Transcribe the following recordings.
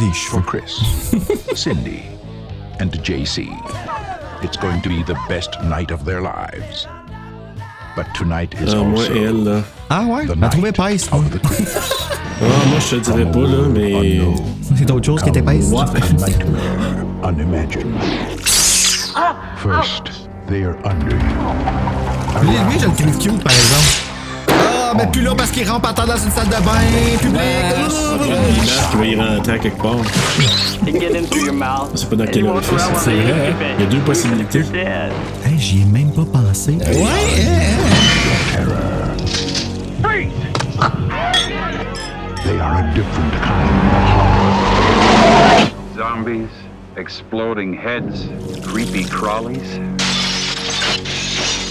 Here. Oh, For. Chris, Cindy, and JC. It's going to be the best night of their lives. But tonight is Ah, moi, also elle, là. Ah ouais? the M'a trouvé night épaisse, of the creeps. Ah, moi, je te dirais pas, là, mais. C'est autre chose qui est épaisse. Ouais. A nightmare unimagined. First, they are under you. Lui, lui, je le trouve cute, par exemple. Ah, mais plus là parce qu'il rentre par terre dans une salle de bain marque qu'il va y rentrer quelque part. sais pas dans quel orifice. C'est vrai, hein? bed. Il y a deux possibilités. Hey, j'y ai même pas pensé. Ouais, Freeze! They are a different kind of horror. Zombies, exploding heads, creepy crawlies.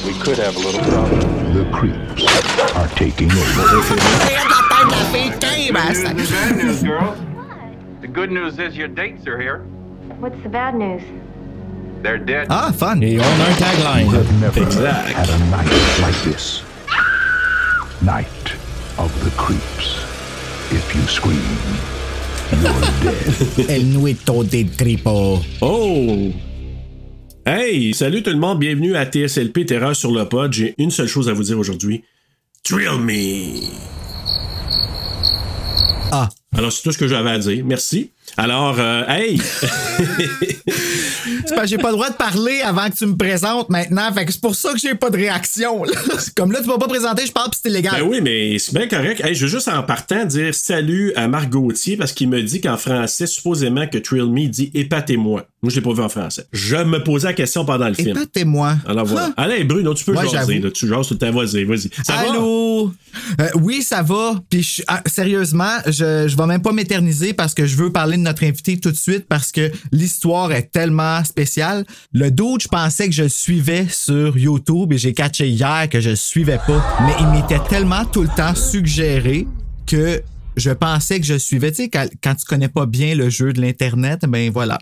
We could have a little problem. The creeps are taking over. Good news bad news, girls. The good news is your dates are here. What's the bad news? They're dead. Ah, fun. Et on a un tagline. have never Exact. had a night like this. Night of the creeps. If you scream, you're dead. El nuito del tripo. Oh! Hey, salut tout le monde, bienvenue à TSLP Terreur sur le pod. J'ai une seule chose à vous dire aujourd'hui. Thrill me! Ah. Alors, c'est tout ce que j'avais à dire. Merci. Alors, euh, hey! J'ai pas le droit de parler avant que tu me présentes maintenant. Fait que c'est pour ça que j'ai pas de réaction. là. Comme là, tu m'as pas présenté, je parle pis c'est illégal. ben oui, mais c'est bien correct. Hey, je veux juste en partant dire salut à Marc Gauthier parce qu'il me dit qu'en français, supposément que Thrill Me dit épatez-moi. Moi, je l'ai pas vu en français. Je me posais la question pendant le film. Épatez-moi. Alors voilà. Allez, Bruno, tu peux Ouais, jaser. Là, tu jases tout le. Vas-y, vas-y. Ça va? Euh, oui, ça va. Puis je- ah, sérieusement, je, je vais même pas m'éterniser parce que je veux parler de notre invité tout de suite parce que l'histoire est tellement spéciale. Le doute, je pensais que je le suivais sur YouTube et j'ai catché hier que je le suivais pas. Mais il m'était tellement tout le temps suggéré que je pensais que je suivais. Tu sais, quand, quand tu connais pas bien le jeu de l'Internet, ben voilà.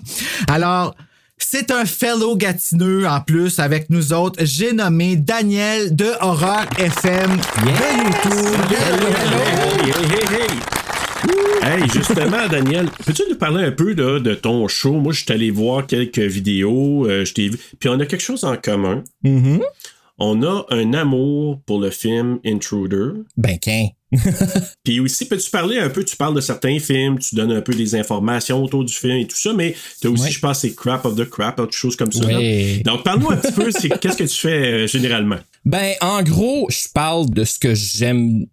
Alors, c'est un fellow gatineux en plus avec nous autres. J'ai nommé Daniel de Horror FM de YouTube. Hey, hey, hey, hey. Hey, justement, Daniel, peux-tu nous parler un peu là, de ton show? Moi, je suis allé voir quelques vidéos, euh, je t'ai vu. Puis on a quelque chose en commun. Mhm. On a un amour pour le film Intruder. Ben, qu'un. Puis aussi, peux-tu parler un peu, tu parles de certains films, tu donnes un peu des informations autour du film et tout ça, mais t'as aussi, Ouais. je pense, c'est Crap of the Crap, autre chose comme ça. Ouais. Donc, parle-nous un petit peu, qu'est-ce que tu fais euh, généralement? Ben, en gros, je parle de ce que j'aime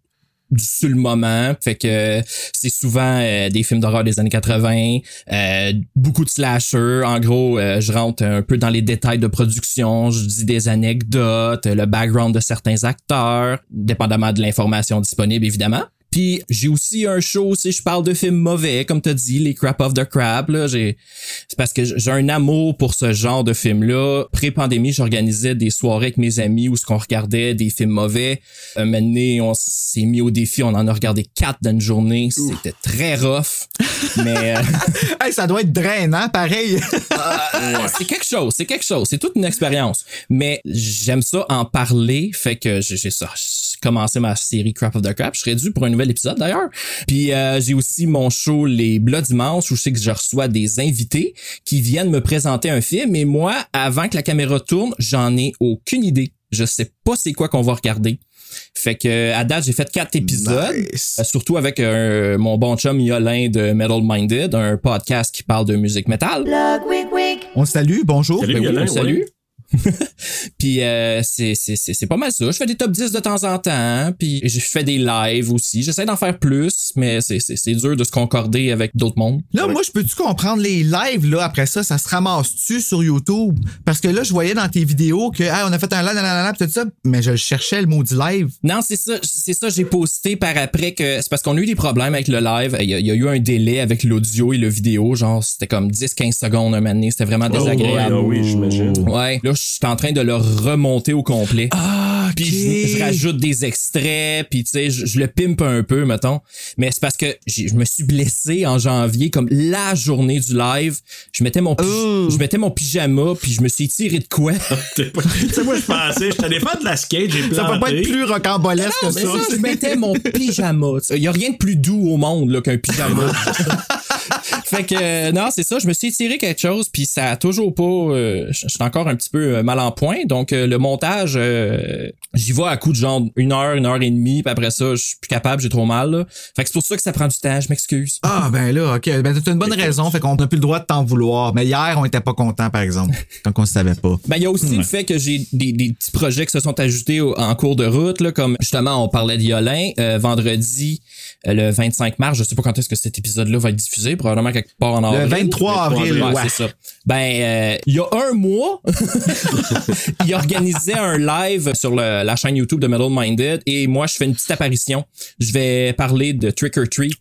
sur le moment. Fait que c'est souvent euh, des films d'horreur des années 80, euh, beaucoup de slashers. En gros, euh, je rentre un peu dans les détails de production, je dis des anecdotes, le background de certains acteurs, dépendamment de l'information disponible, évidemment. Puis j'ai aussi un show, si je parle de films mauvais, comme t'as dit, les crap of the crap. Là, j'ai, c'est parce que j'ai un amour pour ce genre de film-là. Pré-pandémie, j'organisais des soirées avec mes amis où ce qu'on regardait des films mauvais. Un moment donné, on s'est mis au défi, on en a regardé quatre dans une journée. C'était très rough, mais euh, Hey, ça doit être drainant, pareil. c'est quelque chose, c'est quelque chose, c'est toute une expérience. Mais j'aime ça en parler, fait que j'ai ça. Commencé ma série Crap of the Crap. Je serais dû pour un nouvel épisode d'ailleurs. Puis euh, j'ai aussi mon show Les Blood Dimanche où je sais que je reçois des invités qui viennent me présenter un film. Et moi, avant que la caméra tourne, j'en ai aucune idée. Je sais pas c'est quoi qu'on va regarder. Fait que à date, j'ai fait quatre épisodes, Nice. Euh, surtout avec euh, mon bon chum Yolin de Metal Minded, un podcast qui parle de musique métal. On salue, bonjour. Salut, Ben oui, Yolin, salut. ouais. puis euh, c'est, c'est, c'est, c'est pas mal ça. Je fais des top 10 de temps en temps, puis je fais des lives aussi. J'essaie d'en faire plus, mais c'est, c'est, c'est dur de se concorder avec d'autres mondes. Là, moi, je peux-tu comprendre les lives, là, après ça, ça se ramasse-tu sur YouTube? Parce que là, je voyais dans tes vidéos que, ah, on a fait un live, nanana, pis tout ça, mais je cherchais le maudit live. Non, c'est ça, c'est ça, j'ai posté par après que c'est parce qu'on a eu des problèmes avec le live. Il y a, il y a eu un délai avec l'audio et le vidéo, genre c'était comme 10-15 secondes un moment donné, c'était vraiment Oh, ouais, désagréable. ah oui, j'imagine. Ouais, là, je suis en train de le remonter au complet. Ah, Puis je, je rajoute des extraits, puis tu sais, je, je le pimpe un peu, mettons. Mais c'est parce que j'ai- je me suis blessé en janvier, comme la journée du live. Je mettais mon, Oh. je mettais mon pyjama, puis je me suis tiré de quoi? Tu sais, moi, je pensais, je t'allais faire de la skate, j'ai planté. Ça peut pas être plus rocambolesque que ça. ça, je mettais mon pyjama. Il y a rien de plus doux au monde là, qu'un pyjama. fait que euh, non, c'est ça. Je me suis tiré quelque chose, puis ça a toujours pas. euh, je suis encore un petit peu euh, mal en point. Donc euh, le montage, euh, j'y vais à coup de genre une heure, une heure et demie, puis après ça, je suis plus capable, j'ai trop mal. là. Fait que c'est pour ça que ça prend du temps. Je m'excuse. Ah, ben là, OK. Ben, t'as une bonne raison, fait qu'on n'a plus le droit de t'en vouloir. Mais hier, on était pas contents, par exemple, quand on ne savait pas. Ben, il y a aussi le fait que j'ai des, des petits projets qui se sont ajoutés au- en cours de route, là, comme justement, on parlait de Yolin. euh, vendredi, le 25 mars, je sais pas quand est-ce que cet épisode-là va être diffusé, probablement quelque part en avril. 23 avril, Ouais, ouais. c'est ça. Ben, euh, il y a un mois, il organisait un live sur le- la chaîne YouTube de Metal Minded et moi, je fais une petite apparition. Je vais parler de Trick or Treat,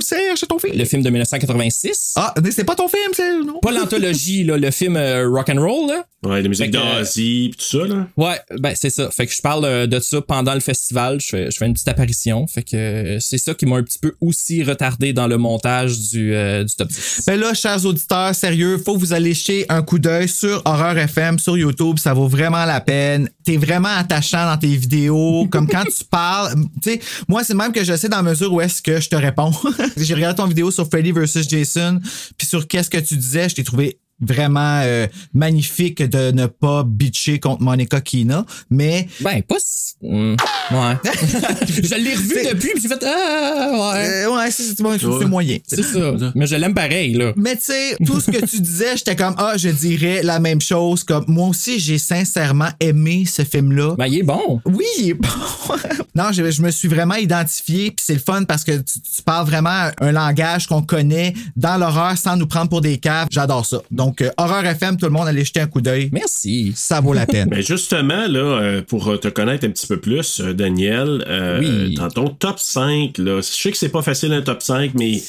Serge, c'est ton film? le film de 1986. Ah, mais c'est pas ton film, non? Pas l'anthologie, là, le film euh, Rock and Roll, là. Ouais, la musique que- d'Ozzy, pis tout ça, là. Ouais, ben c'est ça. Fait que je parle euh, de ça pendant le festival. Je fais, je fais une petite apparition. Fait que euh, c'est ça qui m'a un petit peu aussi retardé dans le montage du, euh, du top 10. Ben là, chers auditeurs, sérieux, faut que vous allez jeter un coup d'œil sur Horreur FM sur YouTube. Ça vaut vraiment la peine. T'es vraiment attachant dans tes vidéos. Comme quand tu parles. Tu sais, moi, c'est même que je sais dans la mesure où est-ce que je te réponds. J'ai regardé ton vidéo sur Freddy vs. Jason, puis sur qu'est-ce que tu disais, je t'ai trouvé vraiment euh, magnifique de ne pas bitcher contre Monica Kina, mais Ben, pas si... hum, ouais. je l'ai revu depuis, puis j'ai fait... Ah, ouais. euh, ouais, c'est c'est bon, c'est moyen. C'est ça. Mais je l'aime pareil, là. Mais tu sais, tout ce que tu disais, j'étais comme ah, je dirais la même chose. Comme moi aussi, j'ai sincèrement aimé ce film-là. Ben, il est bon. Oui, il est bon. non, je, je me suis vraiment identifié, puis c'est le fun parce que tu, tu parles vraiment un langage qu'on connaît dans l'horreur sans nous prendre pour des caves. J'adore ça. Donc, euh, Horreur FM, tout le monde allez jeter un coup d'œil. Merci. Ça vaut la peine. Ben justement, là, euh, pour te connaître un petit peu plus, euh, Daniel, euh, Oui. dans ton top 5, là, je sais que c'est pas facile un top 5, mais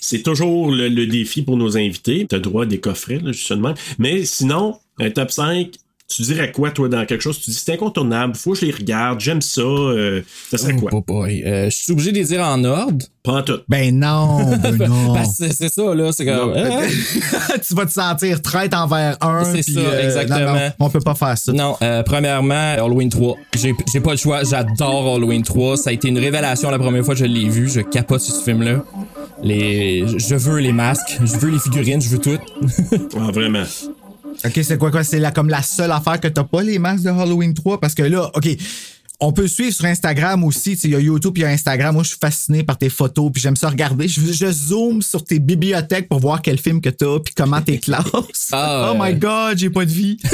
c'est toujours le, le défi pour nos invités. T'as droit à des coffrets, là, justement. Mais sinon, un top 5, tu dirais quoi, toi, dans quelque chose? Tu dis c'est incontournable, faut que je les regarde, j'aime ça. euh, ça serait quoi? Oh boy. Euh, je suis obligé de les dire en ordre? Prends tout. ben non, Bruno. Parce que c'est ça, là. C'est comme... Ah. tu vas te sentir traite envers un. C'est ça, exactement. non, non, on peut pas faire ça. Non, euh, premièrement, Halloween 3. J'ai j'ai pas le choix, j'adore Halloween 3. Ça a été une révélation la première fois que je l'ai vu. Je capote sur ce film-là. Les... Je veux les masques, je veux les figurines, je veux tout. Ah, vraiment. OK, c'est quoi, quoi? C'est la, comme la seule affaire que t'as pas, les masques de Halloween 3? Parce que là, OK, on peut suivre sur Instagram aussi. Il y a YouTube il y a Instagram. Moi, je suis fasciné par tes photos puis j'aime ça regarder. Je, je zoome sur tes bibliothèques pour voir quel film que t'as puis comment t'es classe. Ah, oh my God, j'ai pas de vie.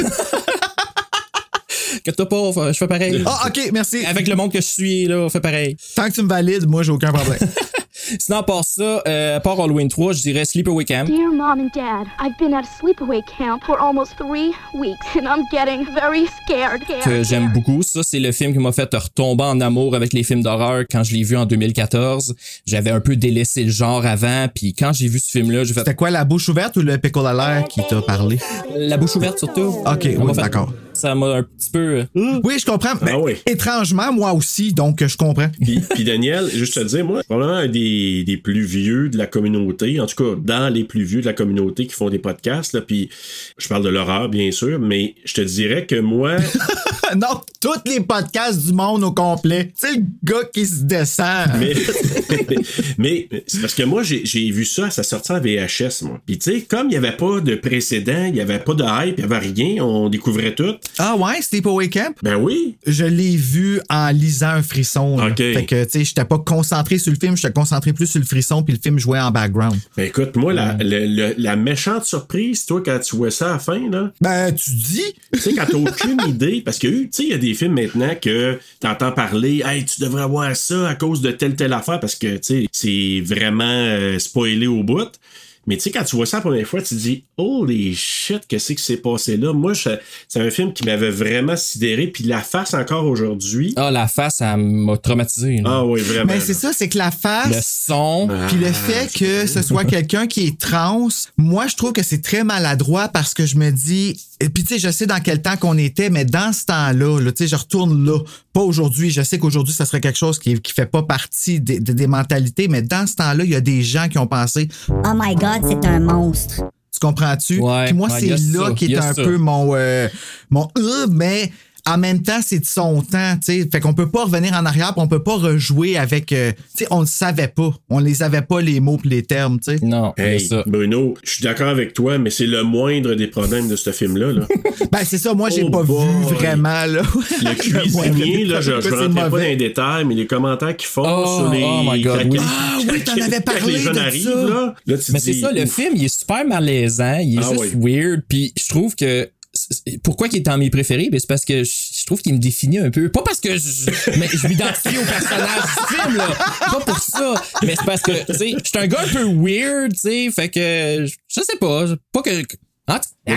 Que t'as pas, je fais pareil. Ah, OK, merci. Avec le monde que je suis, là, on fait pareil. Tant que tu me valides, moi, j'ai aucun problème. Sinon, à part ça, euh, à part Halloween 3, je dirais Sleepaway Camp. Dear Mom and Dad, I've been at sleepaway camp for almost three weeks and I'm getting very scared. que j'aime beaucoup. Ça, c'est le film qui m'a fait retomber en amour avec les films d'horreur quand je l'ai vu en 2014. J'avais un peu délaissé le genre avant, puis quand j'ai vu ce film-là, j'ai fait C'était quoi, la bouche ouverte ou le pickle à l'air qui t'a parlé? la bouche ouverte surtout. OK, oui, fait- d'accord. Ça m'a un petit peu... euh, Oui, je comprends. Mais oui. Étrangement, moi aussi, donc je comprends. Puis, puis Daniel, juste te dire, moi, probablement un des, des plus vieux de la communauté, en tout cas, dans les plus vieux de la communauté qui font des podcasts, là, puis je parle de l'horreur, bien sûr, mais je te dirais que moi, non, tous les podcasts du monde au complet. Tu sais, le gars qui se descend. mais, mais c'est parce que moi, j'ai j'ai vu ça à sa sortie en VHS, moi. Puis tu sais, comme il n'y avait pas de précédent, il n'y avait pas de hype, il n'y avait rien, on découvrait tout. Ah ouais, Sleepaway Camp? Ben oui. Je l'ai vu en lisant un frisson. là. Ok. Fait que, tu sais, j'étais pas concentré sur le film, j'étais concentré plus sur le frisson, puis le film jouait en background. Ben écoute, moi, la, le- le- la méchante surprise, toi, quand tu vois ça à la fin, là, Ben, tu dis? tu sais, quand t'as aucune idée, parce que, tu sais, il y a des films maintenant que t'entends parler, hey, tu devrais voir ça à cause de telle, telle affaire, parce que, tu sais, c'est vraiment euh, spoilé au bout. Mais tu sais, quand tu vois ça la première fois, tu te dis, holy shit, qu'est-ce qui s'est passé là? Moi, je- c'est un film qui m'avait vraiment sidéré, puis la face encore aujourd'hui. Ah, la face, ça m'a traumatisé. là. Ah oui, vraiment. Mais c'est ça, c'est que la Le face. son. Puis le fait que ce soit quelqu'un qui est trans, moi je trouve que c'est très maladroit parce que je me dis, et puis tu sais, je sais dans quel temps qu'on était, mais dans ce temps-là, là, tu sais, je retourne là, pas aujourd'hui. Je sais qu'aujourd'hui, ça serait quelque chose qui, qui fait pas partie des, des- des mentalités, mais dans ce temps-là, il y a des gens qui ont pensé, Oh my god, c'est un monstre. tu comprends-tu? Ouais, Puis moi, ouais, c'est là qui est un ça. peu mon, euh, mon euh, mais en même temps, c'est de son temps, tu sais. Fait qu'on peut pas revenir en arrière, puis on peut pas rejouer avec, euh, tu sais, on le savait pas. On les avait pas, les mots pis les termes, tu sais. Non, Hey, ça. Bruno, je suis d'accord avec toi, mais c'est le moindre des problèmes de ce film-là. Là. Ben, c'est ça, moi, j'ai Oh pas boy. vu vraiment, là. Le cuisinier, là, je, je C'est rentrais pas dans les détails, mais les commentaires qu'ils font Oh, sur les. oh my God, quand- oui. Ah oui, t'en avais quand parlé les jeunes de arrivent, ça. là, là, tu Mais c'est ça, le film, il est super malaisant, il est Ah juste oui. weird, puis je trouve que pourquoi il est en mes préférés, ben c'est parce que je trouve qu'il me définit un peu. Pas parce que je, je m'identifie au personnage du film, là. Pas pour ça. Mais c'est parce que, tu sais, je suis un gars un peu weird, tu sais, fait que, je sais pas, pas que... Ah! non,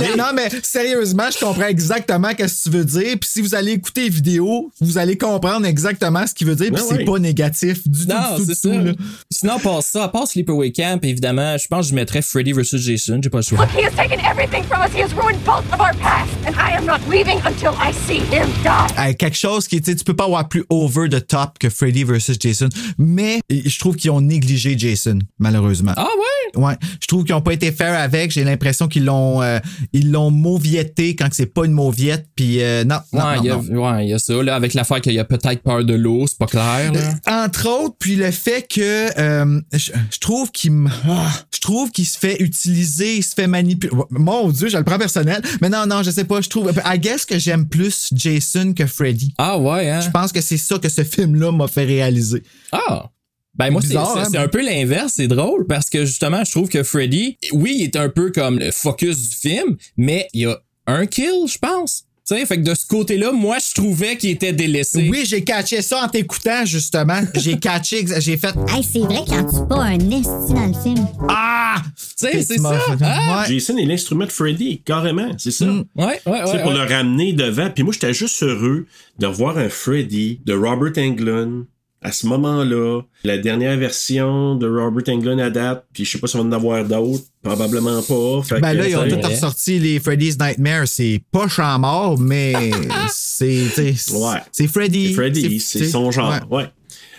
mais, non, mais sérieusement, je comprends exactement ce que tu veux dire. Puis si vous allez écouter les vidéos, vous allez comprendre exactement ce qu'il veut dire. Puis Ah c'est oui. pas négatif du tout, Non, du tout, ça. tout. Sinon, à part ça, à part Sleepaway Camp, évidemment, je pense que je mettrais Freddy vs. Jason, j'ai pas le choix. He has taken everything from us. He has ruined both of our pasts. And I am not leaving until I see him die. Hey, quelque chose qui, tu sais, tu peux pas avoir plus over the top que Freddy versus Jason. Mais je trouve qu'ils ont négligé Jason, malheureusement. Ah ouais? Ouais, je trouve qu'ils ont pas été fair avec. J'ai l'impression qu'ils l'ont, euh, ils l'ont mauvietté quand c'est pas une mauviette. Puis euh, non, non, Ouais, non, il y a, non. ouais, il y a ça, là, avec l'affaire qu'il y a peut-être peur de l'eau, c'est pas clair, là. Entre autres, puis le fait que euh, je, je trouve qu'il ah, je trouve qu'il se fait utiliser, il se fait manipuler. Mon Dieu, je le prends personnel. Mais non, non, je sais pas. Je trouve, I guess que j'aime plus Jason que Freddy. Ah ouais, hein? Je pense que c'est ça que ce film-là m'a fait réaliser. Ah! Ben moi, c'est hein? un peu l'inverse, c'est drôle, parce que justement, je trouve que Freddy, oui, il est un peu comme le focus du film, mais il y a un kill, je pense. Tu sais, fait que de ce côté-là, moi, je trouvais qu'il était délaissé. Oui, j'ai catché ça en t'écoutant, justement. J'ai catché, j'ai fait. Hey, c'est vrai qu'il en tue pas un esti dans le film. Ah! Tu sais, c'est ça. Ah! Ouais. Jason est l'instrument de Freddy, carrément, c'est ça. Mm. Ouais, ouais, ouais. Tu sais, pour ouais. le ramener devant. Puis moi, j'étais juste heureux de voir un Freddy de Robert Englund à ce moment-là. La dernière version de Robert Englund à date. Puis je sais pas si on va en avoir d'autres. Probablement pas. Fait Ben que, là, ils ont sais, tout ressorti les Freddy's Nightmare. C'est pas champ mort, mais c'est. tu sais, Ouais. C'est Freddy. Freddy, c'est son genre. ouais. Ouais.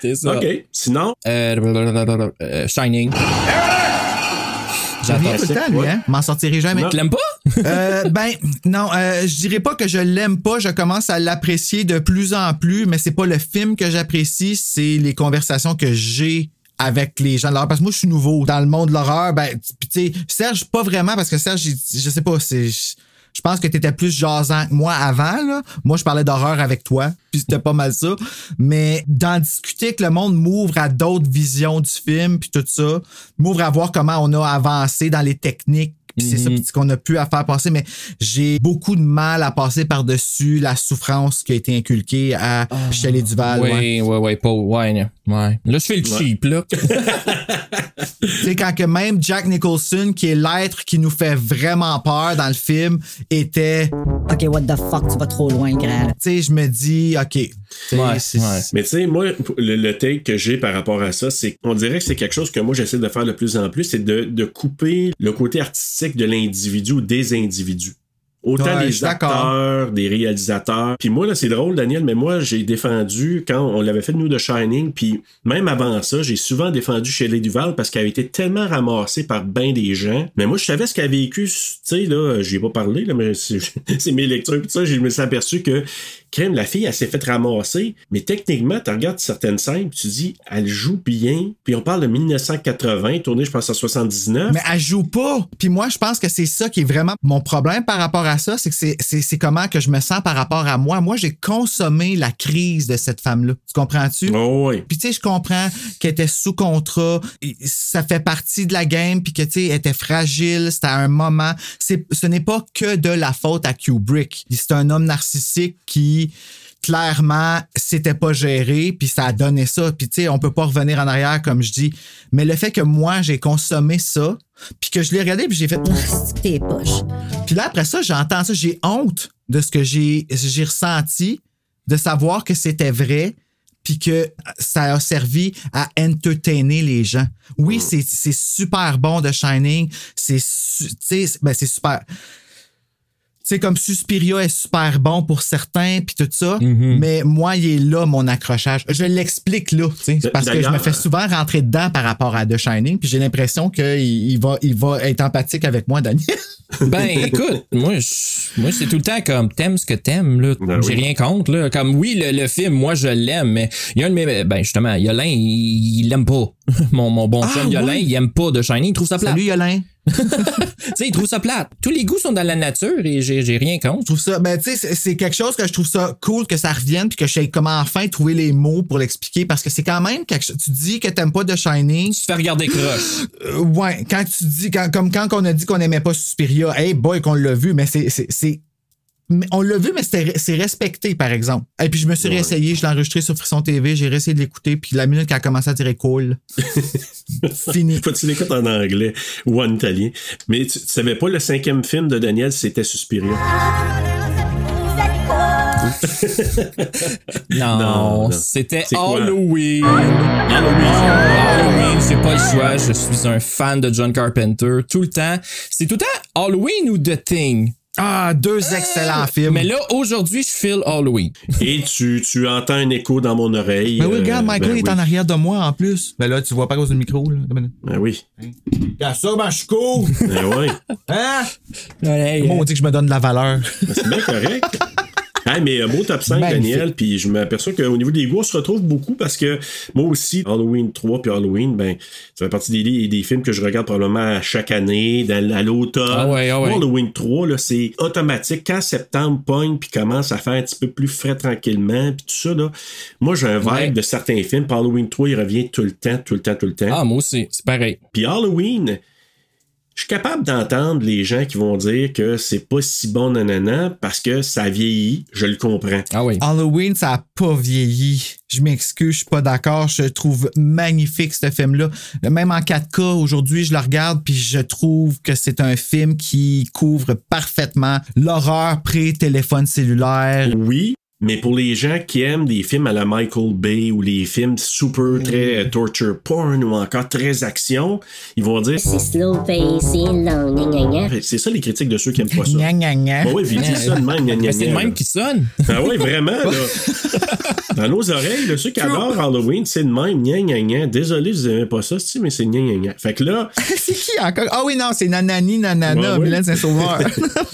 C'est ça. OK. Sinon, Euh, blablabla, euh, Shining. J'en J'attends. tout le temps, lui, Ouais. hein? M'en sortirai jamais. Non. Tu l'aimes pas? Euh, ben, non, euh, je dirais pas que je l'aime pas. Je commence à l'apprécier de plus en plus, mais c'est pas le film que j'apprécie, c'est les conversations que j'ai avec les gens de l'horreur. Parce que moi, je suis nouveau dans le monde de l'horreur. Ben, tu sais, Serge, pas vraiment, parce que Serge, je sais pas, c'est. Je pense que t'étais plus jasant que moi avant, là. Moi, je parlais d'horreur avec toi, puis c'était pas mal ça. Mais d'en discuter que le monde m'ouvre à d'autres visions du film, puis tout ça, m'ouvre à voir comment on a avancé dans les techniques puis c'est ça Mhm. puis ce qu'on a pu à faire passer, mais j'ai beaucoup de mal à passer par-dessus la souffrance qui a été inculquée à Shelley Duval. Oui, ouais. ouais, ouais, pas, ouais, ouais. Là, je fais le cheap, là. Tu sais, quand que même Jack Nicholson, qui est l'être qui nous fait vraiment peur dans le film, était, Ok, what the fuck, tu vas trop loin, grand. tu sais, je me dis, OK. Ouais, c'est- ouais. Mais tu sais, moi, le, le take que j'ai par rapport à ça, c'est qu'on dirait que c'est quelque chose que moi j'essaie de faire de plus en plus, c'est de, de couper le côté artistique de l'individu ou des individus. Autant Ouais, des acteurs, des réalisateurs. Puis moi, là, c'est drôle, Daniel, mais moi, j'ai défendu, quand on l'avait fait nous de Shining, puis même avant ça, j'ai souvent défendu Shelley Duval parce qu'elle avait été tellement ramassée par ben des gens. Mais moi, je savais ce qu'elle a vécu, tu sais, là, j'y ai pas parlé, là, mais c'est c'est mes lectures, puis ça, je me suis aperçu que crème, la fille, elle s'est fait ramasser, mais techniquement, tu regardes certaines scènes, tu dis, elle joue bien, puis on parle de 1980, tourné, je pense, en 79. Mais elle joue pas. Puis moi, je pense que c'est ça qui est vraiment mon problème par rapport à ça, c'est que c'est- comment que je me sens par rapport à moi. Moi, j'ai consommé la crise de cette femme-là. Tu comprends-tu? Oh, oui. Puis tu sais, je comprends qu'elle était sous contrat, ça fait partie de la game, puis que tu sais, elle était fragile, c'était à un moment. Ce n'est pas que de la faute à Kubrick. C'est un homme narcissique qui clairement c'était pas géré puis ça a donné ça puis tu sais on peut pas revenir en arrière comme je dis mais le fait que moi j'ai consommé ça puis que je l'ai regardé puis j'ai fait C'est que t'es poche. puis là, après ça, j'entends ça, j'ai honte de ce que j'ai j'ai ressenti, de savoir que c'était vrai, puis que ça a servi à entertainer les gens. Oui, c'est c'est super bon de Shining, c'est su- tu sais, ben c'est super. Tu sais, comme Suspiria est super bon pour certains, puis tout ça, mais moi, il est là, mon accrochage. Je l'explique là, tu sais, parce que je me fais souvent rentrer dedans par rapport à The Shining, puis j'ai l'impression qu'il il va, il va être empathique avec moi, Daniel. Ben, écoute, moi, je- moi c'est tout le temps comme t'aimes ce que t'aimes, là. Ben J'ai oui. rien contre, là. Comme, oui, le, le film, moi, je l'aime, mais il y a un de mes. Ben, justement, Yolin, il il l'aime pas. Mon, mon bon Ah, chum Yolin, il aime pas de Shining, il trouve ça plate. Salut, Yolin. Tu sais, il trouve ça plate. Tous les goûts sont dans la nature et j'ai j'ai rien contre. Je trouve ça, ben, tu sais, c'est- quelque chose que je trouve ça cool que ça revienne puis que je sais comment enfin trouver les mots pour l'expliquer parce que c'est quand même quelque chose. Tu dis que t'aimes pas The Shining. Tu te fais regarder croche. Euh, ouais, quand tu dis, quand, comme quand on a dit qu'on aimait pas Suspiria, hey boy, qu'on l'a vu, mais c'est, on l'a vu, mais c'était- c'est respecté, par exemple. Et puis je me suis réessayé, je l'ai enregistré sur Frisson TV, j'ai réessayé de l'écouter, puis la minute qu'elle a commencé à dire cool, fini. Faut que tu l'écoutes en anglais ou en italien. Mais tu, tu savais pas, le cinquième film de Daniel, c'était Suspiria. Non, Non, non. c'était? Halloween. Halloween. Halloween, j'ai pas le choix. Je suis un fan de John Carpenter tout le temps. C'est tout le temps Halloween ou The Thing? Ah, deux excellents films. Mais là, aujourd'hui, je file Halloween. Et tu, tu entends un écho dans mon oreille. Ben oui, euh, regarde, Michael ben est oui. en arrière de moi en plus. Ben là, tu vois pas à cause du micro, là. Ben oui. Regarde ça, ben je suis cool! Ben oui. Hein? Ouais, Moi, on dit que je me donne de la valeur? C'est bien correct. Hey, mais un beau top 5, Magnifique. Daniel, puis je m'aperçois qu'au niveau des goûts, on se retrouve beaucoup parce que moi aussi, Halloween 3 puis Halloween, ben, ça fait partie des, des films que je regarde probablement à chaque année, dans, à l'automne. Ah ouais, ah ouais. Halloween 3, là, c'est automatique. Quand septembre pogne puis commence à faire un petit peu plus frais tranquillement, puis tout ça, là, moi, j'ai un vibe Ouais. de certains films. Puis Halloween 3, il revient tout le temps, tout le temps, tout le temps. Ah, moi aussi, c'est pareil. Puis Halloween, je suis capable d'entendre les gens qui vont dire que c'est pas si bon nanana parce que ça vieillit, je le comprends. Ah oui. Halloween, ça a pas vieilli. Je m'excuse, je suis pas d'accord. Je trouve magnifique ce film-là. Même en 4K, aujourd'hui, je le regarde puis je trouve que c'est un film qui couvre parfaitement l'horreur pré-téléphone cellulaire. Oui, mais pour les gens qui aiment des films à la Michael Bay ou les films super très euh, torture porn ou encore très action, ils vont dire C'est slow c'est long, gna gna gna. c'est ça les critiques de ceux qui aiment pas ça. Gna, gna, gna. Bah oui, ils disent ça de même, gna, gna, Mais c'est le même qui sonne. Ah oui, vraiment, là. Dans nos oreilles, là, ceux qui adorent Halloween, c'est de même, gna, gna, gna. Désolé, je vous aimez pas ça, mais c'est gna, gna, gna. Fait que là, c'est qui encore? Ah oui, non, c'est Nanani Nanana, Ouais, ouais. Saint-Sauveur.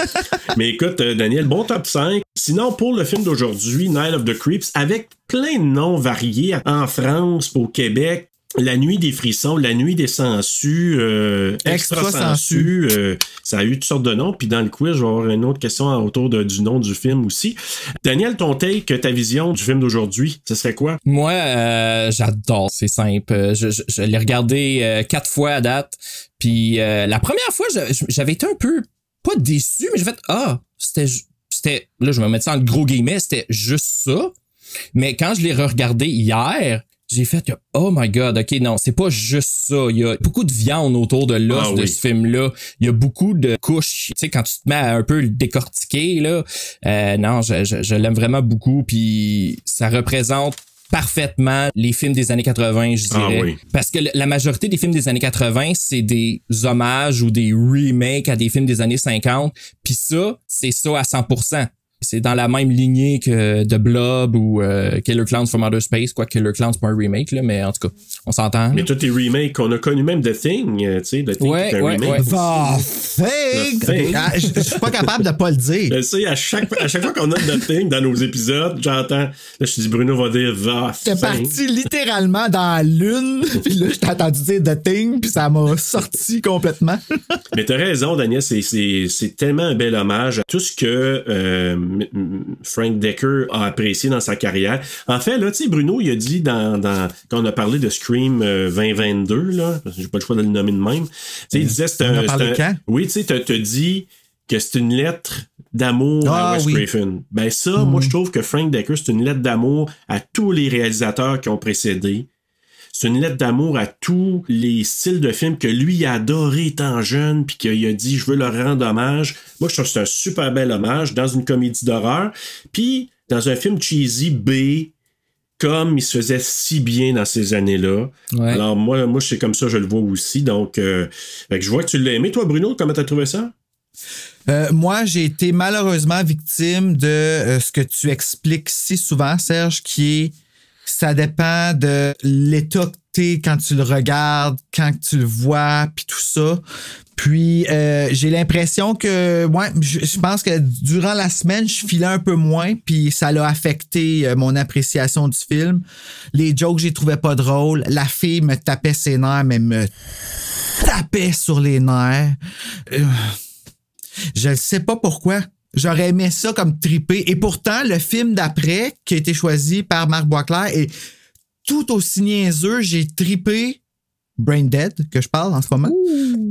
Mais écoute, euh, Daniel, bon top 5. Sinon, pour le film d'aujourd'hui, Night of the Creeps, avec plein de noms variés en France, au Québec, La Nuit des Frissons, La Nuit des Sangsues, euh, Extra, Extra Sangsues, euh, ça a eu toutes sortes de noms. Puis dans le quiz, je vais avoir une autre question autour de- du nom du film aussi. Daniel, ton take, ta vision du film d'aujourd'hui, ce serait quoi? Moi, euh, j'adore. C'est simple. Euh, Je, je, je l'ai regardé euh, quatre fois à date. Puis euh, la première fois, j'avais été un peu pas déçu, mais j'ai fait ah, c'était c'était là, je vais mettre ça en gros guillemets, c'était juste ça. Mais quand je l'ai re-regardé hier, j'ai fait que oh my god, ok non, c'est pas juste ça. Il y a beaucoup de viande autour de l'os Ah de oui. ce film-là. Il y a beaucoup de couches. Tu sais, quand tu te mets à un peu le décortiquer là, euh, non, je, je, je l'aime vraiment beaucoup. Puis ça représente parfaitement les films des années 80, je Ah dirais. oui. Parce que la majorité des films des années 80, c'est des hommages ou des remakes à des films des années 50. Puis ça, c'est ça à 100%. C'est dans la même lignée que The Blob ou euh, Killer Clowns from Outer Space. Quoi, Killer Clowns, c'est pas un remake, là, mais en tout cas, on s'entend. Mais tous les remakes qu'on a connus, même The Thing, euh, tu sais, The Thing Ouais, est un ouais, remake. ouais. The! Thing. Ah, Je je suis pas capable de pas le dire. Je sais, à chaque, à chaque fois qu'on a The Thing dans nos épisodes, j'entends, là, je te dis, Bruno va dire, va, J'étais parti littéralement dans la lune, puis là, je t'ai entendu dire The Thing, puis ça m'a sorti complètement. Mais t'as raison, Daniel, c'est, c'est, c'est tellement un bel hommage à tout ce que euh, Frank Decker a apprécié dans sa carrière. En fait, là, tu sais, Bruno, il a dit dans, dans quand on a parlé de Scream euh, 2022, là, parce que j'ai pas le choix de le nommer de même, tu sais, il disait c'est On un... un- quand? Oui, tu sais, t'as dit que c'est une lettre d'amour Ah, à Wes oui. Craven. Ben ça, moi, je trouve que Frank Decker, c'est une lettre d'amour à tous les réalisateurs qui ont précédé. C'est une lettre d'amour à tous les styles de films que lui a adoré étant jeune, puis qu'il a dit je veux leur rendre hommage. Moi, je trouve que c'est un super bel hommage dans une comédie d'horreur, puis dans un film cheesy B, comme il se faisait si bien dans ces années-là. Ouais. Alors moi, moi, c'est comme ça, je le vois aussi. Donc, euh, fait que je vois que tu l'as aimé, toi, Bruno. Comment t'as trouvé ça? Euh, moi, j'ai été malheureusement victime de euh, ce que tu expliques si souvent, Serge, qui est ça dépend de l'état que t'es quand tu le regardes, quand tu le vois, puis tout ça. Puis euh, j'ai l'impression que, ouais, je, pense que durant la semaine, je filais un peu moins, puis ça l'a affecté euh, mon appréciation du film. Les jokes, j'ai trouvé pas drôles. La fille me tapait ses nerfs, mais me tapait sur les nerfs. Euh, je ne sais pas pourquoi. J'aurais aimé ça comme triper. Et pourtant, le film d'après, qui a été choisi par Marc Boisclair, est tout aussi niaiseux. J'ai tripé Brain Dead, que je parle en ce moment.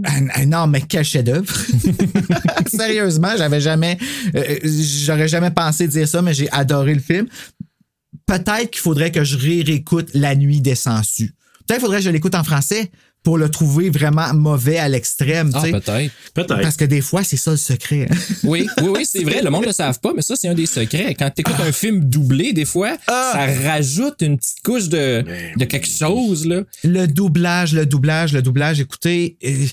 Ah, non, mais quel chef-d'œuvre! Sérieusement, j'avais jamais, euh, j'aurais jamais pensé dire ça, mais j'ai adoré le film. Peut-être qu'il faudrait que je ré- réécoute La Nuit des Sangsues. Peut-être qu'il faudrait que je l'écoute en français pour le trouver vraiment mauvais à l'extrême. Ah, tu sais. peut-être. Peut-être. Parce que des fois, c'est ça le secret. hein. Oui, oui, oui, c'est vrai. Le monde ne le savent pas, mais ça, c'est un des secrets. Quand tu écoutes un film doublé, des fois, Ah! ça rajoute une petite couche de, de quelque chose, là. Le doublage, le doublage, le doublage. Écoutez, euh,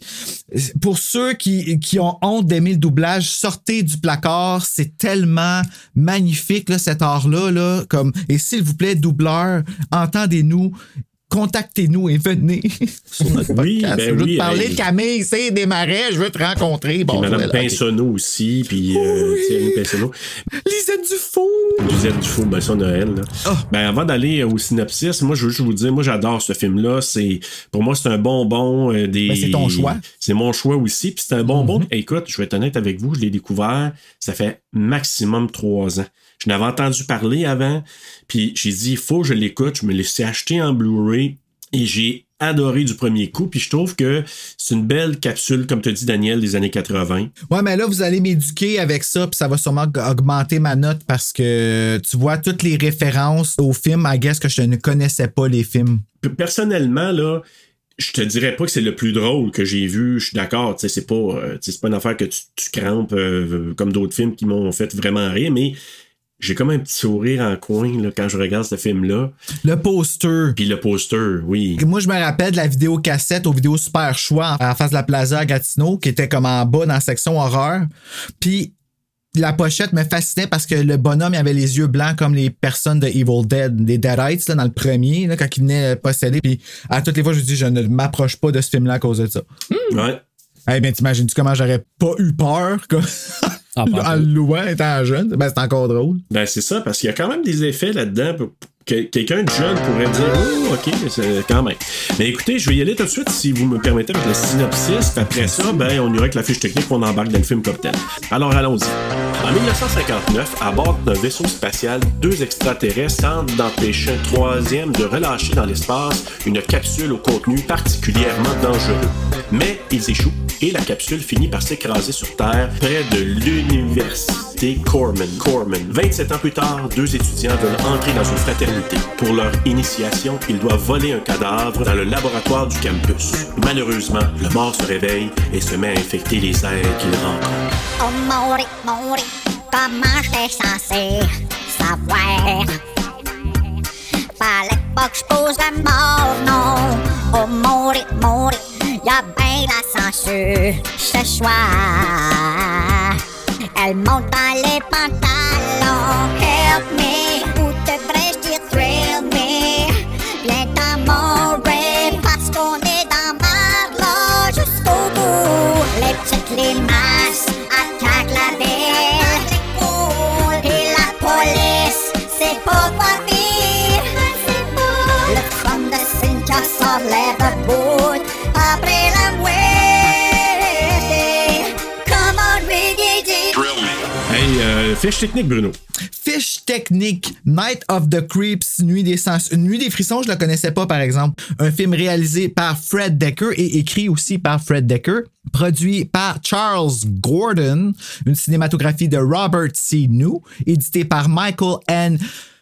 pour ceux qui, qui ont honte d'aimer le doublage, sortez du placard. C'est tellement magnifique, là, cet art-là. Là, comme, et s'il vous plaît, doubleur, entendez-nous. Contactez-nous et venez sur notre Oui, podcast. ben je veux oui, te parler hey. de Camille, c'est des marais, je veux te rencontrer. Bon, Madame voilà. Pinsonneau aussi, puis euh, Pinsonneau. Lisette Dufault. Lisette Dufault, ben ça, Noël. Là. Ah. Ben avant d'aller au synopsis, moi, je veux juste vous dire, moi, j'adore ce film-là. C'est, pour moi, c'est un bonbon euh, des... Ben, c'est ton choix. C'est mon choix aussi, puis c'est un bonbon. Mhm. Écoute, je vais être honnête avec vous, je l'ai découvert, ça fait maximum trois ans. Je n'avais entendu parler avant, puis j'ai dit, il faut que je l'écoute. Je me l'ai acheter en Blu-ray et j'ai adoré du premier coup, puis je trouve que c'est une belle capsule, comme te dit Daniel, des années 80. Ouais, mais là, vous allez m'éduquer avec ça, puis ça va sûrement augmenter ma note parce que tu vois toutes les références au film, I guess que je ne connaissais pas les films. Personnellement, là, je te dirais pas que c'est le plus drôle que j'ai vu. Je suis d'accord, tu sais, c'est pas, euh, c'est pas une affaire que tu, tu crampes euh, comme d'autres films qui m'ont fait vraiment rire, mais j'ai comme un petit sourire en coin là, quand je regarde ce film-là. Le poster. Puis le poster, oui. Moi, je me rappelle de la vidéo cassette aux vidéos Super Choix en face de la Plaza à Gatineau, qui était comme en bas dans la section horreur. Puis la pochette me fascinait parce que le bonhomme il avait les yeux blancs comme les personnes de Evil Dead, les Deadites là, dans le premier, là, quand il venait posséder. Puis à toutes les fois, je dis, je ne m'approche pas de ce film-là à cause de ça. Ouais. Eh bien, t'imagines-tu comment j'aurais pas eu peur quoi? Ah, en louant étant jeune? Ben, c'est encore drôle. Ben, c'est ça, parce qu'il y a quand même des effets là-dedans. pour- que Quelqu'un de jeune pourrait dire Oh, OK, c'est quand même. Mais écoutez, je vais y aller tout de suite si vous me permettez avec le synopsis. Puis Après ça, ben, on ira avec la fiche technique on embarque dans le film tel. Alors allons-y. En 1959, à bord d'un vaisseau spatial, deux extraterrestres tentent d'empêcher un troisième de relâcher dans l'espace une capsule au contenu particulièrement dangereux. Mais ils échouent et la capsule finit par s'écraser sur Terre près de l'université Corman. Corman. 27 ans plus tard, deux étudiants veulent entrer dans une fraternité. Pour leur initiation, ils doivent voler un cadavre dans le laboratoire du campus. Malheureusement, le mort se réveille et se met à infecter les êtres qu'il rencontre. Oh Maury, Maury, comment j'étais censé savoir? Pas que je pose mort, non. Oh Y'a ben la censure ce soir. Elle monte dans les pantalons. Help me, fiche technique, Bruno. Fiche technique, Night of the Creeps, Nuit des sens, Nuit des frissons, je le connaissais pas par exemple. Un film réalisé par Fred Decker et écrit aussi par Fred Decker, produit par Charles Gordon, une cinématographie de Robert C. New, édité par Michael N.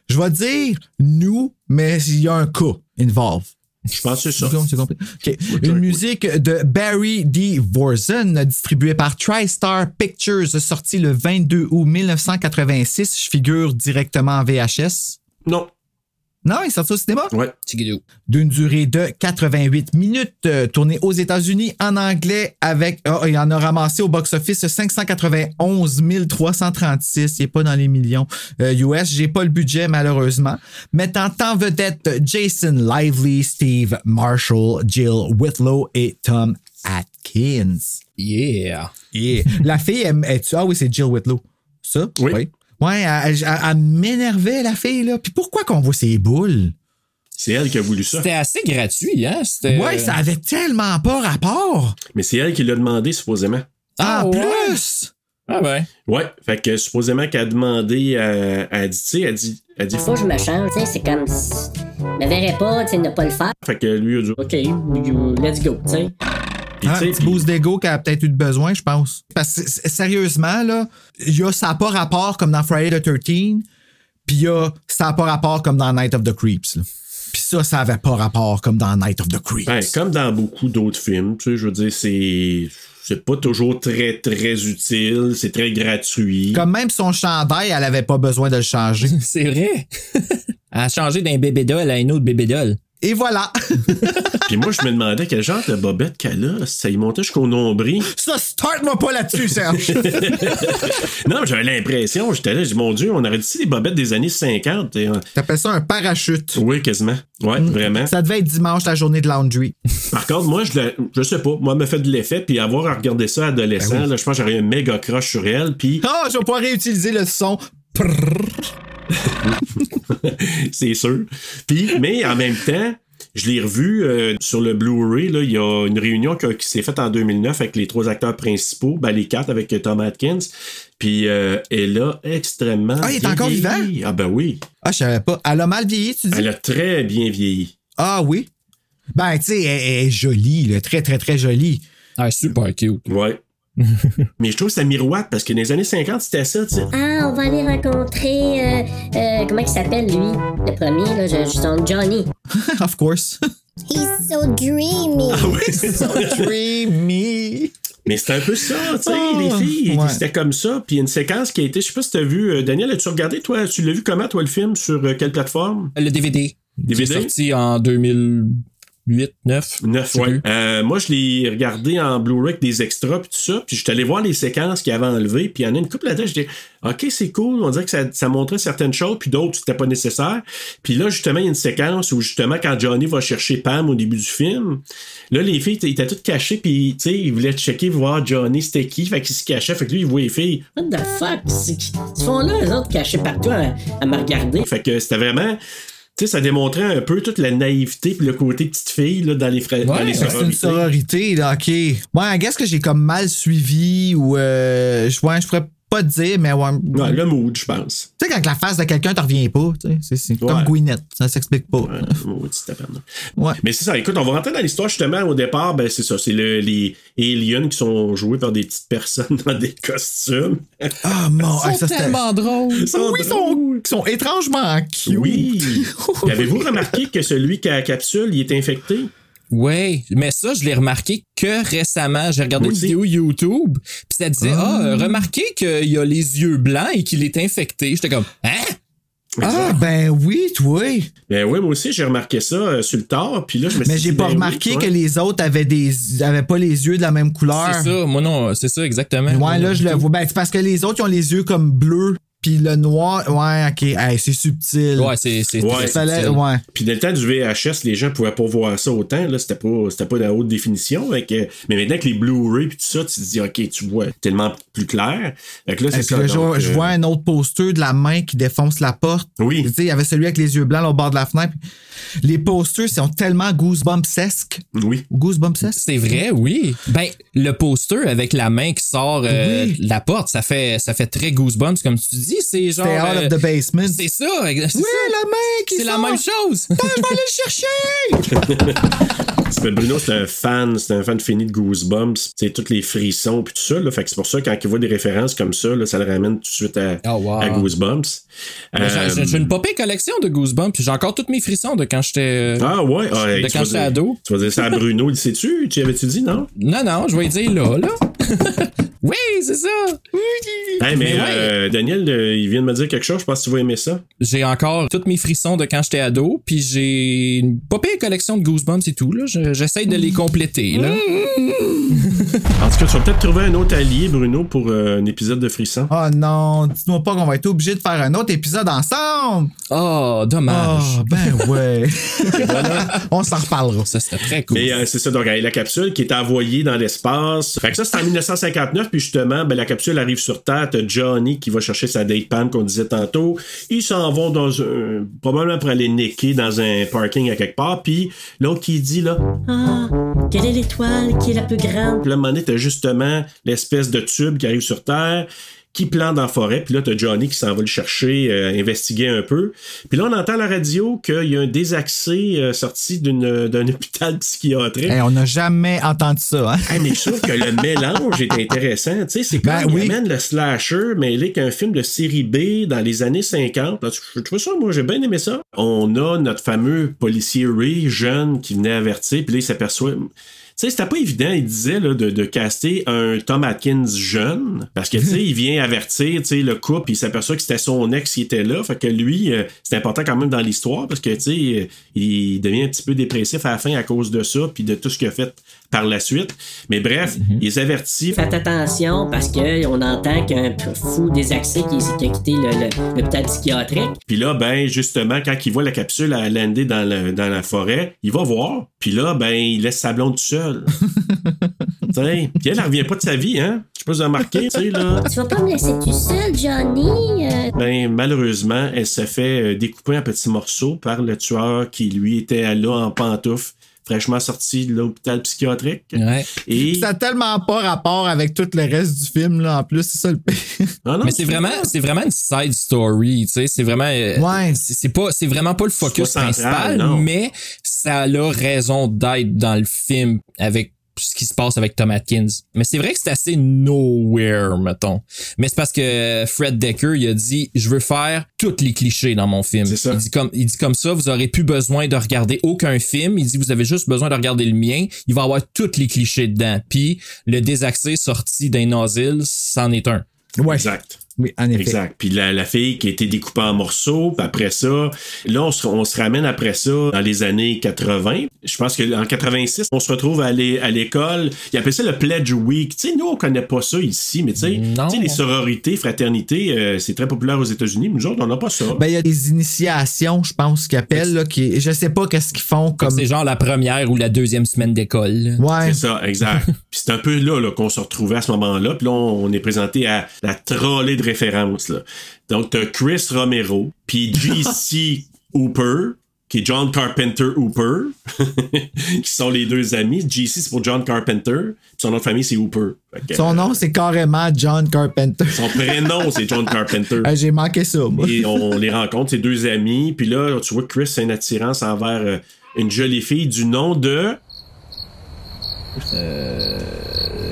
Je vais dire nous, mais il y a un K involved. Je pense que c'est ça. C'est compris. OK. Une musique de Barry D. Vorsen, distribuée par TriStar Pictures, sortie le 22 août 1986. Je figure directement en VHS. Non. Non, il est sorti au cinéma? Ouais. D'une durée de 88 minutes, euh, tourné aux États-Unis en anglais avec. ah, il en a ramassé au box-office 591 336. Il n'est pas dans les millions euh, US. J'ai pas le budget, malheureusement. Mettant en vedette Jason Lively, Steve Marshall, Jill Whitlow et Tom Atkins. Yeah. Yeah. La fille, elle, elle- ah oui, c'est Jill Whitlow. Ça? Oui. Ouais, elle, elle- elle m'énervait, la fille, là. Puis pourquoi qu'on voit ses boules? C'est elle qui a voulu ça. C'était assez gratuit, hein? C'était- Ouais, ça avait tellement pas rapport. Mais c'est elle qui l'a demandé, supposément. Ah, Ah, ouais? plus! Ah ouais. Ouais. Fait que supposément qu'elle a demandé à, elle a dit, tu sais, elle dit, elle dit, Faut que je me change, tu sais, c'est comme. si- Je me verrais pas, tu sais, ne pas le faire. Fait que lui a dit, Ok, let's go, tu sais. Puis, Un tu sais, petit puis- boost d'ego qu'elle a peut-être eu de besoin, je pense. Parce que sérieusement, là, il y a ça n'a pas rapport comme dans Friday the 13, puis il y a ça n'a pas rapport comme dans Night of the Creeps. là. Puis ça, ça avait pas rapport comme dans Night of the Creeps. Ben, comme dans beaucoup d'autres films, tu sais, je veux dire, c'est. C'est pas toujours très, très utile, c'est très gratuit. Comme même son chandail, elle avait pas besoin de le changer. C'est vrai. Elle a changé d'un bébé doll à une autre bébé doll. Et voilà! Puis moi, je me demandais quel genre de bobette qu'elle a. Ça y montait jusqu'au nombril. ça, start-moi pas là-dessus, Serge! non, mais j'avais l'impression, j'étais là, j'ai dit, mon Dieu, on aurait dit les bobettes des années 50. Et, euh, T'appelles ça un parachute. oui, quasiment. Ouais, vraiment. Ça devait être dimanche, la journée de laundry. Par contre, moi, je, je sais pas, moi, elle me fait de l'effet, puis avoir à regarder ça adolescent, Ben oui. là, je pense que j'aurais un méga crush sur elle, puis Ah, je vais pouvoir réutiliser le son. c'est sûr. Puis, mais en même temps, je l'ai revu euh, sur le Blu-ray. là, Il y a une réunion qui, s'est faite en 2009 avec les trois acteurs principaux, ben, les quatre avec Tom Atkins. Puis euh, elle a extrêmement. Ah, il est encore vieilli. vivant? Ah, ben oui. Ah, je savais pas. Elle a mal vieilli, tu dis? Elle a très bien vieilli. Ah oui? Ben, tu sais, elle, elle est jolie, là, très, très, très jolie. Ah, super cute. Ouais. mais je trouve que ça miroite parce que dans les années 50, c'était ça, tu sais. Ah, on va aller rencontrer. Euh, euh, comment il s'appelle, lui Le premier, là, je, je sens Johnny. of course. He's so dreamy. Ah oui, c'est ça. Dreamy. Mais c'est un peu ça, tu sais, Ah, les filles, ouais. c'était comme ça. Puis il y a une séquence qui a été, je sais pas si t'as vu, euh, Daniel, as-tu regardé, toi, tu l'as vu comment, toi, le film, sur euh, quelle plateforme? Le DVD. DVD? Qui est sorti en 2008, 9. 9, Je sais ouais. Euh, moi, je l'ai regardé en Blu-ray avec des extras puis tout ça. Puis je suis allé voir les séquences qu'il avait enlevées. Puis il y en a une couple là-dedans. Je dis, OK, c'est cool. On dirait que ça, ça montrait certaines choses. Puis d'autres, c'était pas nécessaire. Puis là, justement, il y a une séquence où, justement, quand Johnny va chercher Pam au début du film, là, les filles, ils étaient toutes cachées. Puis, tu sais, ils voulaient checker, voir Johnny, c'était qui. Fait qu'ils se cachaient. Fait que lui, il voit les filles. What the fuck? Ils font là, eux autres, cachés partout à, à me regarder. Fait que c'était vraiment. Tu sais, ça démontrait un peu toute la naïveté puis le côté petite fille là, dans les frères. dans les c'est une sororité, là, OK. Ouais, qu'est-ce que j'ai comme mal suivi ou. Euh, je ouais, je pourrais pas te dire, mais ouais. Ouais, le mood, je pense. Tu sais, quand la face de quelqu'un te revient pas, tu sais, c'est, c'est comme Ouais. Gwyneth, ça s'explique pas. Ouais. Ouais. Mais c'est ça, écoute, on va rentrer dans l'histoire justement au départ, ben c'est ça, c'est le- les aliens qui sont joués par des petites personnes dans des costumes. Ah, mon, Ils hey, sont ça, tellement drôles. Ils sont Oui, ils sont, ils sont étrangement cute. Oui. Avez-vous remarqué que celui qui a la capsule, il est infecté? Oui, mais ça, je l'ai remarqué que récemment. J'ai regardé une vidéo YouTube, puis ça disait Ah, euh, remarquez qu'il a les yeux blancs et qu'il est infecté. J'étais comme Hein? Ah, ben oui, toi. Ben oui, moi aussi, j'ai remarqué ça euh, sur le tard, puis là, je me suis Mais j'ai pas ben remarqué oui, que les autres avaient des avaient pas les yeux de la même couleur. C'est ça, moi non, c'est ça exactement. Ouais, là, je le vois. Ben, c'est parce que les autres, ils ont les yeux comme bleus, puis le noir, ouais, ok, Hey, c'est subtil. Ouais, c'est c'est Ouais. subtil. ouais. Puis dans le temps du VHS, les gens pouvaient pas voir ça autant. Là, c'était pas, c'était pas de la haute définition. Fait que- mais maintenant que les Blu-ray puis tout ça, tu te dis, OK, tu vois tellement plus clair. Fait que là, c'est ça. là, je, donc, je euh, vois un autre poster de la main qui défonce la porte. Oui. Tu sais, il y avait celui avec les yeux blancs là, au bord de la fenêtre. Les posters sont tellement goosebumpsesques. Oui. Goosebumpsesques? C'est vrai, oui. Ben, le poster avec la main qui sort euh, Oui. de la porte, ça fait, ça fait très goosebumps, comme tu dis. C'est genre. C'était out euh, of the basement. c'est ça. c'est Oui, ça. la main qui C'est la même chose. Attends, je vais aller le chercher! Bruno, c'est un fan, c'est un fan fini de Goosebumps. C'est tous les frissons puis tout ça. Là, fait que c'est pour ça, quand il voit des références comme ça, là, ça le ramène tout de suite à, Oh, wow. à Goosebumps. J'ai- Euh, J'ai j'ai une popée collection de Goosebumps, puis j'ai encore tous mes frissons de quand j'étais. euh, Ah ouais, ah, hey, de tu quand vas j'étais dire- ado. Tu vas dire ça à Bruno, il sait-tu? Tu y avais-tu dit, non? Non, non, je vais dire là, là. oui, c'est ça. Hey, mais Mais ouais. euh, Daniel, euh, il vient de me dire quelque chose, je pense que tu vas aimer ça. J'ai encore tous mes frissons de quand j'étais ado, puis j'ai une pas pire collection de Goosebumps et tout, J'essaie de les compléter, là. En tout cas, tu vas peut-être trouver un autre allié, Bruno, pour euh, un épisode de Frisson. Oh non, dites-moi pas qu'on va être obligé de faire un autre épisode ensemble! Oh, dommage. Oh, ben ouais. On s'en reparlera. Ça, c'était très cool. Mais euh, c'est ça, donc la capsule qui est envoyée dans l'espace. Fait que ça, c'est en 1959, puis justement, ben, la capsule arrive sur Terre. T'as Johnny qui va chercher sa date Pam qu'on disait tantôt. Ils s'en vont dans un. probablement pour aller niquer dans un parking à quelque part. Puis l'autre qui dit là. Ah, quelle est l'étoile qui est la plus grande? Puis là, à un moment donné, t'as justement l'espèce de tube qui arrive sur Terre, qui plante dans la forêt. Puis là, t'as Johnny qui s'en va le chercher, euh, investiguer un peu. Puis là, on entend à la radio qu'il y a un désaxé euh, sorti d'une- d'un hôpital psychiatrique. Hey, on n'a jamais entendu ça, hein? Hey, mais je trouve que le mélange est intéressant. Tu sais, c'est comme Ben oui. amène le slasher mêlé qu'un film de série B dans les années 50. Là, Je trouve ça, moi, j'ai bien aimé ça. On a notre fameux policier Ray, jeune, qui venait avertir, puis là, il s'aperçoit... Tu sais, c'était pas évident, il disait, là, de, de caster un Tom Atkins jeune, parce que, tu sais, il vient avertir, tu sais, le couple, il s'aperçoit que c'était son ex qui était là, fait que lui, euh, c'est important quand même dans l'histoire, parce que, tu sais, euh, il devient un petit peu dépressif à la fin à cause de ça, puis de tout ce qu'il a fait par la suite. Mais bref, il les avertit. Faites attention parce que on entend qu'un fou désaxé qui, qui a quitté le- le- l'hôpital psychiatrique. Puis là, ben, justement, quand il voit la capsule à lander dans, le- dans la forêt, il va voir. Puis là, ben, il laisse sa blonde tout seul. Tu sais, Puis elle, elle revient pas de sa vie, hein? Je sais pas si vous avez remarqué, tu sais, là. Tu vas pas me laisser tout seul, Johnny? Euh, Ben, malheureusement, elle se fait euh, découper en petits morceaux par le tueur qui, lui, était là en pantoufle, fraîchement sorti de l'hôpital psychiatrique. Ouais. Et... Ça n'a tellement pas rapport avec tout le reste du film, là, en plus, c'est ça le pire. Ah non, Mais c'est vraiment, c'est vraiment une side story, tu sais, c'est vraiment, euh, Ouais. c'est pas, c'est vraiment pas le focus C'est pas central, principal, non. mais ça a raison d'être dans le film avec ce qui se passe avec Tom Atkins. Mais c'est vrai que c'est assez nowhere, mettons. Mais c'est parce que Fred Decker, il a dit, je veux faire tous les clichés dans mon film. C'est ça. Il dit comme, il dit comme ça, vous aurez plus besoin de regarder aucun film. Il dit, vous avez juste besoin de regarder le mien. Il va y avoir tous les clichés dedans. Puis, le désaxé sorti d'un asile, c'en est un. Ouais. Exact. Oui, en effet. Exact. Puis la, la fille qui a été découpée en morceaux, puis après ça, là, on se, on se ramène après ça dans les années 80. Je pense qu'en 86, on se retrouve à l'é- à l'école. Ils appellent ça le Pledge Week. Tu sais, nous, on connaît pas ça ici, mais tu sais, Non. tu sais, les sororités, fraternités, euh, c'est très populaire aux États-Unis. mais Nous autres, on n'a pas ça. Ben, il y a des initiations, je pense, qu'ils appellent, là, qui, je sais pas qu'est-ce qu'ils font comme. C'est genre la première ou la deuxième semaine d'école. Ouais. C'est ça, exact. Puis c'est un peu là, là, qu'on se retrouvait à ce moment-là. Puis là, on, on est présenté à la trolley de référence. Là. Donc, t'as Chris Romero, puis J.C. Hooper, qui est John Carpenter Hooper, qui sont les deux amis. J.C. c'est pour John Carpenter, puis son nom de famille, c'est Hooper. Que, Son nom, c'est carrément John Carpenter. son prénom, c'est John Carpenter. J'ai manqué ça, moi. Et on les rencontre, ces deux amis. Puis là, tu vois que Chris a une attirance envers euh, une jolie fille du nom de...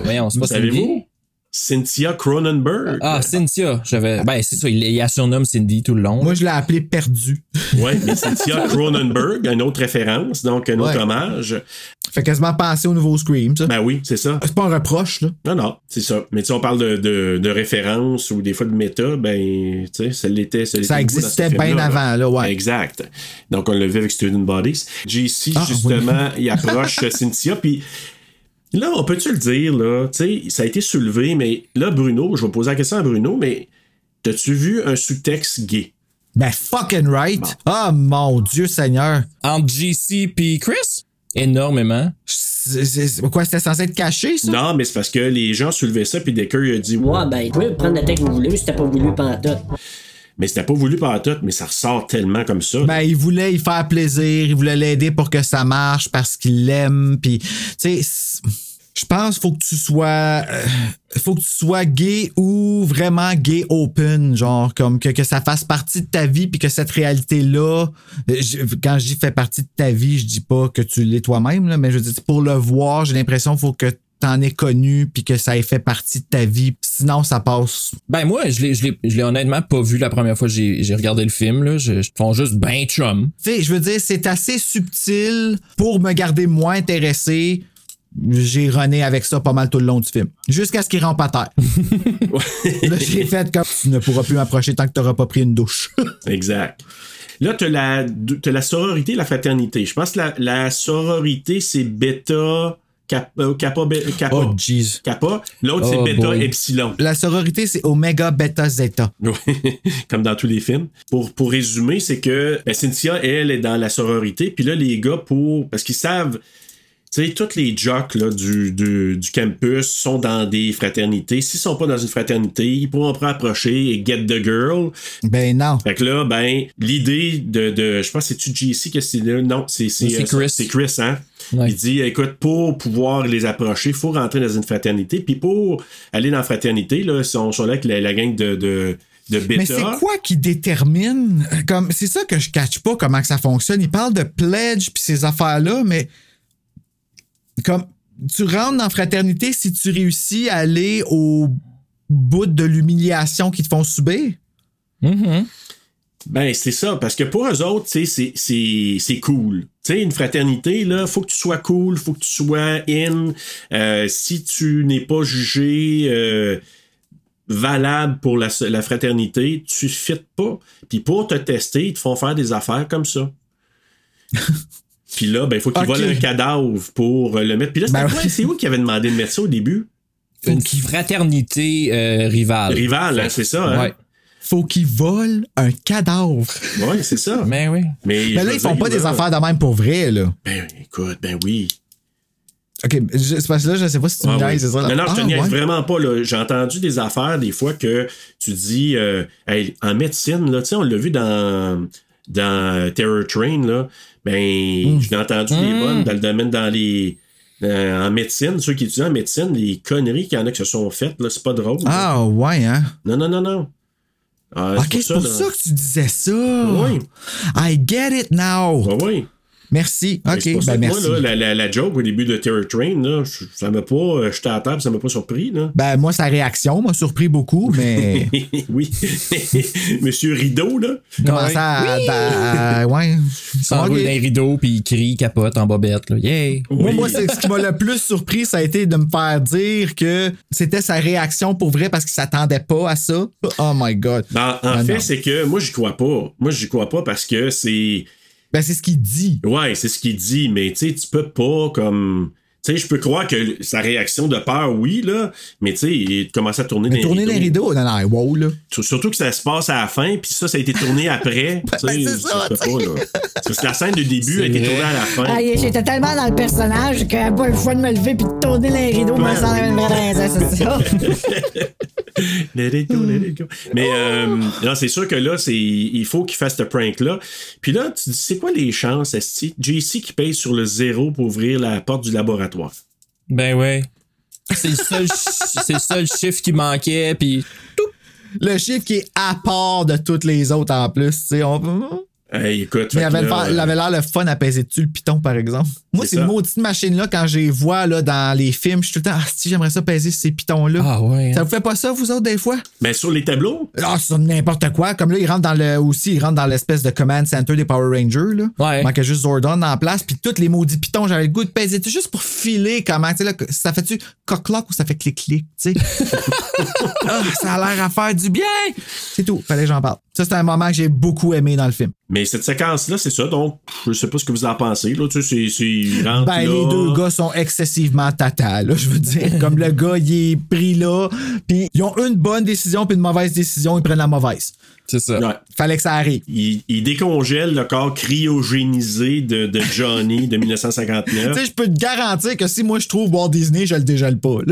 Voyons, c'est pas Savez-vous? Cynthia Cronenberg. Ah, Cynthia. J'avais. Ben, c'est ça. Il, il a surnomme Cindy tout le long. Moi, je l'ai appelé perdu. Ouais, mais Cynthia Cronenberg, une autre référence, donc un autre Ouais. hommage. Fait quasiment penser au nouveau Scream, ça. Ben oui, c'est ça. C'est pas un reproche, là. Non, non, c'est ça. Mais si on parle de, de, de référence ou des fois de méta, ben, tu sais, ça l'était. Ça, Ça existait bien avant, là, ouais. Exact. Donc, on l'a vu avec Student Bodies. JC, Ah, justement, il approche Cynthia, puis là, on peut-tu le dire, là, tu sais, ça a été soulevé, mais là, Bruno, je vais poser la question à Bruno, mais t'as-tu vu un sous-texte gay? Ben, fucking right. Oh, mon Dieu Seigneur. Entre JC puis Chris? Énormément. C'est- c'est- Quoi, c'était censé être caché, ça? Non, mais c'est parce que les gens soulevaient ça, puis Decker il a dit Ouais, ben, vous pouvez prendre la tête que vous voulez, mais c'était pas voulu pantoute. Mais c'était pas voulu par tout, mais ça ressort tellement comme ça. Ben, il voulait y faire plaisir, il voulait l'aider pour que ça marche parce qu'il l'aime, puis, tu sais, je pense faut que tu sois, euh, faut que tu sois gay ou vraiment gay open, genre comme que, que ça fasse partie de ta vie, puis que cette réalité-là, euh, je- quand je dis fait partie de ta vie, je dis pas que tu l'es toi-même, là, mais je dis pour le voir, j'ai l'impression faut que t'en aies connu, puis que ça ait fait partie de ta vie, sinon ça passe. Ben, moi, je l'ai, je l'ai, je l'ai honnêtement pas vu la première fois que j'ai, j'ai regardé le film, là. Je, je font juste ben chum. Tu sais, je veux dire, c'est assez subtil pour me garder moins intéressé. J'ai runné avec ça pas mal tout le long du film. Jusqu'à ce qu'il rampe à terre. Là, j'ai fait comme tu ne pourras plus m'approcher tant que tu n'auras pas pris une douche. Exact. Là, tu as la, t'as la sororité, la fraternité. Je pense que la, la sororité, c'est bêta, kappa, euh, kappa, bé- kappa. Oh, jeez. kappa. L'autre, Oh, c'est bêta, boy. epsilon. La sororité, c'est oméga, bêta, zeta. Oui, comme dans tous les films. Pour, pour résumer, c'est que ben, Cynthia, elle, est dans la sororité. Puis là, les gars, pour. Parce qu'ils savent. Tu sais, tous les jocks là, du, du, du campus sont dans des fraternités. S'ils sont pas dans une fraternité, ils pourront pas approcher et get the girl. Ben non. Fait que là, ben, l'idée de, de. Je pense c'est-tu JC que c'est là? Non, c'est euh, Chris. C'est Chris, hein? Ouais. Il dit écoute, pour pouvoir les approcher, il faut rentrer dans une fraternité. Puis pour aller dans la fraternité, là, ils sont, sont là avec la, la gang de, de. Mais c'est quoi qui détermine comme c'est ça que je catch pas comment que ça fonctionne. Il parle de pledge puis ces affaires là, mais comme tu rentres dans fraternité si tu réussis à aller au bout de l'humiliation qu'ils te font subir? Mhm. Ben, c'est ça, parce que pour eux autres, c'est- c'est c'est cool. Tu sais, une fraternité, là, faut que tu sois cool, faut que tu sois in. Euh, si tu n'es pas jugé euh, valable pour la, la fraternité, tu fites pas. Puis pour te tester, ils te font faire des affaires comme ça. Puis là, ben, il faut qu'ils Ok. volent un cadavre pour euh, le mettre. Puis là, c'était Ben quoi? oui. c'est où qui avait demandé de mettre ça au début? Une fraternité euh, rivale. Rival, hein, c'est ça, hein? Ouais. Faut qu'ils volent un cadavre. Ouais, c'est ça. Mais oui. Mais, là, ils font pas des affaires de même pour vrai, là. Ben, écoute, ben oui. OK, c'est parce que là, je sais pas si tu me Ah oui. niaises, c'est ça. là. Non, non, je te Ah, niaise ouais. vraiment pas. là. J'ai entendu des affaires des fois que tu dis euh, hey, en médecine, là, tu sais, on l'a vu dans, dans Terror Train, là. Ben, Hmm. j'ai entendu des bonnes dans le domaine dans les. euh, en médecine, ceux qui étudient en médecine, les conneries qu'il y en a qui se sont faites, là, c'est pas drôle. là. Ah, ouais, hein? Non, non, non, non. Ah, OK, c'est pour ça que tu disais ça. Oui. I get it now. Ah oui. Merci. OK, ben que merci. Moi, là, la, la, la joke au début de Terror Train, là, ça m'a pas. euh, J'étais à table, ça m'a pas surpris. Là. Ben, moi, sa réaction m'a surpris beaucoup, mais. oui. Monsieur Rideau, là. Comment Ouais. ça. ben, ouais. Il s'enroule Ok. dans les rideaux, puis il crie, capote en bobette. Là. Yay! Moi, moi, ce qui m'a le plus surpris, ça a été de me faire dire que c'était sa réaction pour vrai parce qu'il s'attendait pas à ça. Oh my God. Ben, en Ah, fait, c'est que moi, j'y crois pas. Moi, j'y crois pas parce que c'est. Ben, c'est ce qu'il dit. Ouais, c'est ce qu'il dit, mais tu sais, tu peux pas comme. Tu sais, je peux croire que sa réaction de peur, oui, là, mais tu sais, il commence à tourner Mais dans tourner les rideaux. Non, non, wow, là. Surtout que ça se passe à la fin, puis ça, ça a été tourné après. Ben, c'est ça, se fait pas, là. Parce que la scène de début a été tournée à la fin. Ah, J'étais tellement dans le personnage que pas le choix de me lever puis de tourner les rideaux, mais sans une vraie raison, c'est ça. Let it go, let it go. Mais euh, non, c'est sûr que là, c'est il faut qu'il fasse ce prank-là. Puis là, tu dis, c'est quoi les chances, Esti? JC qui paye sur le zéro pour ouvrir la porte du laboratoire? Ben ouais. C'est le seul, ch- c'est le seul chiffre qui manquait, puis Le chiffre qui est à part de toutes les autres en plus. tu sais, on... Hey, écoute, Mais il avait, l'air le fun à peser dessus le piton, par exemple. Moi, C'est ces maudites machines-là, quand je les vois là, dans les films, je suis tout le temps, ah, si j'aimerais ça peser ces pitons-là. Ah ouais. Ça vous fait pas ça, vous autres, des fois? Ben, sur les tableaux, Ah, c'est n'importe quoi. Comme là, ils rentrent dans le. Aussi, ils rentrent dans l'espèce de command center des Power Rangers. Là. Ouais. Il manquait juste Zordon en place. Puis tous les maudits pitons, j'avais le goût de peser. dessus juste pour filer comment. Tu sais, là, ça fait-tu coq-clock ou ça fait clic-clic? Tu sais? Ah, ça a l'air à faire du bien. C'est tout. Fallait que j'en parle. Ça, c'est un moment que j'ai beaucoup aimé dans le film. mais cette séquence-là, c'est ça. Donc, je sais pas ce que vous en pensez. Là, tu sais, c'est, Ben, là. les deux gars sont excessivement tata, là, je veux dire. Comme le gars, il est pris là, puis ils ont une bonne décision puis une mauvaise décision, ils prennent la mauvaise. C'est ça. Ouais. Fallait que ça arrive. Il, il décongèle le corps cryogénisé de, de Johnny de 1959. Tu sais, je peux te garantir que si moi je trouve Walt Disney, je le dégèle pas.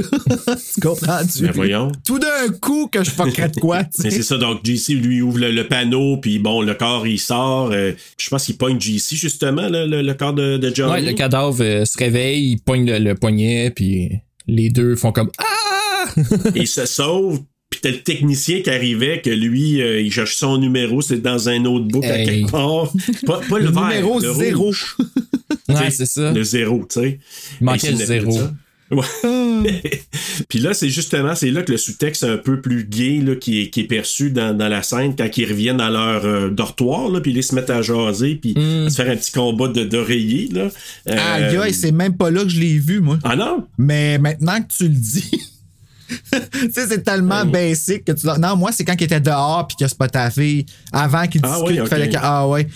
Tu comprends-tu? Ben voyons. Tout d'un coup que je fuckerais de quoi, Mais c'est ça, donc JC lui ouvre le, le panneau, puis bon, le corps il sort. euh, je pense qu'il pogne JC justement, le, le- le corps de, de Johnny. Ouais, le cadavre euh, se réveille, il pogne le, le poignet, puis les deux font comme Ah! Et il se sauve. Puis t'as le technicien qui arrivait, que lui, euh, il cherche son numéro, c'est dans un autre book à quelque part. Pas, pas le, Le vert, numéro le zéro. ouais, c'est ça. Le zéro, tu sais. Il manquait le zéro. Ouais. Puis là, c'est justement, c'est là que le sous-texte un peu plus gay là, qui, est, qui est perçu dans, dans la scène quand ils reviennent dans leur euh, dortoir, là, puis ils se mettent à jaser, puis à se faire un petit combat de- d'oreiller. là. Euh, aïe, c'est même pas là que je l'ai vu, moi. Ah non? Mais maintenant que tu le dis. tu sais, c'est tellement basic que tu l'as- Non, moi, c'est quand il était dehors puis qu'il a spoté la fille. Avant qu'il Ah discute, oui, ok. fallait que. Ah ouais.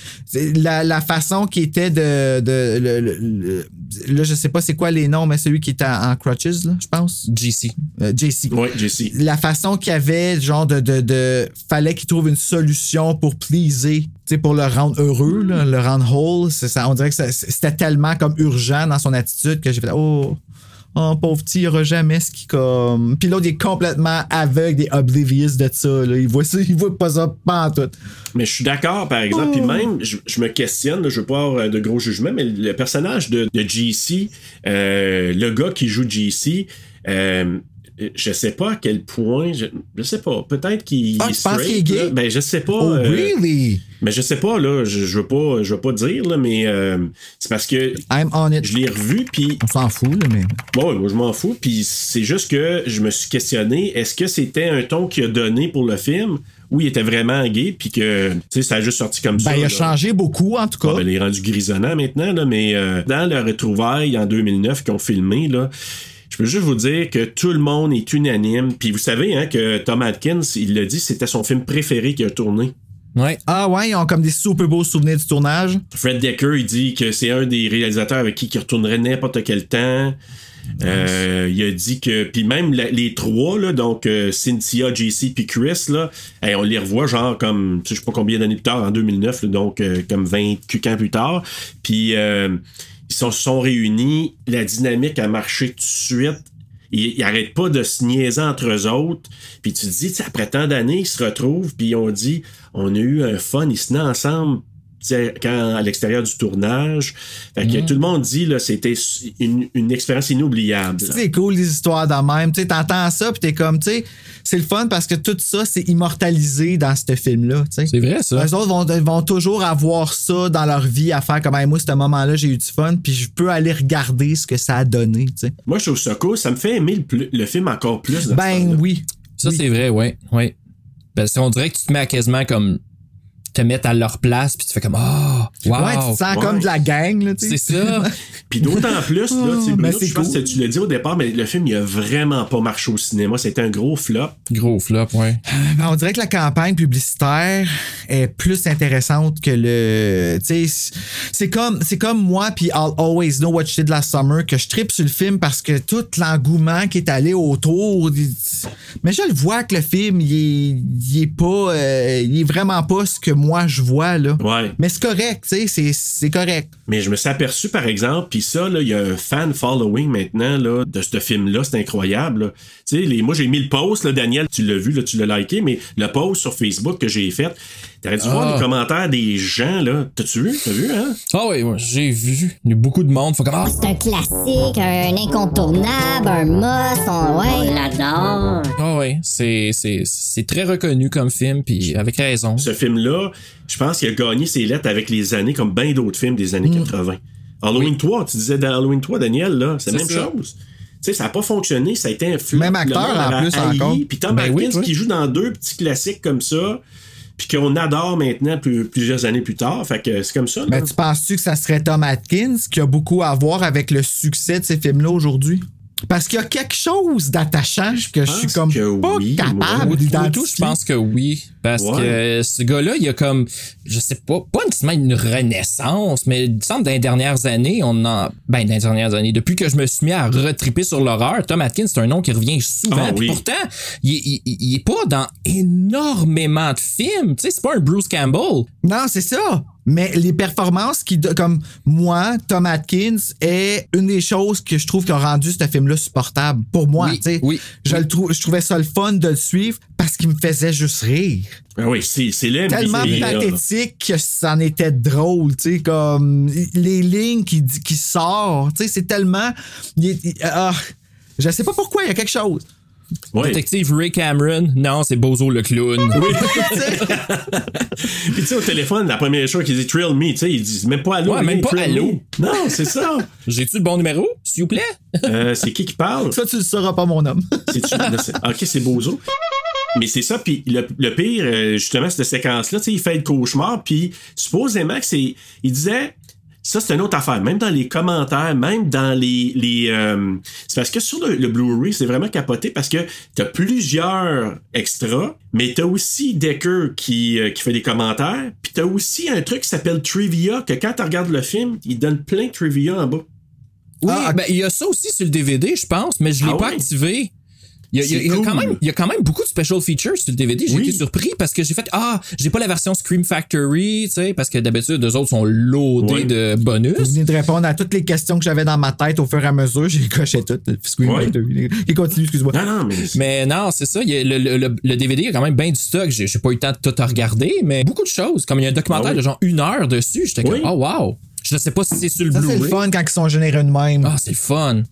La, la façon qui était de. de le- le- le- là, je sais pas c'est quoi les noms, mais celui qui était en, en crutches, là, je pense. GC. Euh, JC. Oui, JC. La façon qu'il y avait, genre, de. de, de fallait qu'il trouve une solution pour pleaser, pour le rendre heureux, là, le rendre whole. C'est ça, on dirait que c'était tellement comme urgent dans son attitude que j'ai fait. Oh. Oh, pauvre petit, il aura jamais ce qui comme. Puis l'autre, il est complètement aveugle et oblivious de ça. Là. Il voit ça, il voit pas ça pas en tout. Mais je suis d'accord, par exemple. Puis même, je, je me questionne, là, je veux pas avoir euh, de gros jugements, mais le personnage de, de JC, euh, le gars qui joue JC, euh, je sais pas à quel point, je, je sais pas, peut-être qu'il Ah, est straight, qu'il est gay? là. Ben, je sais pas. Oh, euh, really? Mais je sais pas, là, je, je veux pas, je veux pas dire, là, mais euh, c'est parce que I'm on it. je l'ai revu, puis On s'en fout, là, mais. Bon, moi je m'en fous. Puis c'est juste que je me suis questionné, est-ce que c'était un ton qu'il a donné pour le film? Ou il était vraiment gay puis que tu sais ça a juste sorti comme ça. Ben, il a là. changé beaucoup, en tout cas. Ben, il est rendu grisonnant maintenant, là, mais euh, dans le retrouvaille en 2009 qu'ils ont filmé, là, je peux juste vous dire que tout le monde est unanime. Puis vous savez hein, que Tom Atkins, il l'a dit, c'était son film préféré qu'il a tourné. Ouais. Ah ouais, ils ont comme des super beaux souvenirs du tournage. Fred Decker, il dit que c'est un des réalisateurs avec qui il retournerait n'importe quel temps. Euh, il a dit que puis même la- les trois là donc euh, Cynthia, JC puis Chris là hey, on les revoit genre comme je sais pas combien d'années plus tard en 2009 là, donc euh, comme 20 ans plus tard puis euh, ils se sont réunis. La dynamique a marché tout de suite. Ils, ils arrêtent pas de se niaiser entre eux autres. Puis tu te dis, après tant d'années, ils se retrouvent, puis on dit, on a eu un fun, ils se ensemble quand, à l'extérieur du tournage. Fait que tout le monde dit, là, c'était une, une expérience inoubliable. là. C'est cool, les histoires de même. Tu sais, t'entends ça, puis t'es comme, tu sais, c'est le fun parce que tout ça, c'est immortalisé dans ce film-là. tu sais. C'est vrai, ça. Eux autres vont, vont toujours avoir ça dans leur vie à faire comme, Hey, moi, ce moment-là, j'ai eu du fun, puis je peux aller regarder ce que ça a donné. Moi, je trouve ça cool. Ça me fait aimer le, plus- le film encore plus. dans Ben oui. Ça, c'est vrai, ouais. ouais. Ben, on dirait que tu te mets à quasiment comme te mettre à leur place, puis tu fais comme Ah, wow. Ouais, tu te sens Ouais. comme de la gang, là, tu sais. C'est ça. Puis d'autant plus, là, tu sais, Oh, Bruno, je pense cool. que tu l'as dit au départ, mais le film, il a vraiment pas marché au cinéma. C'était un gros flop. Gros flop, ouais. Ben, on dirait que la campagne publicitaire est plus intéressante que le. Tu sais, c'est comme, c'est comme moi, puis I'll always know what you did last summer, que je tripe sur le film parce que tout l'engouement qui est allé autour. Mais je le vois que le film, il est, il est pas. euh, il est vraiment pas ce que moi je vois, là. Ouais. Mais c'est correct, tu sais, c'est- correct. Mais je me suis aperçu, par exemple, puis ça, là, il y a un fan following maintenant là, de ce film-là, c'est incroyable. là. Tu sais, les, moi j'ai mis le post, là, Daniel, tu l'as vu, là, tu l'as liké, mais le post sur Facebook que j'ai fait, T'aurais dû voir Ah. les commentaires des gens, là. T'as-tu vu? T'as vu, hein? Ah oui, ouais, j'ai vu. Il y a beaucoup de monde. Faut comme, ah, C'est un classique, un incontournable, un must, on, On ouais. l'adore. ah ouais, c'est, c'est, c'est très reconnu comme film, puis avec raison. Ce film-là, je pense qu'il a gagné ses lettres avec les années, comme bien d'autres films des années 80. Halloween 3, tu disais dans Halloween 3, Daniel, là, c'est la même ça. chose. Tu sais, ça n'a pas fonctionné, ça a été un flop. Même acteur, en plus, haï. encore. Puis Tom Ben oui, Atkins oui. qui joue dans deux petits classiques comme ça, puis qu'on adore maintenant plus- plusieurs années plus tard. Fait que c'est comme ça. Mais tu penses-tu que ça serait Tom Atkins qui a beaucoup à voir avec le succès de ces films-là aujourd'hui? Parce qu'il y a quelque chose d'attachant que je suis pense comme que pas oui, capable d'identifier. je pense que oui. Parce Ouais. que ce gars-là, il a comme, je sais pas, pas nécessairement une renaissance, mais il me semble dans les dernières années, on en, ben, dans les dernières années, depuis que je me suis mis à retriper sur l'horreur, Tom Atkins, c'est un nom qui revient souvent. Ah oui. pourtant, il, il- il est pas dans énormément de films. Tu sais, c'est pas un Bruce Campbell. Non, c'est ça. Mais les performances qui, comme moi, Tom Atkins, est une des choses que je trouve qui a rendu ce film-là supportable. Pour moi, Oui, tu sais. oui, je, oui. le trou- je trouvais ça le fun de le suivre parce qu'il me faisait juste rire. Ah oui, c'est Tellement c'est- pathétique que c'en était drôle, tu sais, comme les lignes qui, qui sortent, tu sais, c'est tellement. il il- ah, je sais pas pourquoi, il y a quelque chose. Ouais. Détective Ray Cameron, non, c'est Bozo le clown. Puis tu sais, au téléphone, la première chose qu'il dit Trill me, tu sais, il dit même pas allô. Ouais, même pas allô. me. Non, c'est ça. J'ai-tu le bon numéro, s'il vous plaît? Euh, c'est qui qui parle? Ça, tu le sauras pas, mon homme. Non, c'est- ok, c'est Bozo. Mais c'est ça, puis le, le pire, euh, justement, cette séquence-là, tu sais, il fait le cauchemar, puis supposément que c'est. Il disait. Ça, c'est une autre affaire. Même dans les commentaires, même dans les. les euh, c'est parce que sur le, le Blu-ray, c'est vraiment capoté parce que t'as plusieurs extras, mais t'as aussi Decker qui, euh, qui fait des commentaires, puis t'as aussi un truc qui s'appelle Trivia, que quand tu regardes le film, il donne plein de trivia en bas. Oui, Ah, ben, il y a ça aussi sur le DVD, je pense, mais je l'ai Ah pas ouais? activé. Il y, a, il y a- C'est il y a quand même, il y a quand même beaucoup de special features sur le DVD. J'ai Oui. été surpris parce que j'ai fait Ah, j'ai pas la version Scream Factory, tu sais, parce que d'habitude, eux autres sont loadés Ouais. de Vous bonus. venez de répondre à toutes les questions que j'avais dans ma tête au fur et à mesure. J'ai coché toutes. Scream Ouais. Factory. Et continue, excuse-moi. Non, non, mais. Mais non, c'est ça. il y a le, le- le- le DVD, il y a quand même bien du stock. J'ai j'ai pas eu le temps de tout regarder, mais beaucoup de choses. Comme il y a un documentaire Ah oui. de genre une heure dessus, j'étais Oui. comme Oh wow! Je sais pas si c'est sur le Ça, c'est le Blu-ray. fun quand ils sont généreux de même. Ah, c'est le fun.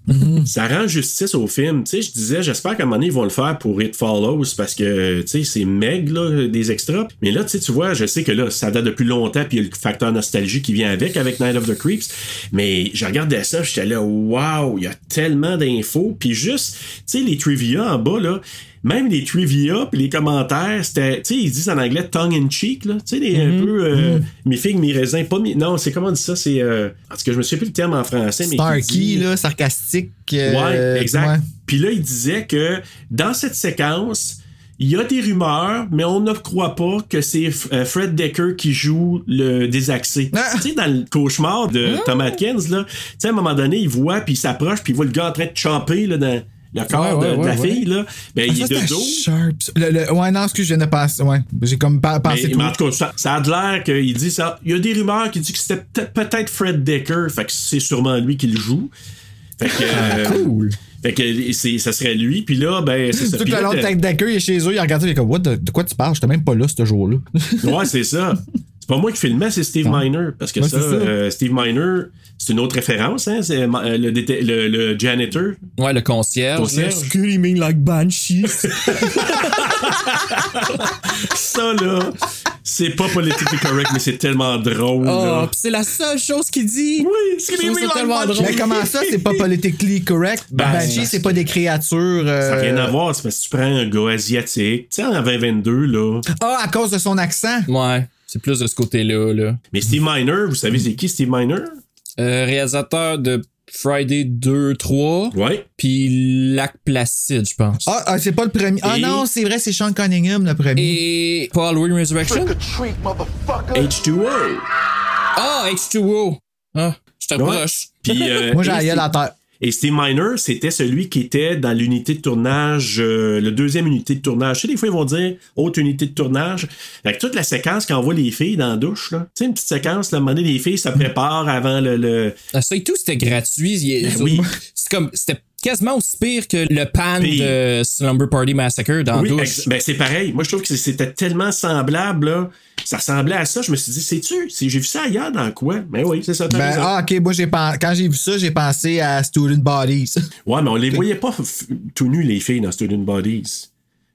ça rend justice au film. Tu sais, je disais, j'espère qu'à un moment donné, ils vont le faire pour It Follows parce que, tu sais, c'est meg, là, des extras. Mais là, tu sais, tu vois, je sais que là, ça date depuis longtemps, puis il y a le facteur nostalgie qui vient avec, avec Night of the Creeps. Mais je regardais ça, j'étais là, waouh, il y a tellement d'infos. Puis juste, tu sais, les trivia en bas, là, même les trivia puis les commentaires, c'était, tu sais, ils disent en anglais tongue in cheek, là, tu sais, les- un peu, euh, mes figues, mes raisins, pas mes, non, c'est comment on dit ça, c'est, euh, en tout cas, je me souviens plus le terme en français, mais. Starkey, dit- là, sarcastique. euh, Ouais, exact. Puis là, il disait que dans cette séquence, il y a des rumeurs, mais on ne croit pas que c'est euh, Fred Decker qui joue le désaxé. Ah! Tu sais, dans le cauchemar de Tom Atkins, là, tu sais, à un moment donné, il voit, puis il s'approche, puis il voit le gars en train de champer là, dans le corps Ouais, ouais, de, de la fille. Là. Ben, Ah, il ça, est de dos. sharp. Le, le- ouais, non, excuse, je viens de passer. Ouais. J'ai comme pas pensé Mais, tout. mais en tout cas, ça, ça a de l'air qu'il dit ça. Il y a des rumeurs qui disent que c'était peut-être- Fred Decker. Fait que c'est sûrement lui qui le joue. Fait que. euh, Cool. Fait que c'est, ça serait lui. Puis là, ben, c'est ça. Tout le long de Tech Decker, il est chez eux, il regarde ça, il est comme, What, de, de quoi tu parles? J'étais même pas là ce jour-là. Ouais, c'est ça. C'est pas moi qui filmais, c'est Steve Miner. Parce que Ouais, ça, euh, Steve Miner, c'est une autre référence. Hein? C'est euh, le, déte- le, le janitor. Ouais, le concierge. Concierge. Screaming like banshees. Ça, là, c'est pas politiquement correct, mais c'est tellement drôle. Oh, c'est la seule chose qu'il dit. Oui, trouve ça tellement drôle. Mais comment ça, c'est pas politically correct? Ben, Banshee, c'est pas des créatures. euh, Ça n'a rien à voir. C'est parce que tu prends un gars asiatique. Tu sais, en 2022, là. Ah, à cause de son accent? Ouais, c'est plus de ce côté-là. Là. Mais Steve Miner, vous savez, c'est qui Steve Miner? Euh, réalisateur de Friday 2, 3. Ouais. Puis Lac Placide, je pense. Ah, ah, c'est pas le premier. Ah Et- non, c'est vrai, c'est Sean Cunningham le premier. Et pas Halloween Resurrection? H2O. Ah, H2O. Ah, je t'approche. Puis, euh, Moi, j'ai la gueule à terre. Et Steve Miner, c'était celui qui était dans l'unité de tournage, euh, le deuxième unité de tournage. Tu sais, des fois, ils vont dire haute unité de tournage. Fait que toute la séquence quand on voit les filles dans la douche, là. Tu sais, une petite séquence, là, à un moment donné, les filles se préparent avant le. le... Ah, Ça et tout, c'était gratuit. Ben oui. C'est comme, c'était quasiment aussi pire que le pan Pire. de Slumber Party Massacre dans Oui, Douche. ben c'est pareil. Moi, je trouve que c'était tellement semblable, là. Ça ressemblait à ça. Je me suis dit, c'est-tu? C'est- J'ai vu ça ailleurs dans quoi? Ben oui, c'est ça. Ben, ah, ok, moi, j'ai pen- quand j'ai vu ça, j'ai pensé à Student Bodies. Ouais, mais on les voyait pas tout nus, les filles, dans Student Bodies.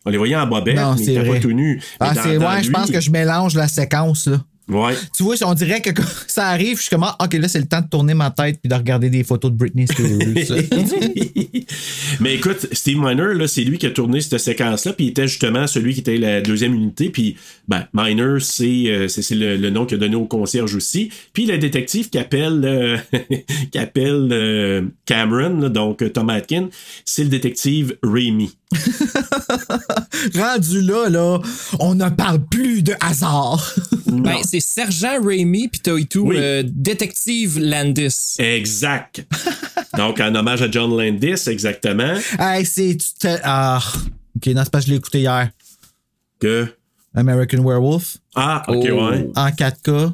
On les voyait en bobette, Non, mais ils pas vrai. tout nus. Mais Ah, c'est ouais, je pense que je mélange la séquence, là. Ouais. Tu vois, on dirait que quand ça arrive, je suis comme, ah, ok, là, c'est le temps de tourner ma tête puis de regarder des photos de Britney Spears. mais écoute, Steve Miner, là, c'est lui qui a tourné cette séquence-là, puis il était justement celui qui était la deuxième unité, puis ben, Miner, c'est euh, c'est- c'est le, le nom qu'il a donné au concierge aussi. Puis le détective qui appelle, euh, qui appelle euh, Cameron, là, donc Tom Atkin, c'est le détective Raimi. Rendu là, là, on ne parle plus de hasard. Ben, c'est Sergent Raimi, puis t'as et tout, Oui. euh, Détective Landis. Exact. donc en hommage à John Landis, exactement. hey, c'est. tu te- Ah. Ok, non, c'est parce que je l'ai écouté hier. Que? American Werewolf. Ah, ok, Oh. ouais. En 4K.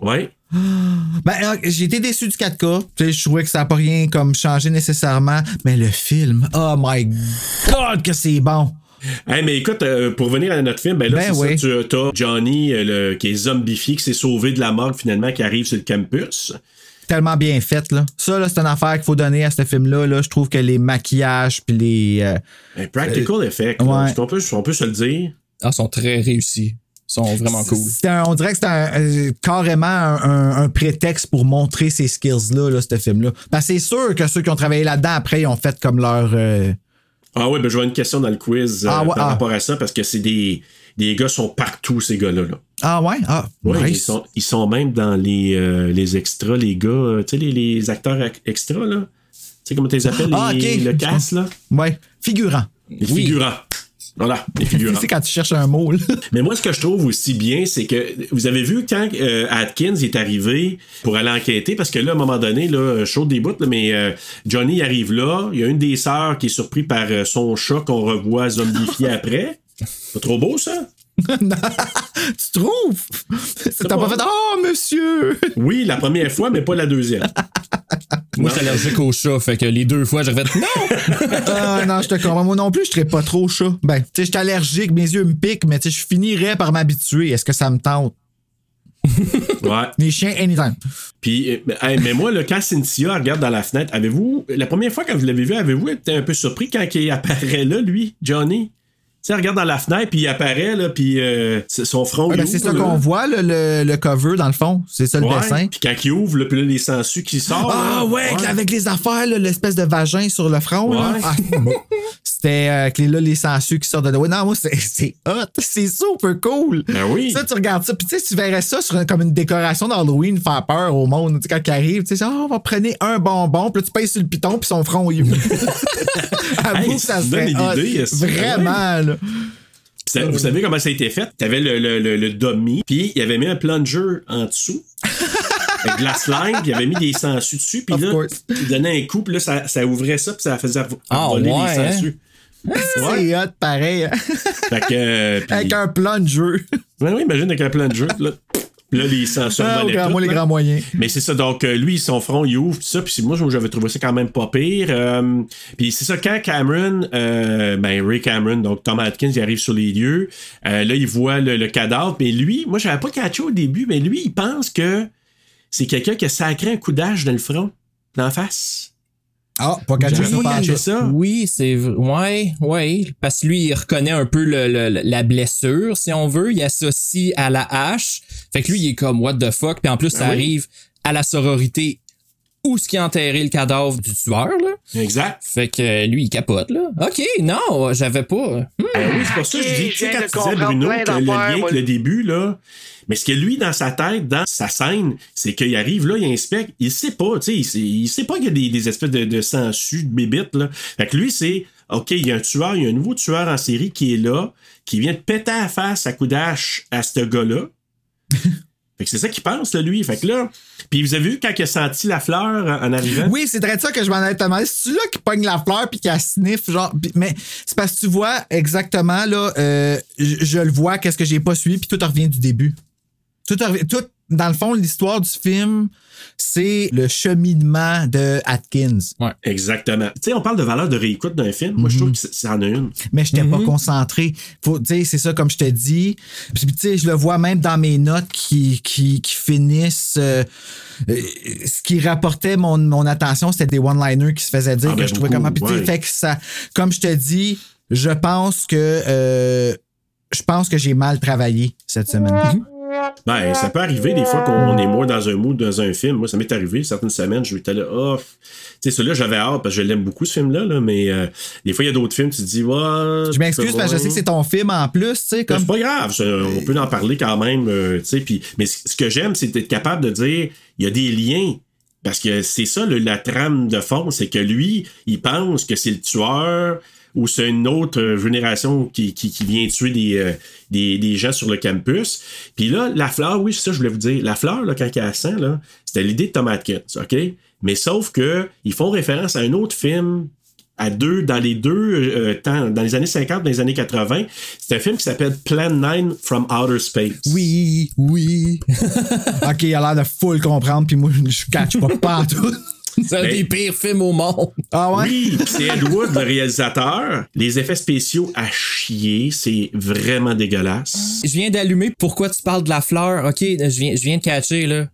Ouais. Ben, euh, j'ai été déçu du 4K. Tu sais, je trouvais que ça n'a pas rien comme changé nécessairement. Mais le film, oh my god, que c'est bon. Hey, mais écoute, euh, pour revenir à notre film, ben là, Ben c'est oui. ça, tu as Johnny euh, le- qui est zombifié, qui s'est sauvé de la morgue finalement, qui arrive sur le campus. Tellement bien fait, là. Ça, là, c'est une affaire qu'il faut donner à ce film-là. Là. Je trouve que les maquillages puis les. euh, Un practical effect, là. ouais. Qu'on peut, on peut se le dire? Ah, ils sont très réussis. Sont vraiment cool. un- on dirait que c'était un- euh, carrément un, un- un prétexte pour montrer ces skills-là, là, ce film-là. Parce que c'est sûr que ceux qui ont travaillé là-dedans, après, ils ont fait comme leur. euh, Ah ouais, ben je vois une question dans le quiz euh, Ah ouais, par ah. rapport à ça, parce que c'est des, des gars sont partout, ces gars-là. Là. Ah ouais? Ah, Ouais, nice. ils, sont, ils sont même dans les, euh, les extras, les gars, tu sais, les, les acteurs ac- extras, là. Tu sais comment tu les appelles, Ah, les- ok. le cast, là? Ouais, figurant. Les figurants. Voilà, les Tu figurants. sais, quand tu cherches un mot, là. Mais moi, ce que je trouve aussi bien, c'est que vous avez vu quand euh, Atkins est arrivé pour aller enquêter, parce que là, à un moment donné, là, chaud des bouts, là, mais euh, Johnny arrive là. Il y a une des sœurs qui est surprise par euh, son chat qu'on revoit zombifié après. Pas trop beau, ça? Tu trouves? T'as pas fait. Oh, monsieur! Oui, la première fois, mais pas la deuxième. Moi, je suis allergique au chat, fait que les deux fois, j'ai fait non! Ah non, je te comprends. Moi non plus, je serais pas trop chat. Ben, tu sais, je suis allergique, mes yeux me piquent, mais tu sais, je finirais par m'habituer. Est-ce que ça me tente? Ouais. Les chiens, anytime. Puis, euh, mais, hey, mais moi, là, quand Cynthia regarde dans la fenêtre, avez-vous, la première fois que vous l'avez vu, avez-vous été un peu surpris quand il apparaît là, lui, Johnny? Tu sais, regarde dans la fenêtre, puis il apparaît, là, puis euh, son front. Ah, ben, c'est ça qu'on voit, là, le, le cover, dans le fond. C'est ça le Ouais, dessin. Puis quand il ouvre, là, puis là, les sangsues qui sortent. Ah ouais, avec les affaires, l'espèce de vagin sur le front. là. Ouais. Ah. C'était euh, avec les, là, les sangsues qui sortent de ouais, Non, moi, c'est hot. C'est super cool. Ben oui. Ça, tu regardes ça. Puis tu sais, tu verrais ça sur comme une décoration d'Halloween, faire peur au monde. Tu sais, quand il arrive, tu sais, ah, on va prendre un bonbon. Puis là, tu pèses sur le piton, puis son front, il. Avoue Hey, ça serait donnes une idée, Vraiment, là. Puis ça- Vous savez comment ça a été fait? T'avais le, le, le, le dummy, puis il avait mis un plunger en dessous. avec de la slime, puis il avait mis des sangsues dessus, puis Of là, course. il donnait un coup, puis là, ça, ça ouvrait ça, puis ça faisait Ah, voler ouais, les sangsues. C'est hot, pareil. Fait que. euh, puis- Avec un plunger. Ouais, oui, imagine avec un plunger, puis là, puis là, les sangsues Ah, grand- les là. grands moyens. Mais c'est ça, donc euh, lui, son front, il ouvre, pis ça, puis moi, j'avais trouvé ça quand même pas pire. Euh, puis c'est ça, quand Cameron, euh, ben Ray Cameron, donc Tom Atkins, il arrive sur les lieux, euh, là, il voit le, le cadavre, mais lui, moi, j'avais pas catché au début, mais lui, il pense que c'est quelqu'un qui a sacré un coup d'âge dans le front, dans la face. Ah, pas J'avais ça. Oui, c'est v- ouais, ouais, parce que lui il reconnaît un peu le, le- la blessure si on veut, il associe à la hache. Fait que lui il est comme what the fuck, puis en plus ça Ben oui. arrive à la sororité où ce qui a enterré le cadavre du tueur là. Exact. Fait que euh, lui il capote là. OK, non, j'avais pas. Hmm. Ben oui, c'est pour ça que je dis, tu sais, quand de tu disais, Bruno, que le lien avec le début, là, mais ce que lui, dans sa tête, dans sa scène, c'est qu'il arrive là, il inspecte, il sait pas, tu sais, il sait, il sait pas qu'il y a des, des espèces de, de sangsues, de bébites, là. Fait que lui, c'est, OK, il y a un tueur, il y a un nouveau tueur en série qui est là, qui vient de péter à la face à coup d'âge à ce gars-là. fait que c'est ça qu'il pense, là, lui. Fait que là, puis vous avez vu quand il a senti la fleur en arrivant? Oui, c'est très ça que je m'en allais te demander. C'est-tu là qui pogne la fleur puis qui la sniffe, genre. mais c'est parce que tu vois exactement, là, euh, je, le vois, qu'est-ce que j'ai pas suivi, puis tout revient du début. Tout, tout dans le fond, l'histoire du film, c'est le cheminement de Atkins. Exactement. Tu sais, on parle de valeur de réécoute d'un film. Moi, je trouve que c'est- ça en a une. Mais je n'étais pas concentré. Faut, sais, c'est ça, comme je te dis. Puis, tu sais, je le vois même dans mes notes qui, qui, qui finissent. euh, euh, ce qui rapportait mon, mon attention, c'était des one-liners qui se faisaient dire Ah, que ben, je trouvais comment. Puis, tu sais, ouais. fait que ça, comme je te dis, je pense que. euh, je pense que j'ai mal travaillé cette semaine. Ben, ça peut arriver des fois qu'on est moins dans un mood, dans un film. Moi, ça m'est arrivé certaines semaines, je suis là, oh, tu sais, celui-là, j'avais hâte parce que je l'aime beaucoup, ce film-là, là, mais euh, des fois, il y a d'autres films, tu te dis, ouais. Je m'excuse parce que je sais que c'est ton film en plus, tu sais, Ben, comme. C'est pas grave, on peut en parler quand même, euh, tu sais. puis- Mais ce ce que j'aime, c'est d'être capable de dire, il y a des liens. Parce que c'est ça, le- la trame de fond, c'est que lui, il pense que c'est le tueur ou c'est une autre euh, génération qui, qui, vient tuer des, euh, des, des gens sur le campus. Puis là, la fleur, oui, c'est ça, je voulais vous dire. La fleur, là, quand elle sent, là, c'était l'idée de Tom Atkins, OK? Mais sauf que ils font référence à un autre film à deux, dans les deux euh, temps, dans les années 50, dans les années 80. C'est un film qui s'appelle Plan 9 from Outer Space. Oui, oui. OK, il a l'air de full comprendre, puis moi, je catch pas partout. C'est un Ben- des pires films au monde. Ah ouais? Oui, c'est Ed Wood, le réalisateur. Les effets spéciaux à chier, c'est vraiment dégueulasse. Je viens d'allumer pourquoi tu parles de la fleur. OK, je viens, je viens de catcher, là.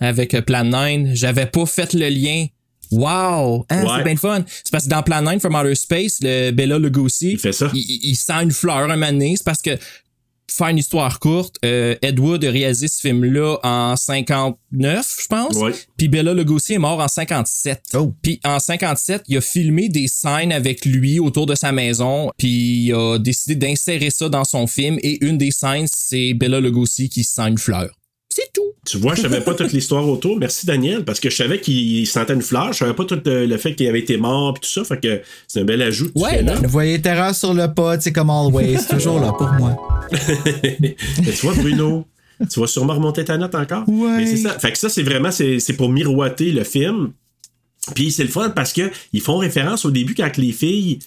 Avec euh, Plan 9. J'avais pas fait le lien. Wow! Hein, Ouais. C'est bien le fun. C'est parce que dans Plan 9 from Outer Space, le Bella Lugosi, Il fait ça. il, il- sent une fleur un moment donné. C'est parce que, faire une histoire courte, euh, Ed Wood a réalisé ce film-là en 59, je pense. Ouais. Puis Bella Lugosi est mort en 57. Oh. Puis en 57, il a filmé des scènes avec lui autour de sa maison. Puis il a décidé d'insérer ça dans son film. Et une des scènes, c'est Bella Lugosi qui sent une fleur. C'est tout. Tu vois, je savais pas toute l'histoire autour. Merci Daniel, parce que je savais qu'il sentait une fleur. Je savais pas tout le fait qu'il avait été mort et tout ça. Fait que c'est un bel ajout. Ouais, là. Vous voyez Terreur sur le pod, c'est comme always, toujours là pour moi. Mais tu vois, Bruno, tu vas sûrement remonter ta note encore. Ouais. Mais c'est ça. Fait que ça, c'est vraiment, c'est c'est pour miroiter le film. Puis c'est le fun parce que ils font référence au début quand les filles.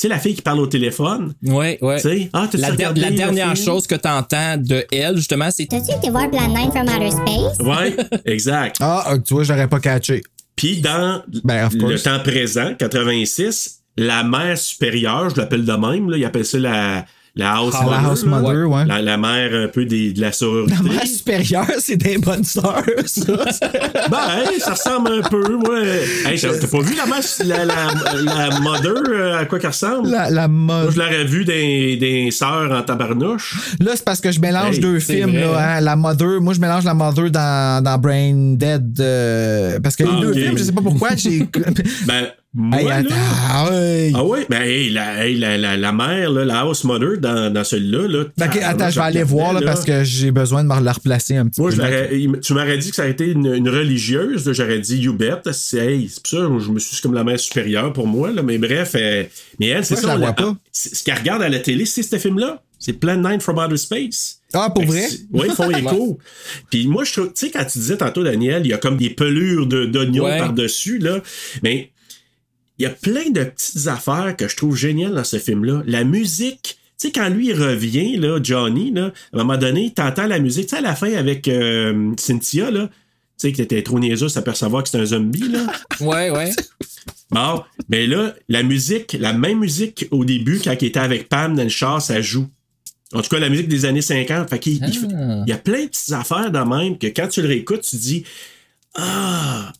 Tu sais, la fille qui parle au téléphone. Ouais, ouais. Tu sais, ah, La, regardé la dernière chose que t'entends de elle, justement, c'est T'as-tu été voir Plan 9 from Outer Space? Ouais, exact. Ah, tu vois, je l'aurais pas catché. Puis dans Ben, le temps présent, 86, la mère supérieure, je l'appelle de même, là, ils appellent ça la, la house Ah, la mother. house mother, ouais. La, la mère un peu des, de la sororité. La mère supérieure, c'est des bonnes sœurs, ça. Ben, hey, ça ressemble un peu, ouais. Hey, t'as pas vu la mère, la, la, la mother, euh, à quoi qu'elle ressemble? La, la Moi, je l'aurais vu des, des sœurs en tabarnouche. Là, c'est parce que je mélange Hey, deux films. vrai. Là, hein. La Mother, moi, je mélange la Mother dans, dans Brain Dead. euh, parce que Ah, les deux ok. films, je sais pas pourquoi, j'ai. Ben, moi, Hey, là... attends, ah, ouais. Ah ouais, ben hey, la, hey, la, la, la mère, là, la house mother dans, dans celui-là. Là, Ben, attends, je vais aller voir là, parce que j'ai besoin de me la replacer un petit Moi, peu. tu m'aurais dit que ça aurait été une, une religieuse. J'aurais dit You bet. C'est hey, c'est pour ça que je me suis c'est comme la mère supérieure pour moi. Là, mais bref, euh, mais elle, c'est ça. je la on vois pas. Ce qu'elle regarde à la télé, c'est ce film-là. C'est Plan 9 from Outer Space. Ah, pour vrai? Oui, ils font écho. Puis moi, je trouve, tu sais, quand tu disais tantôt, Daniel, il y a comme des pelures de- d'oignons Ouais. par-dessus, là. Mais il y a plein de petites affaires que je trouve géniales dans ce film-là. La musique. Tu sais, quand lui il revient, là, Johnny, là, à un moment donné, t'entends la musique. Tu sais, à la fin avec euh, Cynthia, là, tu sais, que t'étais trop niaiseux à percevoir que c'est un zombie, là. Ouais, ouais. Bon, mais là, la musique, la même musique au début, quand il était avec Pam dans le char, ça joue. En tout cas, la musique des années 50. Fait qu'il Ah. il y a plein de petites affaires de même que quand tu le réécoutes, tu dis Ah,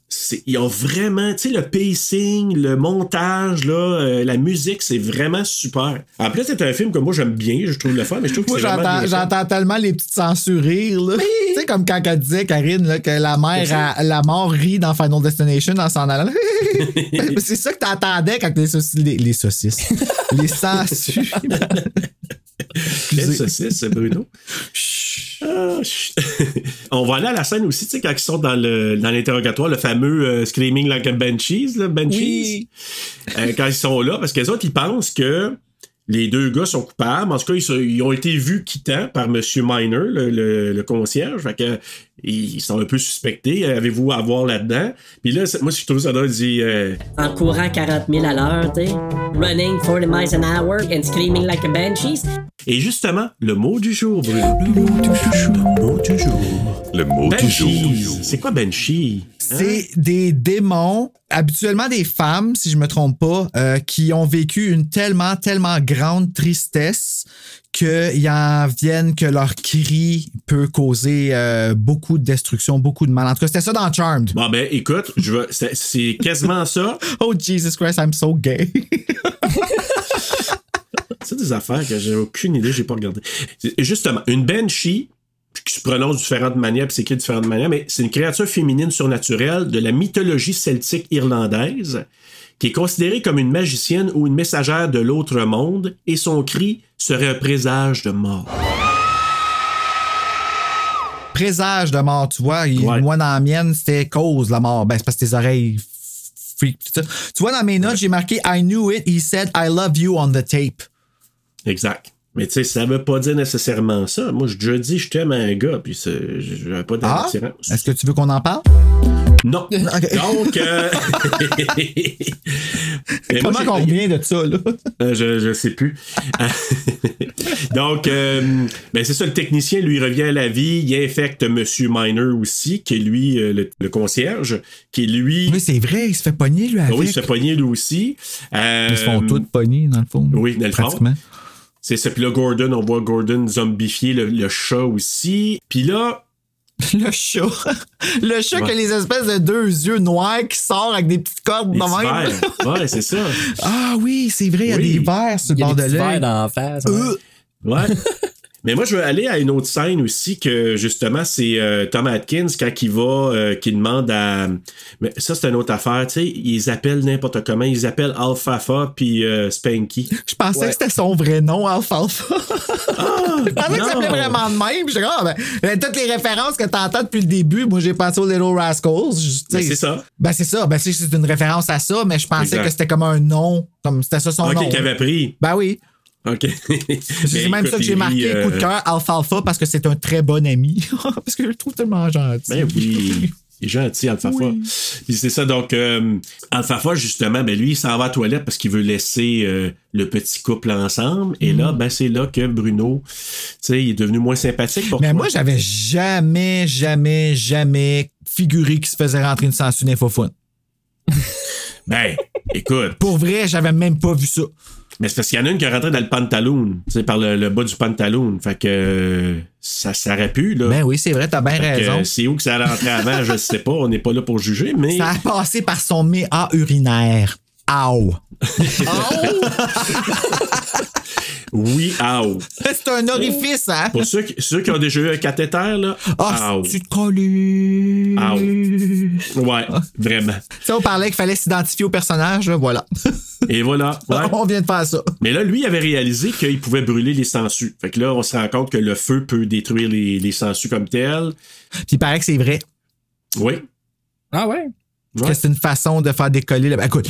ils ont vraiment, tu sais, le pacing, le montage, là, euh, la musique, c'est vraiment super. En plus, c'est un film que moi j'aime bien, je trouve le fun, mais je trouve que Moi, c'est j'entends, tellement les petites censurires, là. Tu sais, comme quand elle disait, Karine, là, que la mère, a- la mort rit dans Final Destination en s'en allant. C'est ça que t'entendais quand. Les, les saucisses. les censures. Quelle saucisse, Bruno? Ah. On va aller à la scène aussi, tu sais, quand ils sont dans le dans l'interrogatoire, le fameux euh, Screaming Like a Banshees, là, Banshees. Oui. Euh, quand ils sont là, parce que les autres, ils pensent que les deux gars sont coupables. En tout cas, ils, ont été vus quittant par M. Miner, le, le- le concierge. Fait que, ils sont un peu suspectés. Avez-vous à voir là-dedans? Puis là, moi, je trouve ça drôle, il dit... euh, En courant 40 000 à l'heure, tu sais. Running 40 miles an hour and screaming like a banshees. Et justement, le mot du jour, Bruno. Le mot du jour. Le mot du jour. Le mot du jour. C'est quoi Banshee? Hein? C'est des démons, habituellement des femmes, si je me trompe pas, euh, qui ont vécu une tellement, tellement grande tristesse qu'ils en viennent que leur cri peut causer euh, beaucoup de destruction, beaucoup de mal. En tout cas, c'était ça dans Charmed. Bon, ben, écoute, je vais- c'est c'est quasiment ça. Oh, Jesus Christ, I'm so gay. C'est des affaires que j'ai aucune idée, j'ai pas regardé. Justement, une banshee, qui se prononce de différentes manières, puis s'écrit de différentes manières, mais c'est une créature féminine surnaturelle de la mythologie celtique irlandaise, qui est considérée comme une magicienne ou une messagère de l'autre monde, et son cri serait un présage de mort. Présage de mort, tu vois. Ouais. Moi, dans la mienne, c'était cause la mort. Ben, c'est parce que tes oreilles freak, tout ça. Tu vois, dans mes notes, j'ai marqué I knew it. He said I love you on the tape. Exact. Mais tu sais, ça veut pas dire nécessairement ça. Moi, déjà dit je t'aime à un gars, puis j'avais pas Ah? d'attirance. Est-ce que tu veux qu'on en parle? Non. Donc, euh... Moi, Comment j'ai- qu'on revient de ça, là? Euh, je, je sais plus. Donc, euh, ben c'est ça, le technicien, lui, revient à la vie. Il infecte Monsieur Miner aussi, qui est lui, euh, le, le concierge, qui est lui. Oui, c'est vrai, il se fait pogner, lui, avec. oui, il se fait pogner lui aussi. Euh, Ils se font tous pogner, dans le fond. Oui, dans le fond. C'est ça. Puis là, Gordon, on voit Gordon zombifier le, le chat aussi. Puis là, Le chat. Le chat Ouais. qui a les espèces de deux yeux noirs qui sort avec des petites cordes petits même. verres. Ouais, c'est ça. Ah oui, c'est vrai, il y a Oui. des verres sur le Il y a bord des de l'œil. dans la face. ouais. Euh, Ouais. Mais moi, je veux aller à une autre scène aussi que justement, c'est euh, Tom Atkins quand il va, euh, qui demande à. Mais ça, c'est une autre affaire, tu sais. Ils appellent n'importe comment. Ils appellent Alfafa puis euh, Spanky. Je pensais Ouais. que c'était son vrai nom, Alfalfa. je pensais que ça s'appelait vraiment de même. Comme, ah, ben, toutes les références que t'entends depuis le début, moi j'ai pensé aux Little Rascals. Je- tu sais, Ben, c'est ça. Ben c'est ça. Ben c'est c'est une référence à ça, mais je pensais Exact. que c'était comme un nom. Comme c'était ça son Ok, nom. qu'il avait pris. Ben oui. OK. C'est même écoute, ça que j'ai marqué, euh, coup de cœur, Alfalfa, parce que c'est un très bon ami. parce que je le trouve tellement gentil. Ben oui. Il est gentil, Alfafa. Puis c'est ça, donc, euh, Alfafa, justement, ben lui, il s'en va à la toilette parce qu'il veut laisser euh, le petit couple ensemble. Et Mm. là, ben c'est là que Bruno, tu sais, il est devenu moins sympathique pour Mais toi. moi, j'avais jamais, jamais, jamais figuré qu'il se faisait rentrer une sangsue d'infophone. Ben, écoute. Pour vrai, j'avais même pas vu ça. Mais c'est parce qu'il y en a une qui est rentrée dans le pantalon, tu sais, par le, le bas du pantalon. Fait que ça, ça aurait pu, là. Ben oui, c'est vrai, t'as bien raison. c'est où que ça rentrer avant, je sais pas. On n'est pas là pour juger, mais. Ça a passé par son méa urinaire. Aou. Oui, aou. C'est un orifice, hein? Pour ceux qui, ceux qui ont déjà eu un cathéter, là. Ah, aou. tu te colles. Aou. Ouais, vraiment. Ça, on parlait qu'il fallait s'identifier au personnage, là, voilà. Et voilà. ouais. on vient de faire ça. Mais là, lui, il avait réalisé qu'il pouvait brûler les sangsues. Fait que là, on se rend compte que le feu peut détruire les, les sangsues comme telles. Puis il paraît que c'est vrai. Oui. Ah ouais? Que c'est une façon de faire décoller. le- Ben, écoute,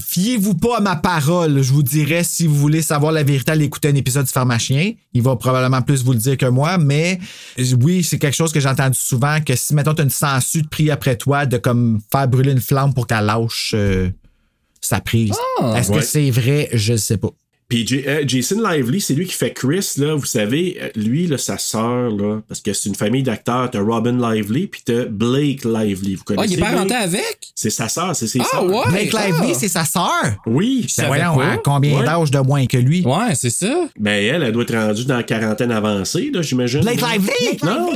fiez-vous pas à ma parole. Je vous dirais, si vous voulez savoir la vérité, allez écouter un épisode du pharmacien. Il va probablement plus vous le dire que moi, mais oui, c'est quelque chose que j'ai entendu souvent, que si, mettons, t'as une sangsue de pris après toi, de comme faire brûler une flamme pour qu'elle lâche euh, sa prise. Ah, Est-ce ouais. que c'est vrai? Je ne sais pas. Puis J- euh, Jason Lively, c'est lui qui fait Chris, là. Vous savez, euh, lui, là, sa sœur, là, parce que c'est une famille d'acteurs. T'as Robin Lively, puis t'as Blake Lively. Vous Ah, connaissez? il est parenté Blake? avec? C'est sa sœur, c'est ses Ah, sœurs. ouais? Blake ah. Lively, c'est sa sœur? Oui. Ben voyons, pas. hein, combien Ouais. d'âge de moins que lui? Ouais, c'est ça. Ben, elle, elle doit être rendue dans la quarantaine avancée, là, j'imagine. Blake Lively? Non.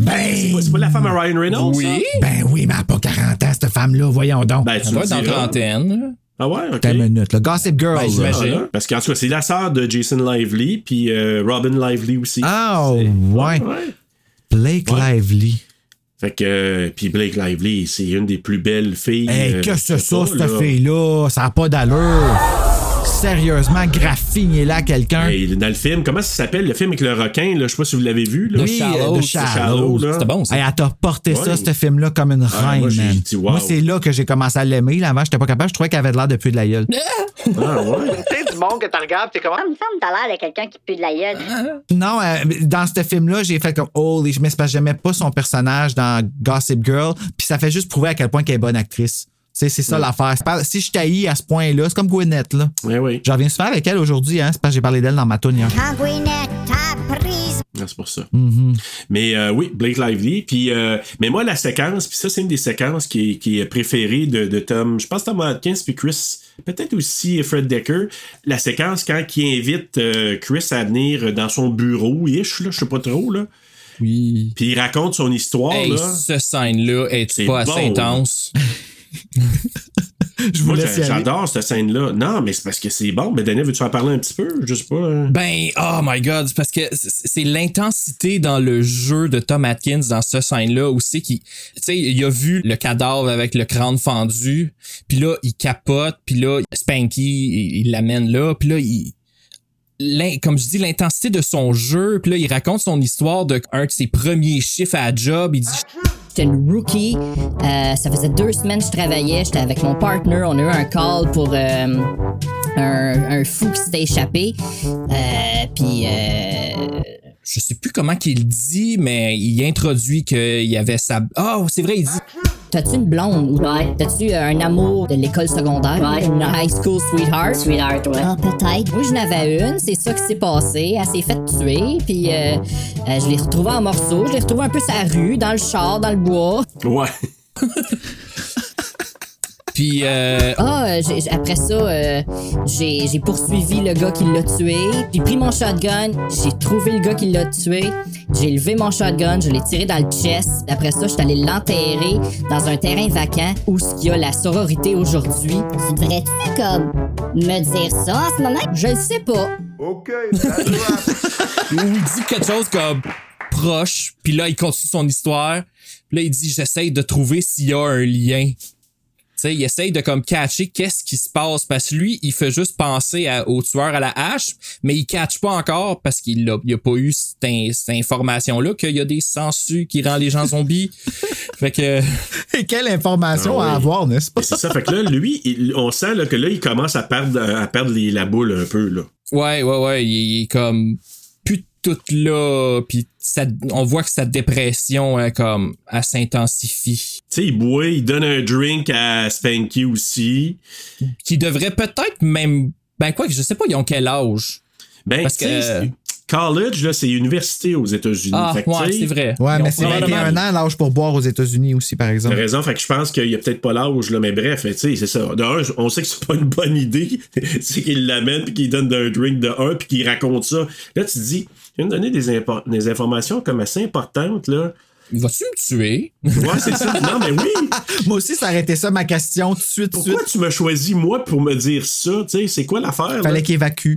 Ben, C'est pas- C'est pas la femme à Ryan Reynolds? Oui. ça? ben oui, mais elle n'a pas 40 ans, cette femme-là. Voyons donc. Ben, tu Elle doit être dans trentaine. Ah ouais, ok. T'as une minute, là. Gossip Girl. Ben, j'imagine. Ah. Parce qu'en tout cas, c'est la sœur de Jason Lively, puis euh, Robin Lively aussi. Ah, C'est- ouais. ouais. Blake Ouais. Lively. Fait que, euh, puis Blake Lively, c'est une des plus belles filles. Hey, euh, que ça, pas, cette là. fille-là? Ça n'a pas d'allure. Sérieusement graffiné là quelqu'un. Hey, dans le film, comment ça s'appelle le film avec le requin? Là? Je sais pas si vous l'avez vu. Là. Oui, Shallows. euh, là. C'était bon, ça. Hey, elle t'a porté ça, Ouais. ce film-là, comme une Ah, reine, moi, j'ai man. dit, wow. Moi, c'est là que j'ai commencé à l'aimer. là. Avant, j'étais pas capable. Je trouvais qu'elle avait de l'air de puer de la gueule. Ah ouais. Tu sais, du monde que tu regardes, t'es comme. Ah, me semble que t'as l'air de quelqu'un qui pue de la gueule. Non, euh, dans ce film-là, j'ai fait comme holy, mais c'est parce que j'aimais pas son personnage dans Gossip Girl, puis ça fait juste prouver à quel point qu'elle est bonne actrice. Tu sais, c'est ça l'affaire. C'est pas- Si je taillis à ce point-là, c'est comme Gwyneth, là. Ouais, oui. Je reviens souvent avec elle aujourd'hui, hein. C'est parce que j'ai parlé d'elle dans ma toune. Quand Gwyneth a prise Ah, c'est pour ça. Mm-hmm. Mais euh, oui, Blake Lively. Puis, euh, mais moi, la séquence, puis ça, c'est une des séquences qui est, qui est préférée de, de Tom. Je pense Tom Atkins puis Chris, peut-être aussi Fred Decker. La séquence quand il invite euh, Chris à venir dans son bureau, ish, là, je sais pas trop, là. Oui. Puis il raconte son histoire, Hey, là. ce scène-là est C'est pas assez bon, intense. Je vous Moi, laisse y aller. j'adore cette scène-là. Non, mais c'est parce que c'est bon. Mais Daniel, veux-tu en parler un petit peu? Je sais pas. hein. Ben, oh my god, c'est parce que c'est l'intensité dans le jeu de Tom Atkins dans cette scène-là aussi qui, tu sais, il a vu le cadavre avec le crâne fendu, puis là, il capote, puis là, Spanky, il il l'amène là, puis là, il l'in- comme je dis, l'intensité de son jeu, puis là, il raconte son histoire de un de ses premiers chiffres à la job, il dit J'étais une rookie. Euh, ça faisait deux semaines que je travaillais. J'étais avec mon partner. On a eu un call pour euh, un, fou qui s'était échappé. Euh, Puis. Euh, je sais plus comment qu'il dit, mais il introduit qu'il y avait sa. Oh, c'est vrai, il dit. T'as-tu une blonde? Ou t'as-tu un amour de l'école secondaire? Ouais. Une high school sweetheart? Sweetheart, ouais. Ah, peut-être. Moi, j'en avais une. C'est ça qui s'est passé. Elle s'est faite tuer. Puis euh, euh, je l'ai retrouvée en morceaux. Je l'ai retrouvée un peu sa rue, dans le char, dans le bois. Ouais. Puis, euh, Ah, euh, j'ai- après ça, euh, j'ai j'ai poursuivi le gars qui l'a tué. J'ai pris mon shotgun, j'ai trouvé le gars qui l'a tué. J'ai levé mon shotgun, je l'ai tiré dans le chest. Après ça, je suis allé l'enterrer dans un terrain vacant où il y a la sororité aujourd'hui. Tu devrais-tu comme me dire ça en ce moment? Je le sais pas. où il dit quelque chose comme proche, puis là, il continue son histoire. Puis là, il dit J'essaye de trouver s'il y a un lien. Il essaye de comme catcher qu'est-ce qui se passe parce que lui, il fait juste penser à- au tueur à la hache, mais il catch pas encore parce qu'il a, il a pas eu cette, in- cette information-là qu'il y a des sangsues qui rend les gens zombies. fait que. Et quelle information Ah à oui. avoir, n'est-ce pas? C'est ça. Fait que là, lui, il- on sent là, que là, il commence à perdre, à perdre les- la boule un peu, là. Ouais, ouais, ouais, il, il est comme plus tout là, puis ça- on voit que sa dépression hein, comme elle s'intensifie. Tu sais, il boit, il donne un drink à Spanky aussi. Qui devrait peut-être même, ben quoi que je sais pas, ils ont quel âge? Ben, Parce que- c'est- college, là, c'est université aux États-unis. Ah, ouais, c'est vrai. Ouais, mais c'est probablement- 21 ans l'âge pour boire aux États-Unis aussi, par T'as exemple. raison, fait que je pense qu'il y a peut-être pas l'âge, là, mais bref, tu sais, c'est ça. De un, on sait que c'est pas une bonne idée, c'est qu'il l'amène puis qu'il donne un drink de un puis qu'il raconte ça. Là, tu te dis, il vient de donner des, des informations comme assez importantes, là. Vas-tu me tuer? Ouais, c'est ça. Non, mais oui. Moi aussi, ça été ça ma question tout de suite. Pourquoi suite. tu m'as choisi, moi, pour me dire ça? Tu sais, c'est quoi l'affaire? Fallait qu'il évacue.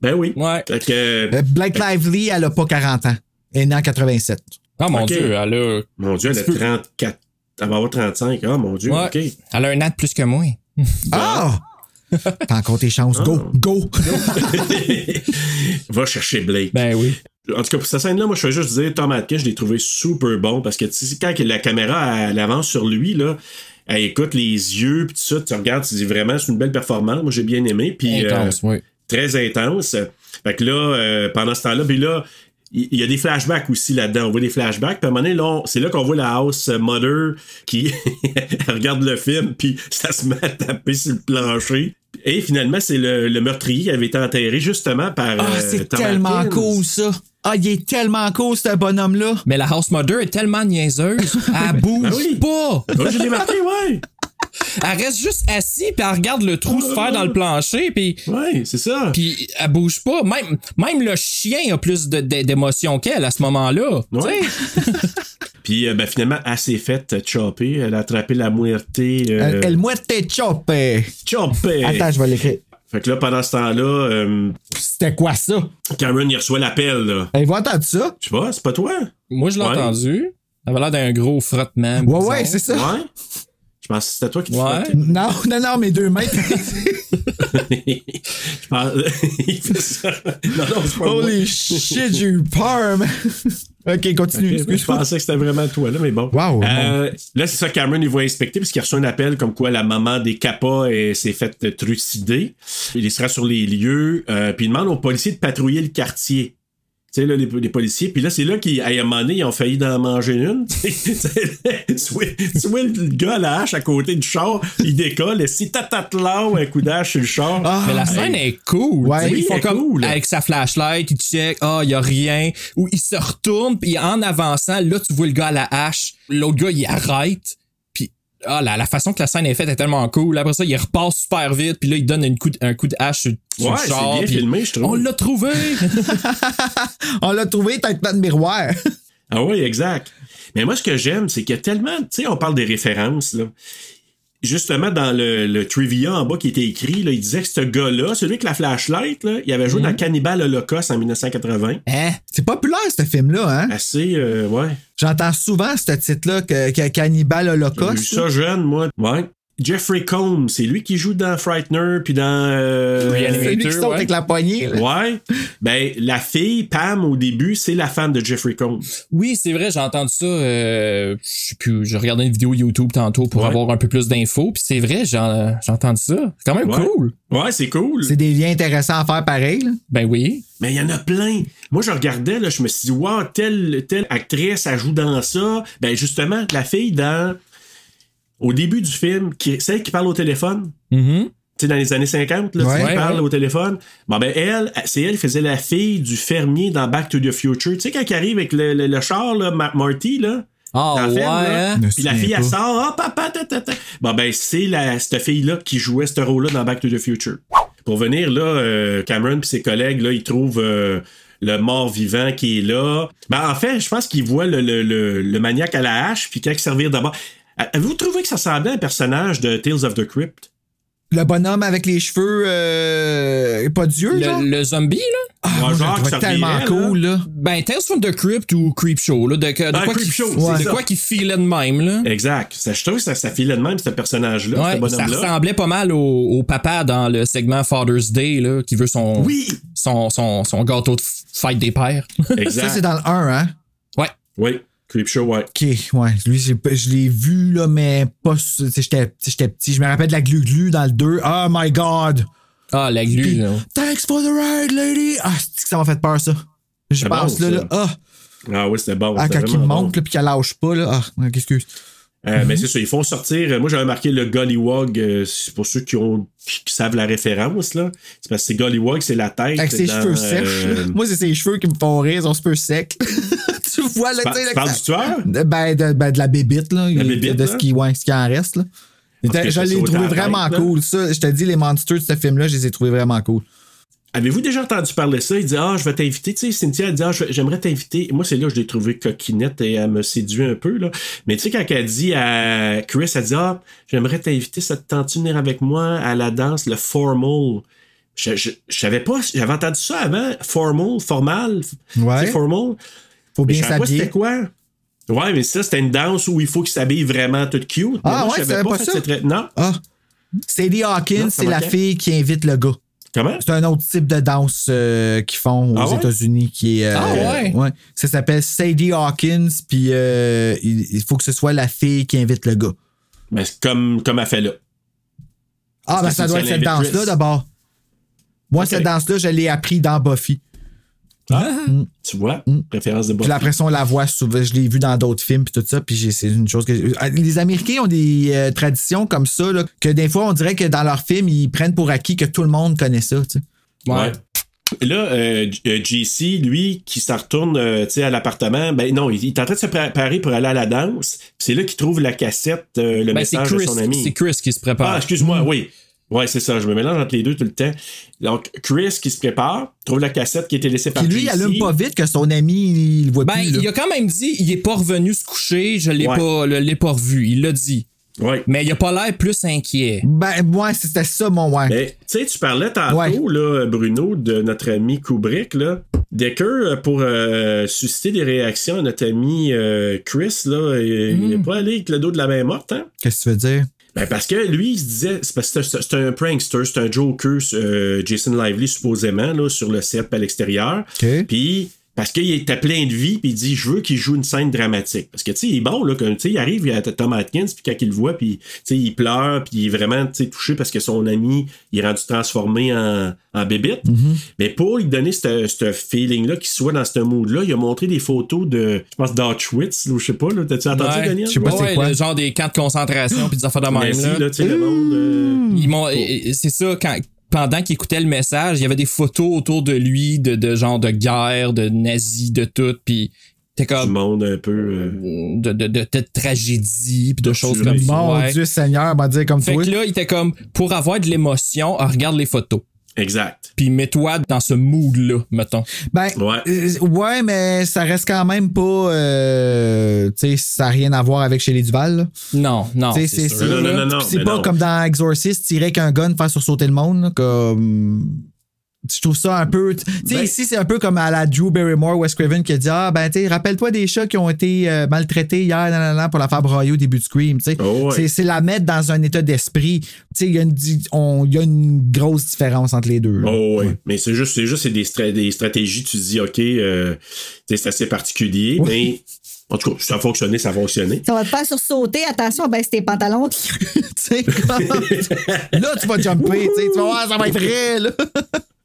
Ben oui. Ouais. Fait que, Euh, Blake Lively, elle a pas 40 ans. Elle est née en 87. Ah mon dieu, elle a. mon Dieu, elle a Tu peux- 34. Elle va avoir 35. Ah, mon Dieu, Ouais. OK. Elle a un an de plus que moi. Ah! T'as encore tes chances. Go, go! Va chercher Blake. Ben oui. En tout cas, pour cette scène-là, moi, je fais juste dire, Tom Atkins, je l'ai trouvé super bon parce que, quand la caméra elle avance sur lui, là, elle écoute les yeux, puis tout ça, tu regardes, tu dis vraiment, c'est une belle performance. Moi, j'ai bien aimé. Puis, euh, Intense, oui. très intense. Fait que là, euh, pendant ce temps-là, puis là, il y a des flashbacks aussi là-dedans. On voit des flashbacks. Puis à un moment donné, là, c'est là qu'on voit la house mother qui regarde le film, puis ça se met à taper sur le plancher. Et finalement, c'est le, le meurtrier qui avait été enterré justement par. Ah, euh, c'est tellement Atkins. cool, ça. Ah, il est tellement cool, ce bonhomme-là. Mais la house mother est tellement niaiseuse, elle bouge Ah oui. pas. Ouais, je l'ai marqué, ouais. Elle reste juste assise puis elle regarde le trou se faire dans le plancher puis Ouais, c'est ça. puis elle bouge pas. Même même le chien a plus d'émotion qu'elle à ce moment-là. Ouais. Puis euh, ben, finalement, elle s'est faite chopper. Elle a attrapé la muerte. Euh, El, el muerte chope. Attends, je vais l'écrire. Fait que là, pendant ce temps-là, euh, C'était quoi ça? Cameron, il reçoit l'appel, là. Elle va entendre ça? Je sais pas, c'est pas toi? Moi je l'ai Ouais. entendu. Ça avait l'air d'un gros frottement. Ouais, bizarre. ouais, c'est ça. Ouais. Je pense que c'était toi qui te Ouais. Non, non, non, mes deux mains. Je pense... il fait ça. Non, non, c'est pas moi. Holy shit, j'ai eu peur, man. ok, continue. Je pensais que c'était vraiment toi, là, mais bon. Wow, Euh, là, c'est ça, Cameron, il va inspecter parce qu'il a reçu un appel comme quoi la maman des Kappa s'est faite trucider. Il sera sur les lieux, euh, puis il demande aux policiers de patrouiller le quartier. Tu sais, là, les, les policiers. Puis là, c'est là qu'à un moment donné, ils ont failli d'en manger une. tu vois tu vois le gars à la hache à côté du char, il décolle, et si tatate là, un coup d'hache sur le char. Ah, Mais la scène est cool. Ouais, oui, ils font elle est comme cool. avec sa flashlight, il check, ah, il y a rien. Ou il se retourne, puis en avançant, là, tu vois le gars à la hache. L'autre gars, il arrête. Ah, la, la façon que la scène est faite est tellement cool. Après ça, il repasse super vite, puis là, il donne une coup de- un coup de hache sur, sur Ouais, le char. bien filmé, je trouve. On l'a trouvé! On l'a trouvé, tête de miroir. Ah oui, exact. Mais moi, ce que j'aime, c'est qu'il y a tellement. Tu sais, on parle des références, là. Justement, dans le, le trivia en bas qui était écrit, là, il disait que ce gars-là, celui avec la flashlight, là, il avait joué dans Cannibal Holocaust en 1980. hein? C'est populaire, ce film-là, hein? Assez, euh, ouais. J'entends souvent ce titre-là, que, que Cannibal J'ai vu Holocaust. ça jeune, moi. Ouais. Jeffrey Combs, c'est lui qui joue dans Frightener, puis dans. euh, Reanimator. C'est lui qui saute ouais. avec la poignée. là. Ouais. Ben, la fille, Pam, au début, c'est la femme de Jeffrey Combs. Oui, c'est vrai, j'ai entendu ça. Euh, je sais plus, je regardais une vidéo YouTube tantôt pour Ouais. avoir un peu plus d'infos. Puis c'est vrai, j'ai j'ai entendu ça. C'est quand même Ouais. cool. Ouais, c'est cool. C'est des liens intéressants à faire pareil. là. Ben oui. Mais il y en a plein. Moi, je regardais, là, je me suis dit, wow, telle, telle actrice, elle joue dans ça. Ben, justement, la fille dans. Au début du film, qui, celle qui parle au téléphone, tu sais, dans les années 50, là, Ouais. tu sais, qui Ouais, parle ouais. au téléphone. Bon, ben, elle, c'est elle qui faisait la fille du fermier dans Back to the Future. Tu sais, quand il arrive avec le, le- le char, là, Ma- Marty, là. Ah dans la ouais, hein? Puis la fille, elle pas. sort, ah, papa, ta, ta, ta. Bon, ben, c'est la, cette fille-là qui jouait ce rôle-là dans Back to the Future. Pour venir, là, euh, Cameron et ses collègues, là, ils trouvent euh, le mort-vivant qui est là. Ben, en fait, je pense qu'ils voient le, le, le, le maniaque à la hache, puis qu'il servir d'abord. Avez-vous trouvé que ça semblait un personnage de Tales of the Crypt? Le bonhomme avec les cheveux euh, pas d'yeux, genre? Le, le zombie, là? Ah, Ouais, moi, genre ça tellement cool, là. Ben, Tales from the Crypt ou Creepshow, là. De, de Ah, quoi qui, Creepshow, de c'est ça. quoi qui filait de même, là. Exact. Ça, je trouve que ça, ça filait de même, ce personnage-là, ce Ouais, ça bonhomme-là. ressemblait pas mal au, au papa dans le segment Father's Day, là, qui veut son, Oui! son, son, son gâteau de fête des pères. Exact. Ça, c'est dans le 1, hein? ouais. Oui, Creepshow, ouais. OK, ouais. Lui, j'ai pas- je l'ai vu, là, mais pas... J'étais petit. Je me rappelle de la glu-glu dans le 2. Oh my God! Ah, la glu, Puis, là. Thanks for the ride, lady! Ah, c'est que ça m'a fait peur, ça? Je pense, bon, là, ça. là. Ah, Ah oui, c'était bon. ah, quand il monte, bon. là, puis qu'elle lâche pas, là. Ah, excuse. Euh, Mais c'est ça, ils font sortir. euh, Moi, j'avais marqué le Gollywog. euh, c'est pour ceux qui ont qui savent la référence, là. C'est parce que c'est Gollywog, c'est la tête. Avec ses dans, cheveux euh, sèches. là. Moi, c'est ses cheveux qui me font rire, ils sont super secs. tu vois, là, Tu sais, parles du tueur? De- Ben, de, ben, de la bébite, là. La bébite, de ce qui, ouais, ce qui en reste, là. Je l'ai trouvé vraiment tête, cool. Ça, je te dis, les monsters de ce film-là, je les ai trouvés vraiment cool. Avez-vous déjà entendu parler de ça? Il dit Ah, je vais t'inviter. Tu sais, Cynthia, elle dit Ah, j'aimerais t'inviter. Moi, c'est là que je l'ai trouvé coquinette et elle me séduit un peu. Là. Mais tu sais, quand elle dit à Chris, elle dit Ah, j'aimerais t'inviter, ça te tente venir avec moi à la danse, le formal? Je, je, je savais pas, j'avais entendu ça avant, formal, formal. Ouais. Tu sais, formal. Faut Mais bien pas s'habiller. c'était quoi. Ouais, mais ça, c'était une danse où il faut qu'il s'habille vraiment tout cute. Mais Ah moi, ouais, je savais pas fait ça? cette Non. Ah. Sadie Hawkins, c'est la fille qui invite le gars. Comment? C'est un autre type de danse euh, qu'ils font aux Ah ouais? États-Unis qui est. euh, Ah ouais? Ça s'appelle Sadie Hawkins, puis euh, il, faut que ce soit la fille qui invite le gars. Ben, c'est comme, comme elle fait là. Ah, ben ça doit être cette danse-là d'abord. Moi, cette danse-là, je l'ai appris dans Buffy. Ah, Tu vois? Référence de Puis Buffy. ça, on la voit souvent. Je l'ai vu dans d'autres films puis tout ça. Puis c'est une chose que. euh, Les Américains ont des euh, traditions comme ça, là, que des fois, on dirait que dans leurs films, ils prennent pour acquis que tout le monde connaît ça. tu sais. Ouais. Et Là, euh, J- euh, JC, lui, qui s'en retourne euh, tu sais, à l'appartement, ben non, il, il est en train de se préparer pour aller à la danse. Puis C'est là qu'il trouve la cassette, euh, le Ben, message Chris, de son ami. c'est Chris qui se prépare. Ah, excuse-moi, oui. Ouais, c'est ça, je me mélange entre les deux tout le temps. Donc, Chris qui se prépare, trouve la cassette qui a été laissée par Puis lui, il allume pas vite que son ami, il le voit Ben, plus. là. il a quand même dit, il est pas revenu se coucher, je l'ai Ouais. pas, l'ai pas revu. Il l'a dit. Ouais. Mais il a pas l'air plus inquiet. Ben, moi, c'était ça, mon ouais. Mais, tu sais, tu parlais tantôt, là, Bruno, de notre ami Kubrick, là. Decker, euh, pour euh, susciter des réactions à notre ami euh, Chris, là, il il Hmm. est pas allé avec le dos de la main morte, hein? Qu'est-ce que tu veux dire? Ben parce que lui, il se disait, c'est un prankster, c'est un joker, euh, Jason Lively, supposément, là, sur le set à l'extérieur. Puis, parce qu'il était plein de vie, puis il dit, je veux qu'il joue une scène dramatique. Parce que, tu sais, il est bon, là, quand, tu sais, il arrive, il y a Tom Atkins, puis quand il le voit, puis, tu sais, il pleure, puis il est vraiment, tu sais, touché parce que son ami, il est rendu transformé en, en bébite. Mais pour lui donner ce ce feeling-là, qu'il soit dans ce mood-là, il a montré des photos de, je pense, d'Auschwitz, là, ou je sais pas, là. T'as-tu entendu, Ouais. Daniel? Je sais pas c'est Ouais, quoi. le genre des camps de concentration puis des affaires de même. Là. là, le monde. euh, c'est ça, quand, pendant qu'il écoutait le message, il y avait des photos autour de lui de, de genre de guerre, de nazis, de tout, puis t'es du comme monde un peu. euh, de, de, de, de tragédie puis de choses comme ça. Mon ouais. Dieu Seigneur, m'a dit comme Fait toi. que là, il était comme pour avoir de l'émotion, ah, regarde les photos. Exact. Puis mets-toi dans ce mood-là, mettons. Ben, Ouais. euh, ouais, mais ça reste quand même pas. euh, tu sais, ça n'a rien à voir avec chez les Duval. là. Non, non. Tu sais, c'est c'est sûr. Non, non, non, non, Puis C'est mais pas non. comme dans Exorcist, tirer avec un gun, faire sursauter le monde. là, comme. Je trouve ça un peu. Tu sais, Ben- ici, c'est un peu comme à la Drew Barrymore, Wes Craven, qui a dit Ah, ben, tu sais, rappelle-toi des chats qui ont été euh, maltraités hier, nanana, pour la faire broyer au début de Scream. tu sais. Oh, ouais. C'est- C'est la mettre dans un état d'esprit. Tu sais, il y, a une y a grosse différence entre les deux. là. Oh, ouais. Mais c'est juste, c'est juste c'est des, stra- des stratégies. Tu te dis, OK, euh, tu sais, c'est assez particulier, mais en tout cas, ça a fonctionné, ça a fonctionné. Ça va te faire sursauter. Attention, baisse tes pantalons. Tu sais, comme- là, tu vas jumper. tu Tu vas voir, ça va être vrai. Là.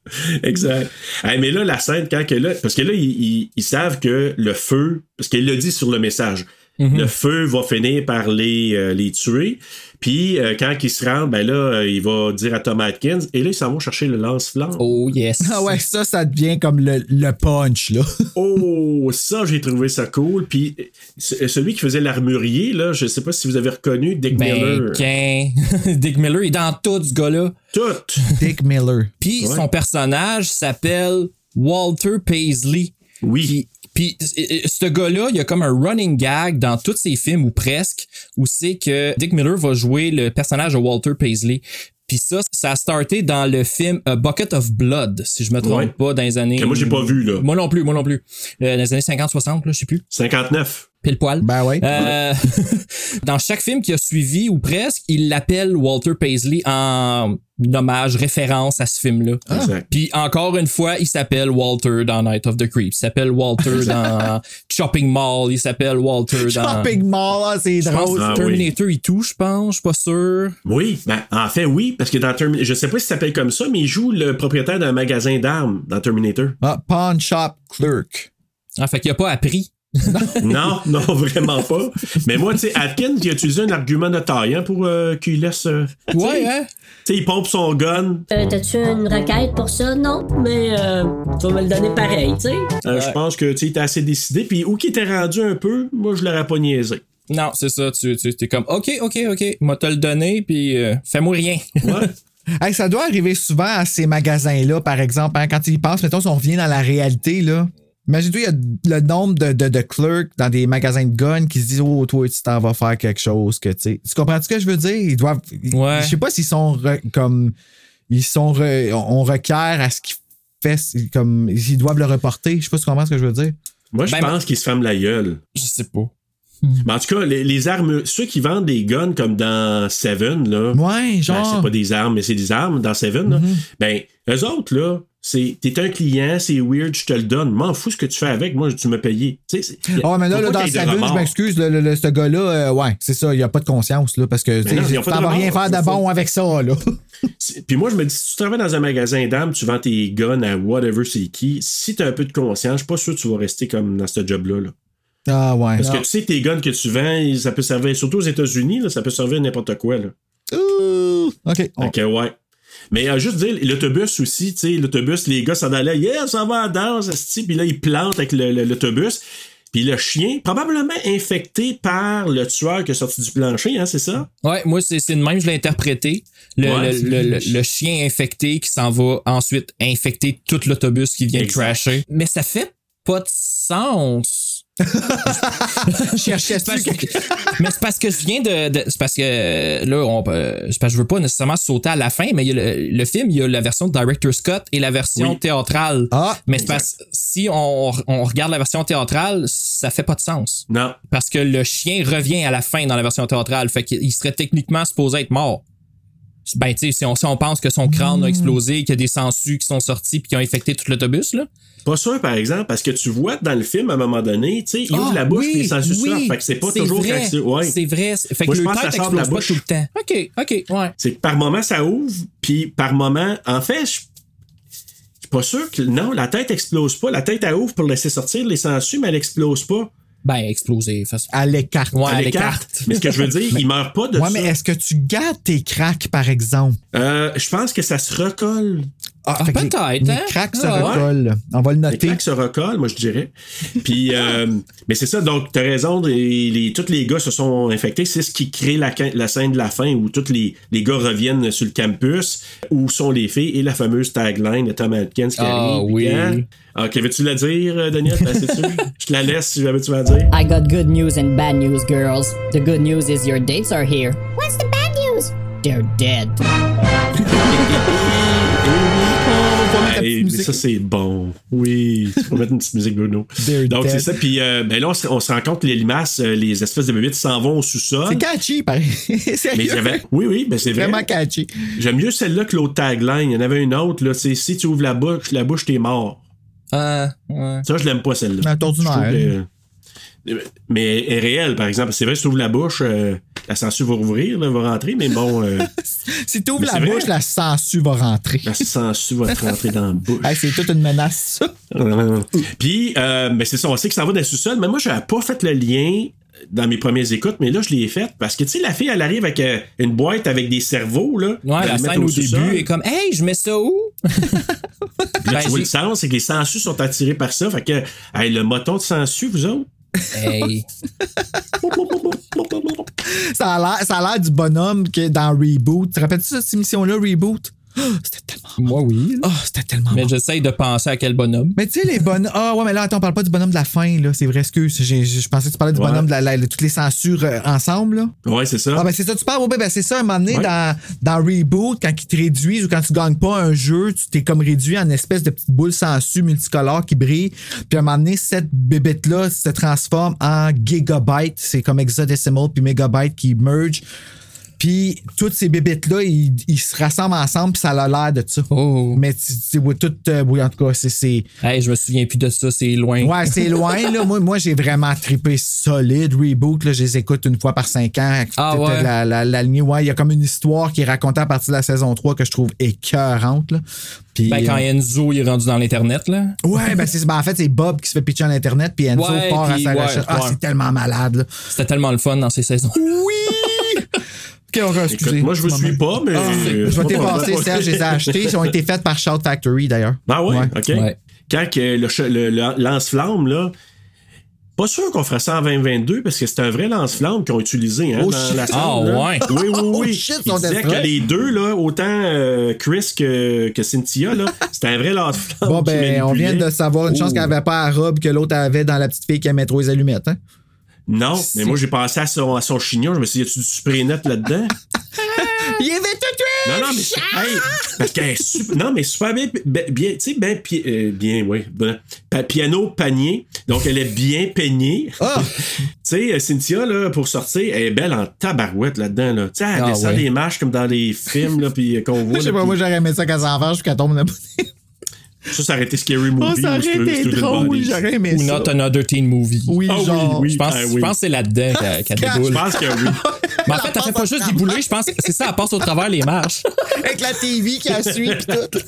Exact. Mais là, la scène, quand que là, parce que là, ils, savent que le feu, parce qu'il l'a dit sur le message, le feu va finir par les, euh, les tuer. Puis euh, quand ils se rendent, ben là, euh, il va dire à Tom Atkins, et là, ils s'en vont chercher le lance-flamme. Oh yes. Ah ouais, ça, ça devient comme le, le punch. là. Oh, ça, j'ai trouvé ça cool. Puis ce- celui qui faisait l'armurier, là, je sais pas si vous avez reconnu Dick Ben, Miller. Dick Miller est dans tout ce gars-là. Tout. Dick Miller. Puis Ouais. son personnage s'appelle Walter Paisley. Oui. Puis, puis ce gars-là, il y a comme un running gag dans tous ses films ou presque, où c'est que Dick Miller va jouer le personnage de Walter Paisley. Puis ça, ça a starté dans le film A Bucket of Blood, si je me trompe Ouais. pas, dans les années. Que moi, j'ai pas vu, là. Moi non plus, moi non plus. Euh, dans les années 50-60, là, je sais plus. 59. Pile poil. Ben ouais. Euh, dans chaque film qui a suivi ou presque, il l'appelle Walter Paisley en hommage, référence à ce film-là. Exact. Puis encore une fois, il s'appelle Walter dans Night of the Creeps. Il s'appelle Walter dans Shopping Mall. Il s'appelle Walter dans. Shopping Mall, ah, c'est drôle. Ah oui. Terminator et tout, je pense. Je suis pas sûr. Oui, ben, en fait, oui, parce que dans Terminator, je sais pas si ça s'appelle comme ça, mais il joue le propriétaire d'un magasin d'armes dans Terminator. Ah, pawn shop clerk. Ah, fait qu'il a pas appris. non, non, vraiment pas. Mais moi, tu sais, Atkins, il a utilisé un argument de taille hein, pour euh, qu'il laisse. euh, Ouais, hein? Tu sais, il pompe son gun. Euh, T'as-tu une requête pour ça? Non, mais euh, tu vas me le donner pareil, tu sais. Euh, Je pense que tu sais, il était assez décidé. Puis où qu'il était rendu un peu, moi, je l'aurais pas niaisé. Non, c'est ça. Tu, tu es comme, OK, OK, OK. Moi, te le donner, puis euh, fais-moi rien. Ouais. Hey, ça doit arriver souvent à ces magasins-là, par exemple, hein, quand ils pensent, mettons, si on revient dans la réalité, là. Imagine-toi, il y a le nombre de, de, de clerks dans des magasins de guns qui se disent Oh, toi, tu t'en vas faire quelque chose que tu sais. Tu comprends ce que je veux dire? Ils doivent. Ouais. Je sais pas s'ils sont re- comme. Ils sont. re- on requiert à ce qu'ils fait. Comme. Ils doivent le reporter. Je sais pas si tu comprends ce que je veux dire. Moi, je Ben, pense qu'il se ferme la gueule. Je sais pas. Mais en tout cas, les, les armes, ceux qui vendent des guns comme dans Seven, là. Ouais, ben, genre. c'est pas des armes, mais c'est des armes dans Seven, là. Ben, eux autres, là, c'est, t'es un client, c'est weird, je te le donne. M'en fous ce que tu fais avec, moi, tu me payé. Ah, mais là, dans de Seven, je m'excuse, le, le- le- ce gars-là, euh, ouais, c'est ça, il a pas de conscience, là, parce que tu vas rien faire de bon avec ça, là. Puis moi, je me dis, si tu travailles dans un magasin d'armes, tu vends tes guns à whatever c'est qui, si t'as un peu de conscience, je suis pas sûr que tu vas rester comme dans ce job-là. là. Ah, ouais. Parce que tu sais, tes guns que tu vends, ça peut servir, surtout aux États-Unis, là, ça peut servir à n'importe quoi. Là. Ouh, OK. Ok, ouais. Mais euh, juste dire, l'autobus aussi, tu sais, l'autobus, les gars s'en allaient, yeah, ça va à danse, puis là, ils plantent avec le- le- l'autobus. Puis le chien, probablement infecté par le tueur qui est sorti du plancher, hein, c'est ça? Ouais, moi, c'est de même, je l'ai interprété. Le, Ouais, le- le- le- le chien infecté qui s'en va ensuite infecter tout l'autobus qui vient Exact. crasher. Mais ça fait pas de sens. Cherchais C'est parce que- mais c'est parce que je viens de. de- c'est parce que euh, là, on, euh, c'est parce que je veux pas nécessairement sauter à la fin, mais il y a le, le film, il y a la version de Director Scott et la version Oui. théâtrale. Ah, mais c'est parce si on, on regarde la version théâtrale, ça fait pas de sens. Non. Parce que le chien revient à la fin dans la version théâtrale. Fait qu'il serait techniquement supposé être mort. Ben, tu sais, si on, si on pense que son crâne Hmm. a explosé, qu'il y a des sangsues qui sont sortis puis qui ont infecté tout l'autobus, là. Pas sûr, par exemple, parce que tu vois dans le film, à un moment donné, tu sais, il ouvre Ah, la bouche oui, et les sangsues oui, sortent. Fait que c'est pas toujours vrai, quand c'est- ouais. C'est vrai. Fait Moi, que je le pense que ça sort de la bouche. tout le temps. OK, OK, ouais. C'est que par moment, ça ouvre, puis par moment, en fait, je je suis pas sûr que. Non, la tête explose pas. La tête, elle ouvre pour laisser sortir les sangsues, mais elle explose pas. Ben, exploser. Face... À l'écart. Ouais, à l'écart. Mais ce que je veux dire, il meurt pas de Ouais, ça. mais est-ce que tu gardes tes cracks, par exemple? Euh, je pense que ça se recolle. Ah, Ah, que les- peut-être, Les hein? cracks se Ah, ouais. recollent. On va le Les noter. claques se recollent, moi je dirais. Puis, euh, mais c'est ça, donc t'as raison, les, les- tous les gars se sont infectés. C'est ce qui crée la, la scène de la fin où tous les, les gars reviennent sur le campus, où sont les filles, et la fameuse tagline de Tom Atkins qui Ah, arrive. oui. Hein? Ok, veux-tu la dire, euh, Daniel? Ben, c'est sûr. Je te la laisse si jamais tu vas la dire. I got good news and bad news, girls. The good news is your dates are here. What's the bad news? They're dead. Mais ça, c'est bon. Oui, tu peux mettre une petite musique Bruno. Donc, c'est ça. Puis euh, ben là, on se, on se rend compte que les limaces, euh, les espèces de bébites s'en vont au sous-sol. C'est catchy, pareil. Mais. Oui, oui, ben c'est vrai. Vraiment catchy. J'aime mieux celle-là que l'autre tagline. Il y en avait une autre, là. C'est si tu ouvres la bouche, la bouche, t'es mort. Ouais. Ça, je l'aime pas, celle-là. Trouve que- Mais elle est réelle, par exemple. C'est vrai, si tu ouvres la bouche, euh, la censure va rouvrir, là, va rentrer, mais bon, euh, Si tu ouvres la vrai. bouche, la sangsue va rentrer. la censure va te rentrer dans la bouche. Hey, c'est toute une menace, ça. Puis, euh, ben c'est ça, on sait que ça va dans le sous-sol, mais moi, j'avais pas fait le lien dans mes premières écoutes, mais là, je l'ai fait parce que, tu sais, la fille, elle arrive avec euh, une boîte avec des cerveaux, là. Ouais, Elle la scène au sous-sol. début est comme Hey, je mets ça où? Là, Ben, tu vois le sens, c'est que les sangsues sont attirés par ça. Fait que, hey, le moton de sangsues, vous autres? Hey. Ça a l'air, du bonhomme que dans Reboot. Te rappelles-tu cette émission-là, Reboot? Oh, c'était tellement. Moi, oui. Oh, c'était tellement. Mais bon. j'essaye de penser à quel bonhomme. Mais tu sais, les bonhommes. Ah, ouais, mais là, attends, on parle pas du bonhomme de la fin, là. C'est vrai, excuse. Je pensais que tu parlais du Ouais. bonhomme de la, la- de toutes les censures euh, ensemble, là. Ouais, c'est ça. Ah, ben c'est ça, tu parles. Ouais, ben c'est ça, à un moment donné, Ouais. dans, dans Reboot, quand ils te réduisent ou quand tu gagnes pas un jeu, tu t'es comme réduit en espèce de petite boule sensu multicolore qui brille. Puis à un moment donné, cette bébête-là se transforme en gigabyte. C'est comme hexadecimal puis megabyte qui merge. Puis toutes ces bébêtes-là, ils, ils se rassemblent ensemble, puis ça a l'air de ça. Oh. Mais tu sais, oui, tout, euh, oui, en tout cas, c'est- c'est. Hey, je me souviens plus de ça, c'est loin. Ouais, c'est loin, là. Moi, moi j'ai vraiment trippé solide. Reboot, là, je les écoute une fois par cinq ans. Ah ouais? La, la, la lignée, ouais, il y a comme une histoire qui est racontée à partir de la saison 3 que je trouve écœurante, là. Puis, Ben, quand euh, Enzo il est rendu dans l'Internet, là. Ouais, ben, c'est, ben, en fait, c'est Bob qui se fait pitcher en Internet, puis Enzo Ouais, part à sa ouais, recherche. Ah, c'est tellement malade, là. C'était tellement le fun dans ces saisons. Oui! Ok, on va, excusez? Écoute, moi, je vous Petit suis pas, mais. Ah, je vais t'épasser, Serge, je les ai achetés. Ils ont été faits par Shout Factory, d'ailleurs. Ah ouais, Ouais. ok. Ouais. Quand que le, ch- le- le lance-flamme, là, pas sûr qu'on ferait ça en 2022 parce que c'est un vrai lance-flamme qu'ils ont utilisé hein, Oh, dans shit. la scène. Ah, là. ouais. Oui, oui, Oh, oui. shit, Ils disaient destroy. que les deux, là, autant euh, Chris que, que Cynthia, là, c'était un vrai lance-flamme. Bon, ben, on vient de savoir une chance Oh. qu'elle avait pas la robe que l'autre avait dans la petite fille qui aimait trop les allumettes, hein? Non, mais moi, j'ai pensé à son, à son chignon. Je me suis dit, y a-tu du spray net là-dedans? Il avait tout tué! Non, non, mais. hey, parce qu'elle est super. Non, mais super bien. ben- bien tu sais, bien. euh, bien, oui. piano panier. Donc, elle est bien peignée. Ah! tu sais, euh, Cynthia, là, pour sortir, elle est belle en tabarouette là-dedans. Là. Tu sais, elle Ah, descend ouais. des marches comme dans les films, là, puis euh, qu'on voit. Je sais pas, puis moi, j'aurais aimé ça qu'elle s'en puis qu'elle tombe là Ça, ça aurait été Scary Movie. Oh, ça ou aurait été drôle, j'aurais aimé Ou ça. Not Another Teen Movie. Oui, Ah oui, genre. oui. Je pense, Ah, je oui. pense que c'est là-dedans qu'elle Je déboule. pense que oui. Mais en fait, elle fait pas juste débouler, je pense que c'est ça, elle passe au travers les marches. Avec la TV qui a suivi pis tout.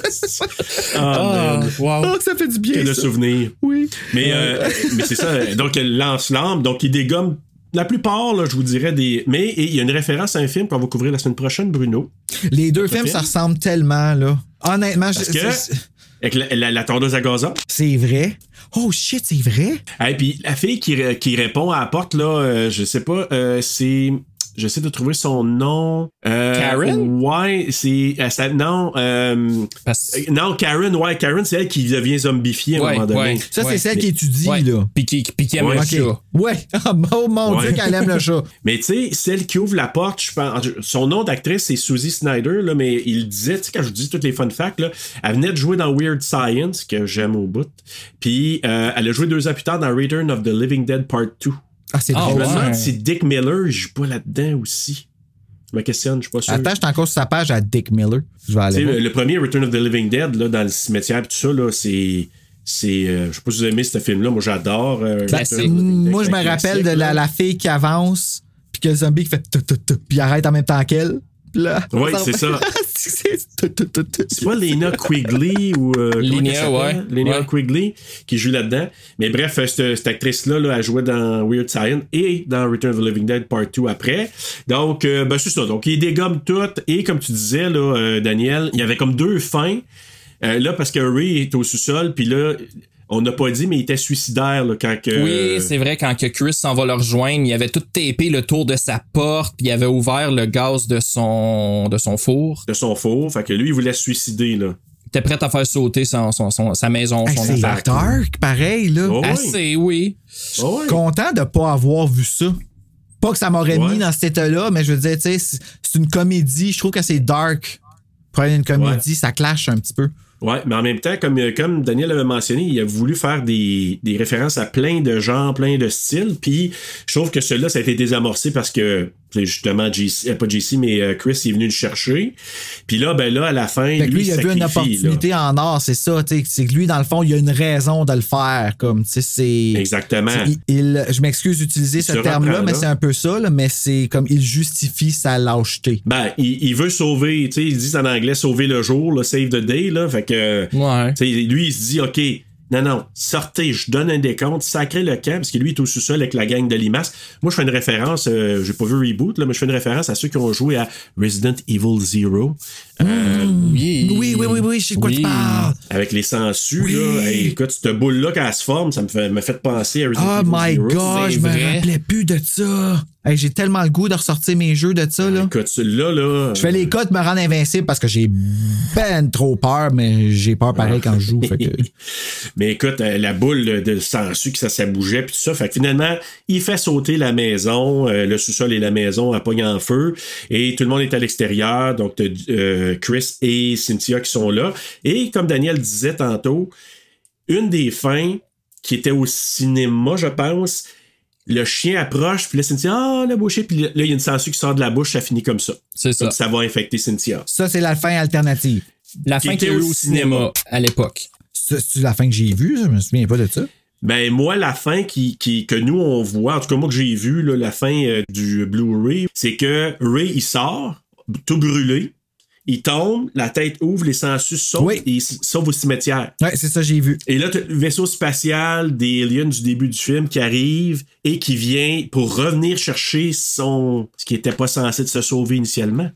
Wow. Oh, ça fait du bien, ça. souvenirs. Oui. Mais, euh, mais c'est ça. Donc, elle lance l'âme. Donc, il dégomme la plupart, là, je vous dirais, des. Mais il y a une référence à un film qu'on va couvrir la semaine prochaine, Bruno. Les deux films, film? ça ressemble tellement, là. Honnêtement, je- Parce que. Avec la, la, la tondeuse à gazon. c'est vrai? Oh shit, c'est vrai? Et puis la fille qui, qui répond à la porte, là, euh, je sais pas, euh, c'est. J'essaie de trouver son nom. Euh, Karen? Ouais, c'est. euh, non, euh, Parce- non, Karen, ouais, Karen, c'est elle qui devient zombifiée à un moment donné. ouais. Ça, c'est Ouais. celle qui étudie, Ouais. là. Puis qui, puis qui aime Ouais. le chat. Ouais. Oh mon Ouais. Dieu qu'elle aime le chat. Mais tu sais, celle qui ouvre la porte, je pense, son nom d'actrice, c'est Susie Snyder, là, mais il disait, tu sais, quand je vous dis toutes les fun facts, là, elle venait de jouer dans Weird Science, que j'aime au bout. Puis, euh, elle a joué deux ans plus tard dans Return of the Living Dead Part 2. Ah, c'est Ah, Je drôle. me ouais. demande si Dick Miller il joue pas là-dedans aussi. Je me questionne, je suis pas sûr. Attends, je suis encore sur sa page à Dick Miller. Je vais Tu aller le, le premier Return of the Living Dead, là, dans le cimetière, pis tout ça, là, c'est. C'est, euh, je sais pas si vous aimez ce film-là, moi j'adore. euh, Ben, Moi, je me rappelle de la, la fille qui avance, puis que le zombie qui fait tout, tout, tout, puis arrête en même temps qu'elle. Là, Oui, c'est ça. pas Lena Quigley ou. Euh, s'appelle? ouais. Quigley qui joue là-dedans. Mais bref, euh, cette, cette actrice-là, là, elle jouait dans Weird Science et dans Return of the Living Dead Part 2 après. Donc, euh, ben, c'est ça. Donc, il dégomme tout. Et comme tu disais, là, euh, Daniel, il y avait comme deux fins. Là, parce que Ray est au sous-sol, puis là, on n'a pas dit, mais il était suicidaire là, quand que. Oui, c'est vrai, quand que Chris s'en va le rejoindre, il avait tout tapé le tour de sa porte, puis il avait ouvert le gaz de son, de son four. de son four. Fait que lui, il voulait se suicider, là. Il était prêt à faire sauter son, son- son- sa maison, Hey, son c'est dark, pareil, là. Oh, oui. Assez, oui. Oh, oui. Content de pas avoir vu ça. Pas que ça m'aurait Ouais. mis dans cet état-là, mais je veux dire, tu sais, c'est c'est une comédie. Je trouve que c'est dark. Pour être une comédie, ça clash un petit peu. Ouais, mais en même temps, comme, euh, comme Daniel avait mentionné, il a voulu faire des, des références à plein de genres, plein de styles. Puis je trouve que celui-là, ça a été désamorcé parce que justement JC, euh, pas JC, mais euh, Chris est venu le chercher. Puis là, ben là, à la fin, Fait lui, il a vu une opportunité en or, c'est ça. C'est que lui, dans le fond, il a une raison de le faire. Comme, c'est. Exactement. Il- il- je m'excuse d'utiliser ce terme-là, mais c'est un peu ça, là, mais c'est comme il justifie sa lâcheté. Ben, il, il veut sauver, tu sais, ils disent en anglais sauver le jour, là, save the day, là. Fait que, Ouais. tu sais, lui, il se dit, OK, non, non, sortez, je donne un décompte, sacrez le camp, parce que lui, est au sous-sol avec la gang de Limace. Moi, je fais une référence, euh, j'ai pas vu Reboot, là, mais je fais une référence à ceux qui ont joué à Resident Evil Zero. Euh, Oui. Oui, oui, oui, oui, je sais de quoi Oui. tu parles. Avec les sangsues, Oui. là. Hey, écoute, cette boule-là, quand elle se forme, ça me fait, me fait penser à Resident Oh my Zero. god, je me rappelais plus de ça. Hey, j'ai tellement le goût de ressortir mes jeux de ça, là. Écoute, celui-là, là. Je fais les codes me rendre invincible parce que j'ai ben trop peur, mais j'ai peur pareil quand je joue. fait que- Mais écoute, euh, la boule de, de sangsue que ça, ça bougeait, puis tout ça. Fait que finalement, il fait sauter la maison, euh, le sous-sol et la maison à pogne en feu, et tout le monde est à l'extérieur. Donc, t'as, euh, Chris et Cynthia qui sont là. Et comme Daniel disait tantôt, une des fins qui était au cinéma, je pense, le chien approche, puis là, Cynthia, ah, la bouchée, puis là, il y a une sangsue qui sort de la bouche, ça finit comme ça. C'est ça. Comme ça va infecter Cynthia. Ça, c'est la fin alternative. La Qui fin a était eu au cinéma à l'époque. C'est la fin que j'ai vue, je me souviens pas de ça. Ben moi, la fin qui, qui, que nous on voit, en tout cas moi que j'ai vu, là, la fin euh, du Blu-ray, c'est que Ray il sort, tout brûlé, il tombe, la tête ouvre, les sangsues sautent Oui. et il s- sauve au cimetière. Ouais, c'est ça, j'ai vu. Et là, le vaisseau spatial des aliens du début du film qui arrive et qui vient pour revenir chercher son. ce qui était pas censé de se sauver initialement.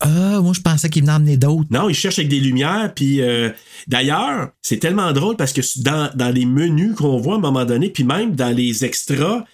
Ah, moi, je pensais qu'il venait emmener d'autres. Non, il cherche avec des lumières. Puis euh, d'ailleurs, c'est tellement drôle parce que dans, dans les menus qu'on voit à un moment donné, puis même dans les extras,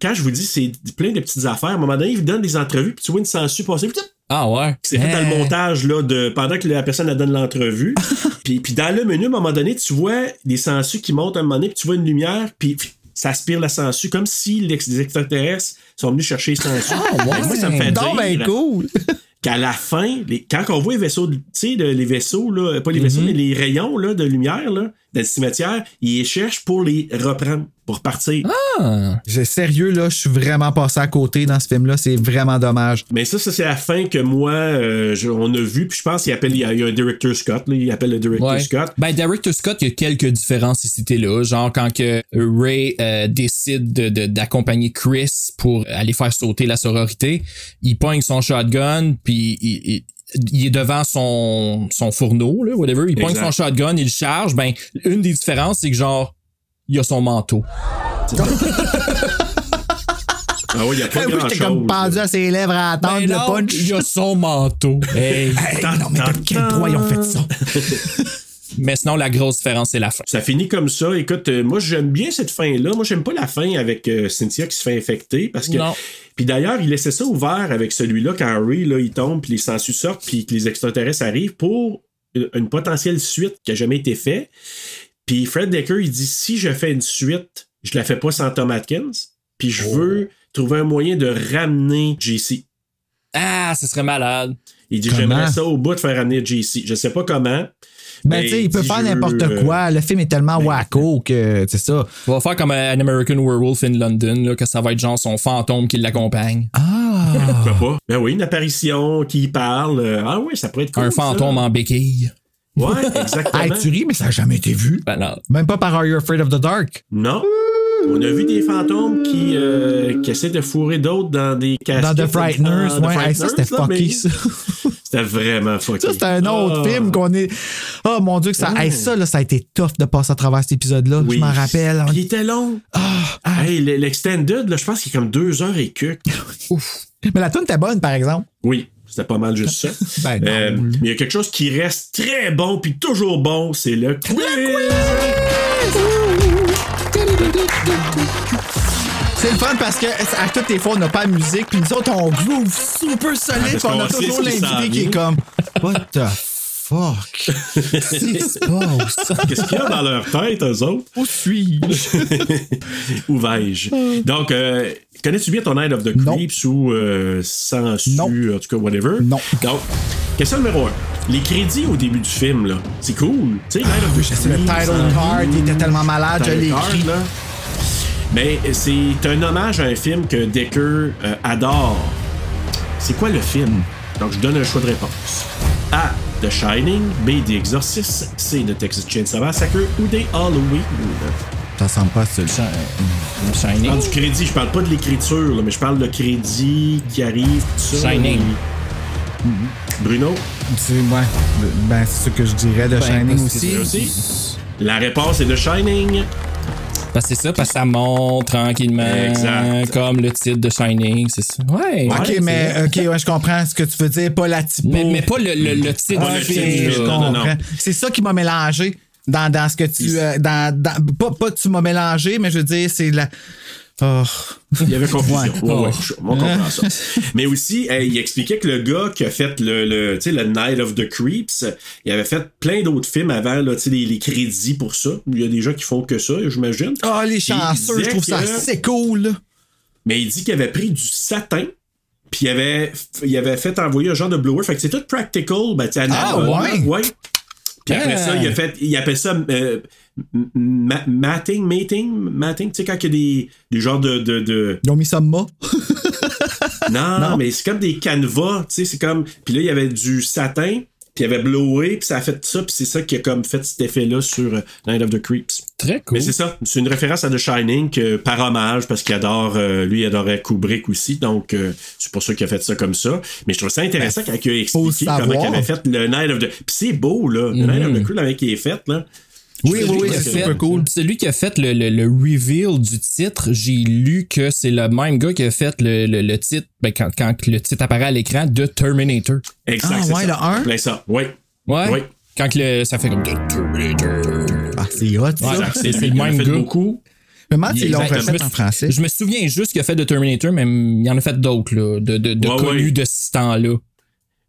quand je vous dis c'est plein de petites affaires, à un moment donné, il vous donne des entrevues, puis tu vois une censure passer. puis Ah ouais. C'est fait dans le montage là, de, pendant que la personne elle donne l'entrevue. puis, puis dans le menu, à un moment donné, tu vois des sangsues qui montent à un moment donné, puis tu vois une lumière, puis ça aspire la sangsue, comme si les extraterrestres sont venus chercher les sangsues. Ah, ouais. Moi, ça me fait Non, ben cool. qu'à la fin, les- quand on voit les vaisseaux, tu sais, les vaisseaux, là, pas les vaisseaux, mais les rayons là, de lumière là, dans le cimetière, ils les cherchent pour les reprendre, pour partir. Ah. J'ai sérieux, là, je suis vraiment passé à côté dans ce film-là. C'est vraiment dommage. Mais ça, ça c'est la fin que moi, euh, je- on a vu, puis je pense qu'il appelle, il y a, il y a un director Scott, là, il appelle le director Ouais. Scott. Ben, Director Scott, il y a quelques différences ici et là. Genre, quand que Ray euh, décide de- de- d'accompagner Chris pour aller faire sauter la sororité, il pogne son shotgun, puis il, il- il est devant son, son fourneau, là, whatever. Il pogne Exact. son shotgun, il le charge. Ben, une des différences, c'est que genre, il a son manteau. Ah oui, il n'y a pas Moi, grand j'étais comme pendu à ses lèvres à attendre Ben le punch. il a son manteau. Hey. Hey, non, mais de quel droit ils ont fait ça? Mais sinon, la grosse différence, c'est la fin. Ça finit comme ça. Écoute, euh, moi, j'aime bien cette fin-là. Moi, j'aime pas la fin avec euh, Cynthia qui se fait infecter parce que. Non. Puis d'ailleurs, il laissait ça ouvert avec celui-là quand Harry, là, il tombe, puis les sangsues sortent, puis que les extraterrestres arrivent pour une, une potentielle suite qui a jamais été faite. Puis Fred Decker, il dit si je fais une suite, je la fais pas sans Tom Atkins, puis je veux trouver un moyen de ramener JC. Ah, ce serait malade. Il dit j'aimerais ça au bout de faire ramener JC. Je sais pas comment. Ben, mais tu sais, il peut faire n'importe euh, quoi. Le film est tellement wacko que, c'est ça. On va faire comme An American Werewolf in London, là, que ça va être genre son fantôme qui l'accompagne. Ah! Pourquoi pas? Ben oui, une apparition qui parle. euh, Ah oui, ça pourrait être cool. Un ça. fantôme en béquille. Ouais, exactement. Hey, tu ris, mais ça n'a jamais été vu. Ben non. Même pas par Are You Afraid of the Dark? Non. On a vu des fantômes qui, euh, qui essaient de fourrer d'autres dans des casquettes. Dans The Frighteners, The ouais. Hey, ça, c'était fucky, mais ça. C'était vraiment fucky. Ça, c'était un autre Ah. film qu'on est. Oh mon Dieu, que ça. Hey, ça, là, ça a été tough de passer à travers cet épisode-là. Oui. Je m'en rappelle. Puis il était long. Ah. Hey, l- l'extended, là, je pense qu'il est comme deux heures et que. Mais la tune était bonne, par exemple. Oui, c'était pas mal juste ça. Ben. Euh, mais il y a quelque chose qui reste très bon puis toujours bon, c'est le quiz. C'est le fun parce que à toutes les fois, on n'a pas de musique, puis nous autres, on groove super solide, puis on a toujours l'invité qui est comme What the fuck? Qu'est-ce qui se passe? Qu'est-ce qu'il y a dans leur tête, eux autres? Où suis-je? Où vais-je? Donc, euh, connais-tu bien ton Night of the Creeps ou euh, sans su, en tout cas, whatever? Non. Donc, question numéro 1. Les crédits au début du film, là, c'est cool. Tu sais, Night of the C'est le Creeps, title en card, il était tellement malade, je l'ai écrit. là. Mais c'est un hommage à un film que Decker euh, adore. C'est quoi le film? Donc, je donne un choix de réponse. A. The Shining. B. The Exorcist. C. The Texas Chainsaw Massacre. Ou D. Halloween. Ça ressemble pas celui Je Shining. parle du crédit, je parle pas de l'écriture, là, mais je parle de crédit qui arrive, tout ça. Shining. Et- Bruno? C'est ouais, ben, c'est ce que je dirais de Ben, Shining aussi. Aussi? La réponse est de Shining. Parce que c'est ça, parce que ça monte tranquillement. Exact. Comme le titre de Shining, c'est ça. Ouais. Ok, ouais, mais ok, ouais, je comprends ce que tu veux dire, pas la typo. mais, mais pas le, le, le titre film. titre, je comprends. C'est ça qui m'a mélangé dans, dans ce que tu. euh, dans, dans- pas, pas que tu m'as mélangé, mais je veux dire, c'est la. Oh. Il y avait confusion. Ouais. Ouais, ouais, Ouais. je- on comprend ça. Mais aussi, hey, il expliquait que le gars qui a fait le, le, le Night of the Creeps, il avait fait plein d'autres films avant, là, les, les crédits pour ça. Il y a des gens qui font que ça, j'imagine. Ah, les chanceux, je trouve ça assez cool. Mais il dit qu'il avait pris du satin. Puis il avait, il avait fait envoyer un genre de blower. Fait que c'est tout practical. Ben, Ah, analogue, ouais? Puis après ça, il a fait, il appelle ça euh, ma- matting, mating, matting, tu sais, quand il y a des, des genres de, de, de- Ils ont mis ça mât. Non, mais c'est comme des canevas, tu sais, c'est comme. Puis là, il y avait du satin, puis il y avait blowé, puis ça a fait ça, puis c'est ça qui a comme fait cet effet-là sur euh, Night of the Creeps. Très cool. Mais c'est ça, c'est une référence à The Shining que, par hommage, parce qu'il adore, euh, lui, il adorait Kubrick aussi, donc euh, c'est pour ça qu'il a fait ça comme ça. Mais je trouve ça intéressant quand il a expliqué comment il avait fait le Night of the... Puis c'est beau, là, le Night of the Creeps, avec qui est fait, là. Oui, oui, oui, c'est super cool. Celui qui a fait le, le, le reveal du titre, j'ai lu que c'est le même gars qui a fait le, le, le titre, ben, quand, quand le titre apparaît à l'écran, de Terminator. Exact, Ah, ouais, ça. le un? Plein ça, oui. Ouais? Oui. Quand le, ça fait comme The Terminator. Ah, c'est hot, ça. Ouais, c'est le même fait gars. beaucoup. Je me demande s'ils l'ont refait Je me- en français. Je me souviens juste qu'il a fait de Terminator, mais il en a fait d'autres, là, de, de, de Ouais, connus ouais. de ce temps-là.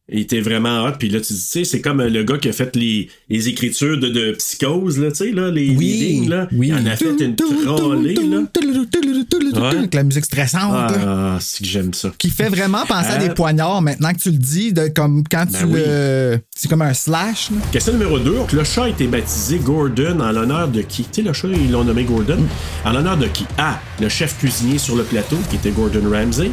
Il était vraiment hot. Puis là, tu sais, c'est comme le gars qui a fait les, les écritures de, de Psychose, là, tu sais, là, les, Oui, les lignes, là. oui. Il en a fait une trollée, là. Ouais. Avec la musique stressante. Ah, c'est que j'aime ça. Qui fait vraiment penser à Euh, des poignards maintenant que tu le dis, de, comme quand Ben tu oui. le. C'est comme un slash. là. Question numéro 2. Donc, le chat a été baptisé Gordon en l'honneur de qui? Tu sais, le chat, ils l'ont nommé Gordon. En l'honneur de qui? A. Le chef cuisinier sur le plateau, qui était Gordon Ramsay.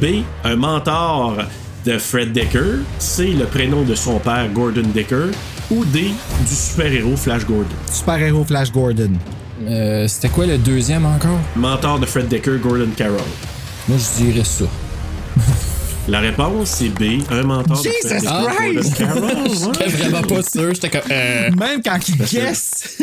B. Un mentor de Fred Decker. C. Le prénom de son père, Gordon Decker. Ou D. Du super-héros Flash Gordon. Super-héros Flash Gordon. Euh, C'était quoi le deuxième encore? Mentor de Fred Decker, Gordon Carroll. Moi, je dirais ça. La réponse, c'est B. Un mentor de Jesus Fred Decker, Christ! J'étais vraiment pas sûr. J'étais comme. Euh, Même quand il guess.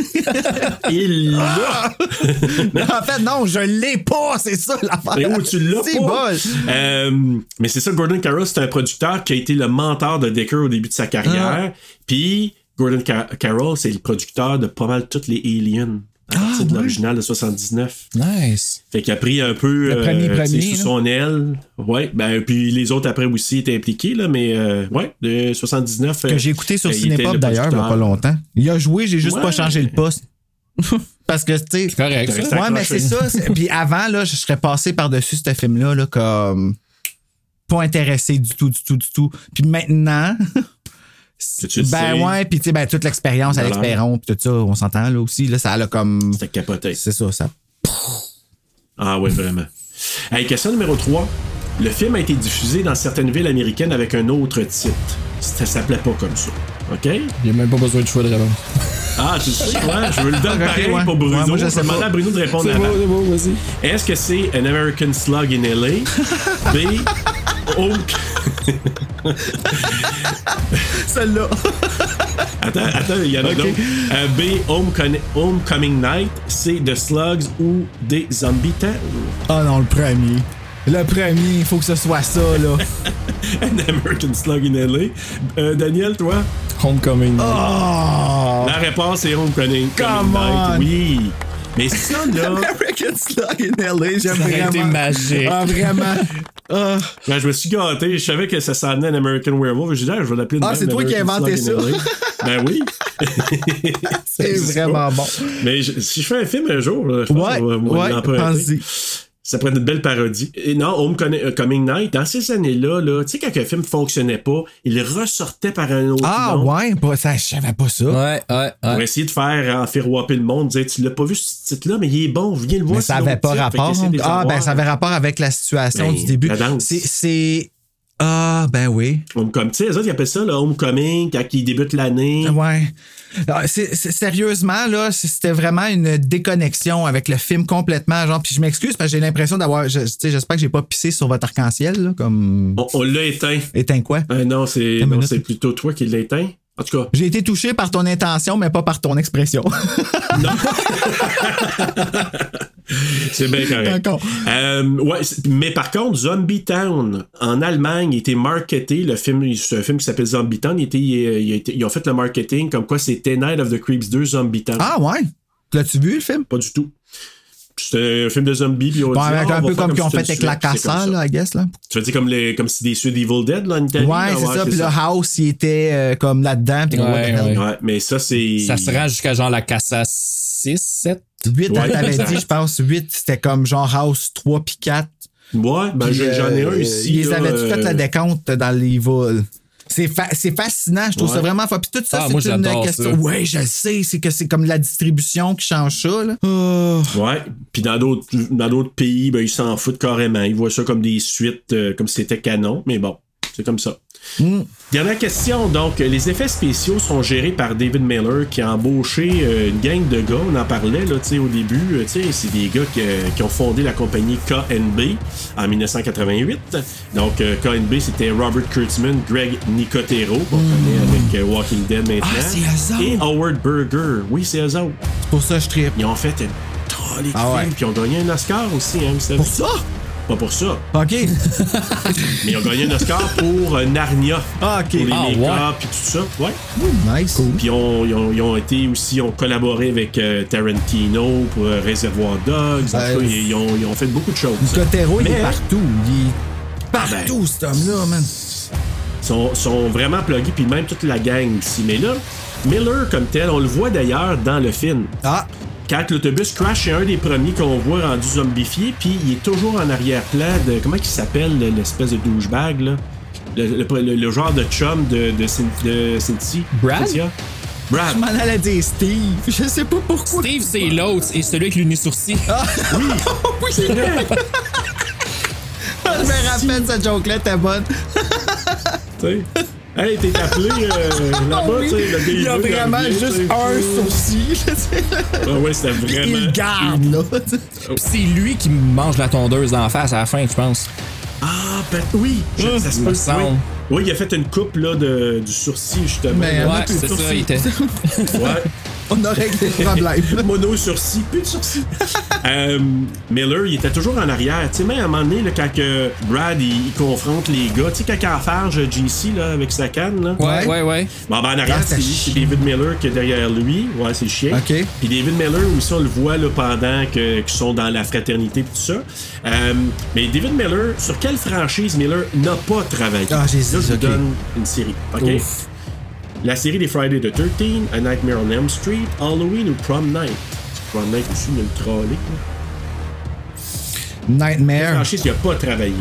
Il l'a! en fait, non, je l'ai pas, c'est ça l'affaire. Mais où tu l'as C'est pas? bol. Euh, mais c'est ça, Gordon Carroll, c'est un producteur qui a été le mentor de Decker au début de sa carrière. Puis, Gordon Ca- Carroll, c'est le producteur de pas mal toutes les Aliens. À partir Ah, de l'original de 79. Nice. Fait qu'il a pris un peu Le premier, euh, premier, sous là. son aile. Ouais, ben puis les autres après aussi étaient impliqués là, mais euh, ouais, de 79. Que j'ai écouté sur euh, était Cinépop le d'ailleurs, il y a pas longtemps. Il a joué, j'ai juste Ouais. pas changé le poste. Parce que, tu sais. correct, ça. Ouais, mais c'est ça. Puis avant, là, je serais passé par-dessus ce film-là, là, comme. Pas intéressé du tout, du tout, du tout. Puis maintenant. Tu ben sais. ouais, puis tu sais, ben, toute l'expérience. Alex Perron, puis tout ça, on s'entend là aussi, là, ça a comme. C'était capoté. C'est ça, ça. Ah ouais, vraiment. Hey, question numéro 3. Le film a été diffusé dans certaines villes américaines avec un autre titre. Ça s'appelait pas comme ça. OK? Il n'y a même pas besoin de choix de réponse. Ah, tu sais, ouais, je veux le donner pareil ouais. pour Bruno. Ouais, moi, je vais demander à Bruno de répondre bon, c'est bon, vas-y. Est-ce que c'est An American Slug in LA? B. Home... Celle-là. Attends, attends, il y en a d'autres. Euh, B. Homecon- Homecoming Night. C. The Slugs ou D. Zombie Town? Ah non, le premier. Le premier, il faut que ce soit ça, là. An American Slug in LA. Euh, Daniel, toi? Homecoming. Oh! La réponse est Homecoming Come Night. on. Oui. Mais ça, là. American Slug in LA, j'aime Ça vraiment. été magique. Ah, vraiment. Ah. Ben, je me suis gâté. Je savais que ça s'en venait American Werewolf. J'ai dit, je vais l'appeler Ah, c'est toi qui as inventé LA. Ben oui. C'est vraiment bon. Mais je- si je fais un film un jour, là, je pense Ouais, qu'on va- ouais, l'emprunter. Ça pourrait être une belle parodie. Et non, Homecoming Night, dans ces années-là, là, tu sais, quand un film fonctionnait pas, il ressortait par un autre Ah, nom. ouais, pas, ça, je savais pas ça. Ouais, ouais, Pour ouais. essayer de faire enfiroiper le monde, dire tu l'as pas vu ce titre-là, mais il est bon, viens le voir. Mais ça avait pas titre. Rapport. Ah, ben, ça avait rapport avec la situation Ben, du début. C'est. Ah, ben oui. Homecoming, tu sais, les autres, ils appellent ça le Homecoming, quand ils débutent l'année. Ouais. Ah, c'est- c'est- sérieusement, là, c'était vraiment une déconnexion avec le film complètement. Genre, puis je m'excuse parce que j'ai l'impression d'avoir. je- tu sais, J'espère que j'ai pas pissé sur votre arc-en-ciel, là, comme. On, on l'a éteint. Éteint quoi? Euh, non, c'est plutôt toi qui l'as éteint. En tout cas, J'ai été touché par ton intention, mais pas par ton expression. c'est bien correct. D'accord. Euh, ouais, mais par contre, Zombie Town, en Allemagne, il était marketé. Le film, c'est un film qui s'appelle Zombie Town. Il était, il- il a été- ils ont fait le marketing comme quoi c'était Night of the Creeps 2 Zombie Town. ah, ouais. L'as-tu vu, le film? Pas du tout. C'était un film de zombies. Puis on Bon, dit, avec ah, un on peu comme qu'ils ont fait avec la Casa, ça. là, I guess, là. Tu veux dire comme, les, comme si des suites Evil Dead, là, en Italie? Ouais, c'est ça. Puis le house, il était euh, comme là-dedans. Puis Ouais, mais ça, c'est. Ça se rend jusqu'à genre la Casa 6, 7. 8, Ouais, t'avais dit, je pense, 8, c'était comme genre House 3 puis 4. Ouais, ben j'en ai un euh, ici. Ils là, avaient tout fait euh, la décompte dans les vols. C'est fa- c'est fascinant, je trouve Ouais. ça vraiment fa- Puis tout ça, Ah, moi, c'est une question. ça. Ouais, je le sais, c'est que c'est comme la distribution qui change ça. Là. Oh. Ouais, puis dans d'autres dans d'autres pays, ben, ils s'en foutent carrément. Ils voient ça comme des suites, euh, comme si c'était canon, mais bon, c'est comme ça. Mm. Dernière question, donc, les effets spéciaux sont gérés par David Miller qui a embauché euh, une gang de gars, on en parlait là, au début, euh, c'est des gars qui, euh, qui ont fondé la compagnie KNB en 1988. Donc, euh, KNB, c'était Robert Kurtzman, Greg Nicotero, qu'on connaît avec Walking Dead maintenant, Mm. Ah, et Howard Berger. Oui, c'est eux autres. C'est pour ça que je tripe. Ils ont fait une trolley de Ah ouais. films, puis ils ont gagné un Oscar aussi, hein. Pour ça? Pas pour ça, OK. mais ils ont gagné un Oscar pour euh, Narnia. Ah, OK. Pour les Ah, make-up puis tout ça. Ouais. Nice. Puis on- ils ont, ils ont été aussi, ils ont collaboré avec euh, Tarantino pour euh, Reservoir Dogs. En tout cas, ils, ils ont, ils ont fait beaucoup de choses. Cotero, il Mais- est partout. Il est partout, cet homme-là, man. Ils sont, sont vraiment pluggés, puis même toute la gang ici. Mais là, Miller comme tel, on le voit d'ailleurs dans le film. Ah, Quand l'autobus crash, c'est un des premiers qu'on voit rendu zombifié, puis il est toujours en arrière-plan de. Comment il s'appelle l'espèce de douchebag, là? Le, le- le- le genre de chum de, de, Cyn- de Cynthia. Brad? Cynthia? Brad. je m'en allais dire Steve. Je sais pas pourquoi. Steve, c'est l'autre, et celui avec l'uni-sourcil. oui, c'est vrai. je me rappelle, cette joke-là était bonne. Tu sais? Hey, t'es appelé euh, là-bas, Oui, tu sais. le il y a vraiment juste un sourcil. tu sais. Ah ouais, c'était vraiment. Il le garde, là. Puis c'est lui qui mange la tondeuse d'en face à la fin, je pense. Ah, ben oui, je- ça se me peut. semble. Oui. Oui, il a fait une coupe là, de, du sourcil, justement. Mais, Ouais, euh, Ouais, c'est ça, il était. ouais. On a réglé le problème. Mono sursis, plus de sursis. Euh, Miller, il était toujours en arrière. Tu sais, même à un moment donné, là, quand que Brad il, il confronte les gars, tu sais, quand il enfarge JC là, avec sa canne. Là. Ouais, ouais, ouais. Bon, ben, en arrière, Ah, c'est David Miller qui est derrière lui. Ouais, c'est le chien. OK. Puis David Miller aussi, on le voit là, pendant que- qu'ils sont dans la fraternité et tout ça. Euh, mais David Miller, sur quelle franchise Miller n'a pas travaillé? Ah, j'ai Là, je vous donne une série. OK? Ouf. La série des Friday the 13, A Nightmare on Elm Street, Halloween ou Prom Night. Prom Night aussi, il y a le trollé. Nightmare. franchise qui n'a pas travaillé.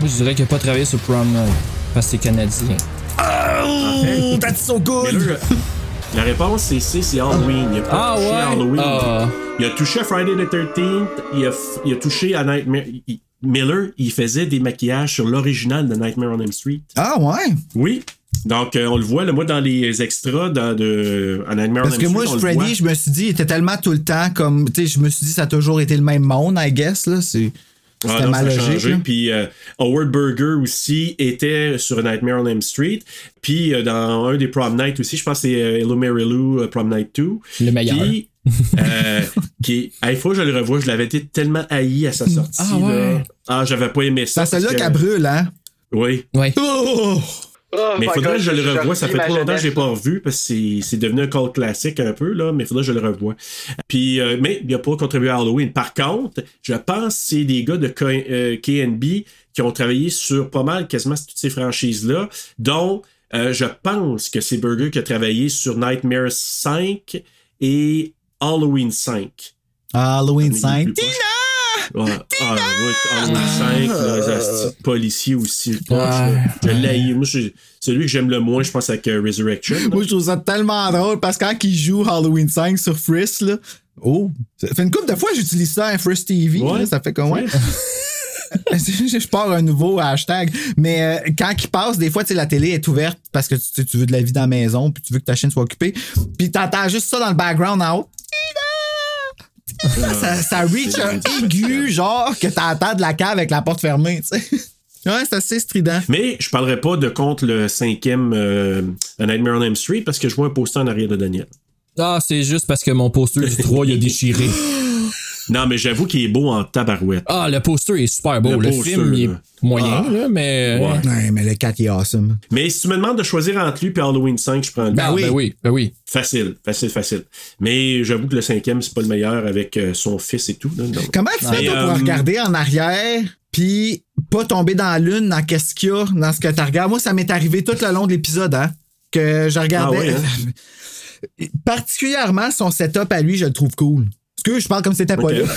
Moi, je dirais qu'il a pas travaillé sur Prom Night parce que c'est canadien. Oh, that's so good. Miller, la réponse, c'est C, c'est Halloween. Il a pas Ah, touché ouais? à Halloween. Ah. Il a touché à Friday the 13th, il a, f- il a touché à Nightmare. il- Miller, il faisait des maquillages sur l'original de Nightmare on Elm Street. Ah ouais? Oui. Donc, euh, on le voit, là, moi, dans les extras dans de, à Nightmare Parce on que Elm moi, voit. Freddy, je me suis dit, il était tellement tout le temps comme. Tu sais, je me suis dit, ça a toujours été le même monde, I guess, là. C'est. Ah C'était non, ma ça a logique. changé. Puis euh, Howard Burger aussi était sur Nightmare on Elm Street. Puis euh, dans un des Prom Night aussi, je pense que c'est Hello Mary Lou, Prom Night 2. Le meilleur. Puis, euh, qui, il faut que je le revoie, je l'avais été tellement haï à sa sortie. Ah ouais. là. Ah, j'avais pas aimé ça. Ça, c'est là parce que- qu'elle brûle, hein? Oui. Ouais. Oh! Oh Mais il faudrait God, que je le revoie. Ça fait trop longtemps que je l'ai pas revu parce que c'est- c'est devenu un cult classique un peu, là. Mais il faudrait que je le revoie. Puis, euh, mais il n'a pas contribué à Halloween. Par contre, je pense que c'est des gars de K- euh, KNB qui ont travaillé sur pas mal quasiment toutes ces franchises-là, dont euh, je pense que c'est Burger qui a travaillé sur Nightmare 5 et Halloween 5. Halloween Mais il est 5. plus proche. Ouais. Ah, ouais, Halloween 5, là, les policiers aussi. le. Je l'ai. Moi, je- c'est lui que j'aime le moins, je pense, avec euh, Resurrection. là. Moi, je trouve ça tellement drôle parce que quand il joue Halloween 5 sur Frisk, là. Oh! Ça fait une couple de fois que j'utilise ça, un Frisk TV. Ouais. là, ça fait comme ouais. je pars un nouveau hashtag. Mais euh, quand il passe, des fois, tu sais, la télé est ouverte parce que tu, sais, tu veux de la vie dans la maison, puis tu veux que ta chaîne soit occupée. Puis t'entends juste ça dans le background en haut. Ça, ça reach un aigu, genre, que t'entends de la cave avec la porte fermée, tu sais. Ouais, c'est assez strident. Mais je parlerai pas de contre le cinquième euh, A Nightmare on Elm Street parce que je vois un poster en arrière de Daniel. Ah, c'est juste parce que mon poster du 3 il a déchiré. Non, mais j'avoue qu'il est beau en tabarouette. Ah, le poster est super beau. Le Le, poster, film, il est moyen, Ah. là, mais. Ouais. Ouais, mais le 4 il est awesome. Mais si tu me demandes de choisir entre lui et Halloween 5, je prends lui. Ben, oui. Ben oui, ben oui. Facile, facile, facile. Mais j'avoue que le cinquième, c'est pas le meilleur avec euh, son fils et tout. là, donc. Comment tu fais toi, pour euh, regarder en arrière puis pas tomber dans la lune dans qu'est-ce qu'il y a dans ce que tu regardes? Moi, ça m'est arrivé tout le long de l'épisode, hein, que je regardais. Ah ouais, hein? Particulièrement son setup à lui, je le trouve cool. Je parle comme si c'était pas là.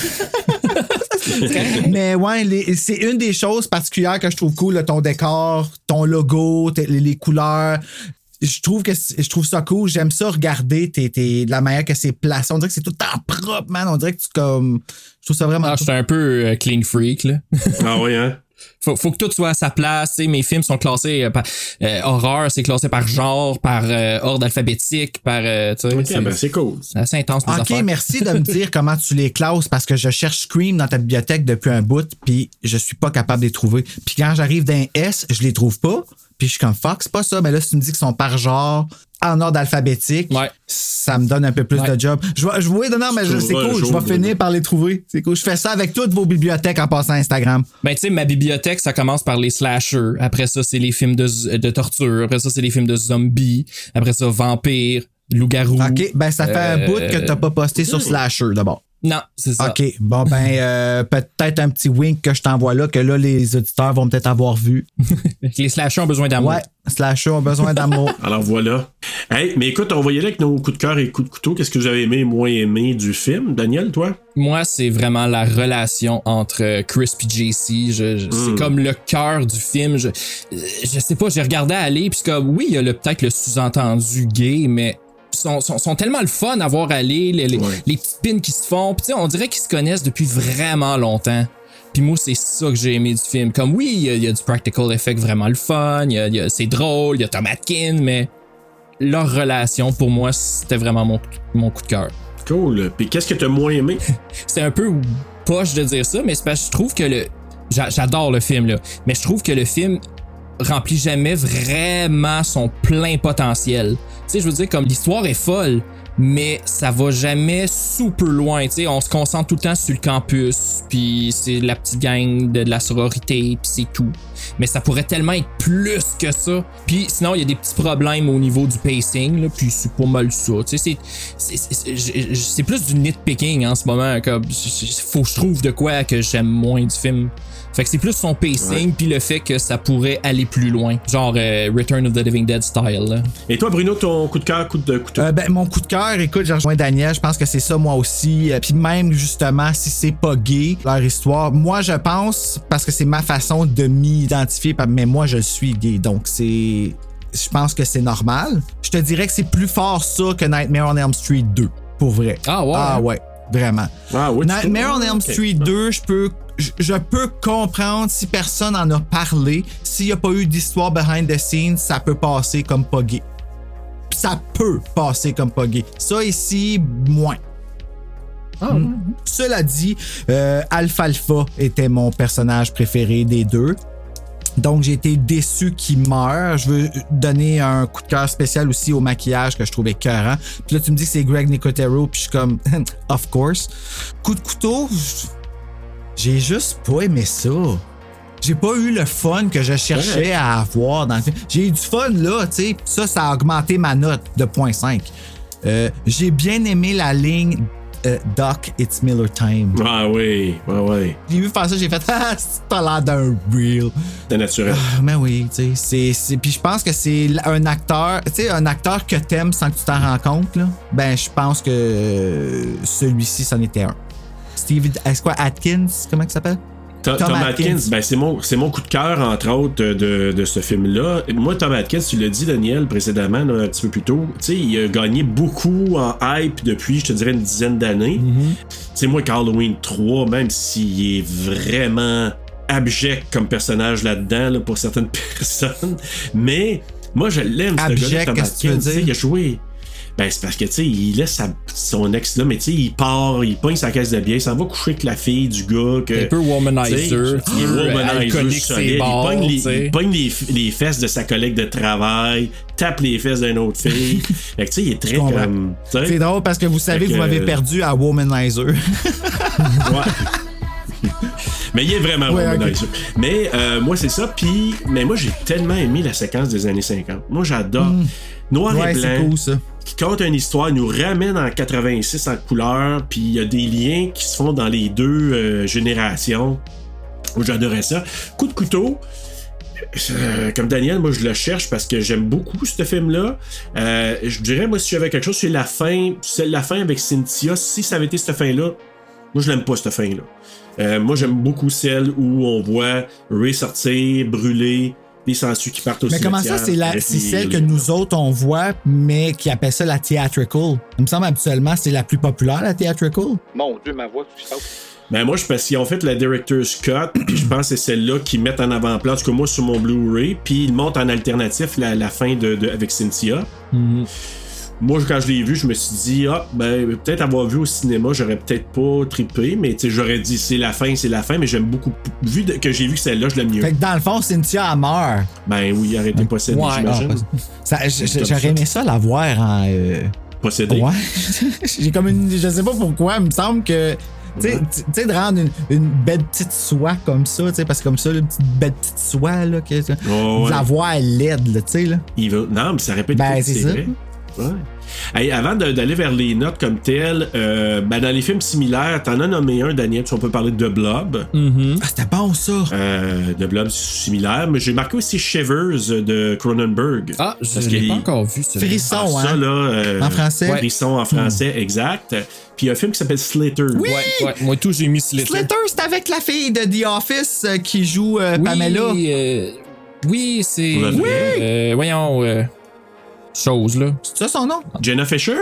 Mais ouais, c'est une des choses particulières que je trouve cool, là, ton décor, ton logo, les, les couleurs. Je trouve que je trouve ça cool. J'aime ça regarder tes, la manière que c'est placé. On dirait que c'est tout le temps propre, man. On dirait que tu comme. Je trouve ça vraiment Ah, je cool. suis un peu euh, clean freak, là. Ah oui, hein? Faut, faut que tout soit à sa place. tu sais, mes films sont classés euh, par euh, horreur, c'est classé par genre, par euh, ordre alphabétique, par. euh, tu sais, Ok, c'est ben cool. c'est assez intense, Ok, affaires. merci de me dire comment tu les classes parce que je cherche Scream dans ta bibliothèque depuis un bout puis je suis pas capable de les trouver. Puis quand j'arrive d'un S, je les trouve pas. Puis je suis comme fuck, c'est pas ça. Mais là, si tu me dis qu'ils sont par genre en ordre alphabétique, Ouais. ça me donne un peu plus Ouais. de job. Je vais, je non, non, mais c'est cool. je vais finir par les trouver. C'est cool. Je fais ça avec toutes vos bibliothèques en passant Instagram. Ben, tu sais, ma bibliothèque, ça commence par les slashers. Après ça, c'est les films de, de torture. Après ça, c'est les films de zombies. Après ça, vampires, loups-garous. OK, ben ça fait un Euh, bout que t'as pas posté sur Slasher d'abord. Non, c'est ça. OK, bon ben euh, peut-être un petit wink que je t'envoie là, que là les auditeurs vont peut-être avoir vu. Les slashers ont besoin d'amour. Ouais, Slasher ont besoin d'amour. Alors voilà. Hey, mais écoute, on va y aller avec nos coups de cœur et coups de couteau. Qu'est-ce que vous avez aimé et moins aimé du film? Daniel, toi? Moi, c'est vraiment la relation entre euh, Chris et JC. Je, je- C'est comme le cœur du film. Je, euh, je sais pas, j'ai regardé aller, puis comme, oui, il y a le- peut-être le sous-entendu gay, mais sont, sont, sont tellement le fun à voir aller, les, les, Ouais. les petites pins qui se font. Puis on dirait qu'ils se connaissent depuis vraiment longtemps. Puis moi, c'est ça que j'ai aimé du film. Comme oui, il y, a- il y a du practical effect vraiment le fun, il y a- il y a- c'est drôle, il y a Tom Atkin, mais leur relation, pour moi, c'était vraiment mon, mon coup de cœur. Cool. Puis qu'est-ce que t'as moins aimé? c'est un peu poche de dire ça, mais c'est parce que je trouve que le. j'a- J'adore le film, là. Mais je trouve que le film remplit jamais vraiment son plein potentiel. Sais, je veux dire, comme l'histoire est folle, mais ça va jamais super loin. Tu sais, on se concentre tout le temps sur le campus, puis c'est la petite gang de, la sororité, puis c'est tout. Mais ça pourrait tellement être plus que ça. Puis sinon, il y a des petits problèmes au niveau du pacing, là, puis c'est pas mal ça. Tu sais, c'est plus du nitpicking en ce moment. Comme, faut que je trouve de quoi que j'aime moins du film. Fait que c'est plus son pacing, puis le fait que ça pourrait aller plus loin. Genre euh, Return of the Living Dead style. là. Et toi, Bruno, ton coup de cœur, coup de couteau? Euh, ben, mon coup de cœur, écoute, j'ai rejoint Daniel, je pense que c'est ça moi aussi. Euh, Puis même justement, si c'est pas gay, leur histoire, moi je pense, parce que c'est ma façon de m'identifier, mais moi je suis gay, donc c'est. Je pense que c'est normal. Je te dirais que c'est plus fort ça que Nightmare on Elm Street 2, pour vrai. Ah ouais? Ah ouais, vraiment. Ah oui, Nightmare on? Elm. Street 2, je peux. Je, je peux comprendre si personne en a parlé. S'il n'y a pas eu d'histoire behind the scenes, ça peut passer comme pas gay ça peut passer comme pas gay. Ça ici, moins. Mm. Cela dit, euh, Alfalfa était mon personnage préféré des deux. Donc, j'ai été déçu qu'il meure. Je veux donner un coup de cœur spécial aussi au maquillage que je trouvais écœurant. Puis là, tu me dis que c'est Greg Nicotero, puis je suis comme, of course. Coup de couteau, j'ai juste pas aimé ça. J'ai pas eu le fun que je cherchais Ouais. à avoir dans le film. J'ai eu du fun là, tu sais. Ça, ça a augmenté ma note de 0.5. Euh, j'ai bien aimé la ligne euh, Doc, it's Miller time. Ah oui, ouais, ouais. J'ai vu faire ça, j'ai fait Ah, pas l'air d'un real. C'est naturel. Ah, mais oui, tu sais. c'est- c'est- Puis je pense que c'est un acteur, tu sais, un acteur que t'aimes sans que tu t'en rends compte, là. Ben, je pense que euh, celui-ci, c'en était un. Steve, est-ce quoi, Atkins, comment il s'appelle? Tom, Atkins, Atkins. ben c'est mon, c'est mon coup de cœur, entre autres, de, de ce film-là. Moi, Tom Atkins, tu l'as dit, Daniel, précédemment, là, un petit peu plus tôt, tu sais, il a gagné beaucoup en hype depuis, je te dirais, une dizaine d'années. Tu sais, moi, Halloween 3, même s'il est vraiment abject comme personnage là-dedans, là, pour certaines personnes, mais moi, je l'aime, ce gars-là, Tom Atkins. Il a joué... Ben, c'est parce que, tu sais, il laisse sa- son ex là, mais tu sais, il part, il pogne sa caisse de bière, il s'en va coucher avec la fille du gars. Que, Un peu womanizer, il est womanizer solide. c'est Il pogne, les, il pogne les, les fesses de sa collègue de travail, tape les fesses d'une autre fille. fait que, tu sais, il est très comme. C'est drôle parce que vous savez que vous m'avez perdu à Womanizer. Ouais. mais il est vraiment Ouais, womanizer. Mais euh, moi, c'est ça. Puis, mais moi, j'ai tellement aimé la séquence des années 50. Moi, j'adore. Noir Hmm. Ouais, et c'est blanc. cool, ça. Qui compte une histoire, nous ramène en 86 en couleur, puis il y a des liens qui se font dans les deux euh, générations. J'adorais ça. Coup de couteau. euh, comme Daniel, moi je le cherche parce que j'aime beaucoup ce film-là. Euh, je dirais, moi, si j'avais quelque chose, c'est la fin. C'est la fin avec Cynthia. Si ça avait été cette fin-là, moi je l'aime pas cette fin-là. Moi j'aime beaucoup celle où on voit Ray sortir, brûler, puis s'ensuit qui partent au Mais comment ça, c'est la- c'est celle que nous autres on voit, mais qui appelle ça la theatrical? Il me semble habituellement c'est la plus populaire, la theatrical. Mon Dieu, ma voix, tu sautes. Ben moi, je pense qu'ils ont fait la Director's Cut, puis je pense que c'est celle-là qu'ils mettent en avant-plan, en tout cas moi sur mon Blu-ray, puis ils montent en alternatif la, la fin de, de- avec Cynthia. Moi, quand je l'ai vu, je me suis dit, ah, ben, peut-être avoir vu au cinéma, j'aurais peut-être pas trippé, mais tu sais, j'aurais dit, c'est la fin, c'est la fin, mais j'aime beaucoup. Vu que j'ai vu que celle-là, je l'aime mieux. Fait que dans le fond, Cynthia elle meurt. Ben oui, arrêtez possédé, Ouais, j'imagine. J'aurais ça. aimé ça la voir en. euh, Possédé. Ouais. J'ai comme une. Je sais pas pourquoi, il me semble que. Tu sais, tu sais, de rendre une, une belle petite soie comme ça, tu sais, parce que comme ça, une petite belle petite soie, là, que, Oh, ouais. de la voir laide, là, tu sais, là. Il va... Non, mais ça répète Ben, c'est ça. Vrai. Ouais. Hey, avant d'aller vers les notes comme telles, euh, ben, dans les films similaires, t'en as nommé un, Daniel, si on peut parler de The Blob. Ah, c'était bon, ça. Euh, The Blob, similaire, mais j'ai marqué aussi Shivers de Cronenberg. Ah, je l'ai pas encore vu, ça. Frisson, Ah, ça, hein? là, euh, En français? Hmm. Frisson en français, exact. Puis il y a un film qui s'appelle Slater. Oui! Ouais, ouais, moi tout, j'ai mis Slater. Slater, c'est avec la fille de The Office euh, qui joue euh, Oui, Pamela. euh, oui, c'est. Euh, voyons. Chose, là. C'est ça son nom? Jenna Fisher?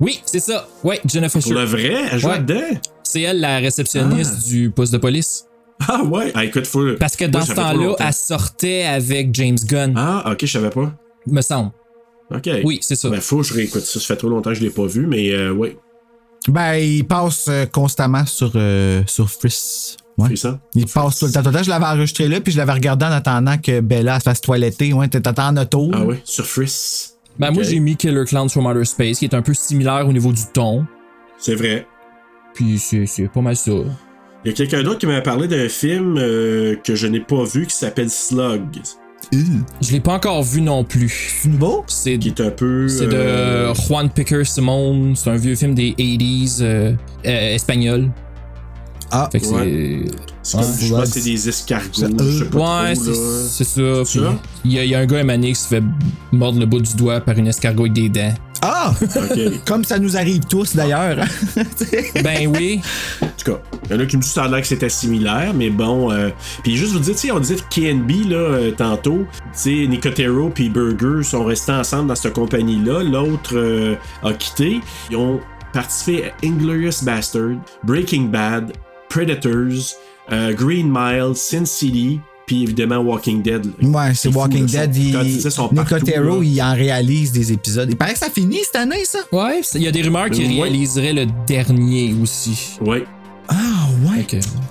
Oui, c'est ça. Ouais, Jenna Fisher. Pour le vrai, elle joue Ouais. dedans. C'est elle, la réceptionniste du poste de police. Ah ouais. Ah, écoute, faut. Parce que dans ça ce temps-là, elle sortait avec James Gunn, Ah, ok, je savais pas. me semble. Ok. Oui, c'est ça. Ben, faut que je réécoute ça. Ça fait trop longtemps que je l'ai pas vu, mais euh, ouais. Ben, il passe euh, constamment sur, euh, sur Friss. Ouais. Frisson. Il passe tout le temps. tout le temps. Je l'avais enregistré là, puis je l'avais regardé en attendant que Bella se fasse toiletter. Ouais, t'étais en auto. Ah ouais, sur Friss. Ben, moi, j'ai mis Killer Clowns from Outer Space, qui est un peu similaire au niveau du ton. C'est vrai. Puis c'est c'est pas mal ça. Il y a quelqu'un d'autre qui m'a parlé d'un film euh, que je n'ai pas vu qui s'appelle Slug. Je l'ai pas encore vu non plus. C'est nouveau? C'est Qui est un peu. c'est euh, de Juan Picker Simone. C'est un vieux film des 80s euh, euh, espagnol. Ah, Fait que ouais. c'est. je pense Slugs. que c'est des escargots. Ça, je sais pas Ouais, trop, c'est là. c'est ça. C'est Puis ça? Il y, a- il y a un gars Emané qui se fait mordre le bout du doigt par une escargot avec des dents. Ah! Comme ça nous arrive tous d'ailleurs. Ben oui. En tout cas, il y en a qui me disent que ça a l'air que c'était similaire, mais bon. euh, Puis juste vous dire, on disait KNB là, euh, tantôt, tu sais, Nicotero puis Burger sont restés ensemble dans cette compagnie-là. L'autre euh, a quitté. Ils ont participé à Inglorious Bastard, Breaking Bad, Predators, euh, Green Mile, Sin City, puis évidemment Walking Dead. là. Ouais, c'est fou, Walking là, Dead. son- Il... partout, il en réalise des épisodes. Il paraît que ça finit cette année, ça? Ouais, il y a des rumeurs qu'il Ouais. réaliserait le dernier aussi. Ouais. Ah, ouais.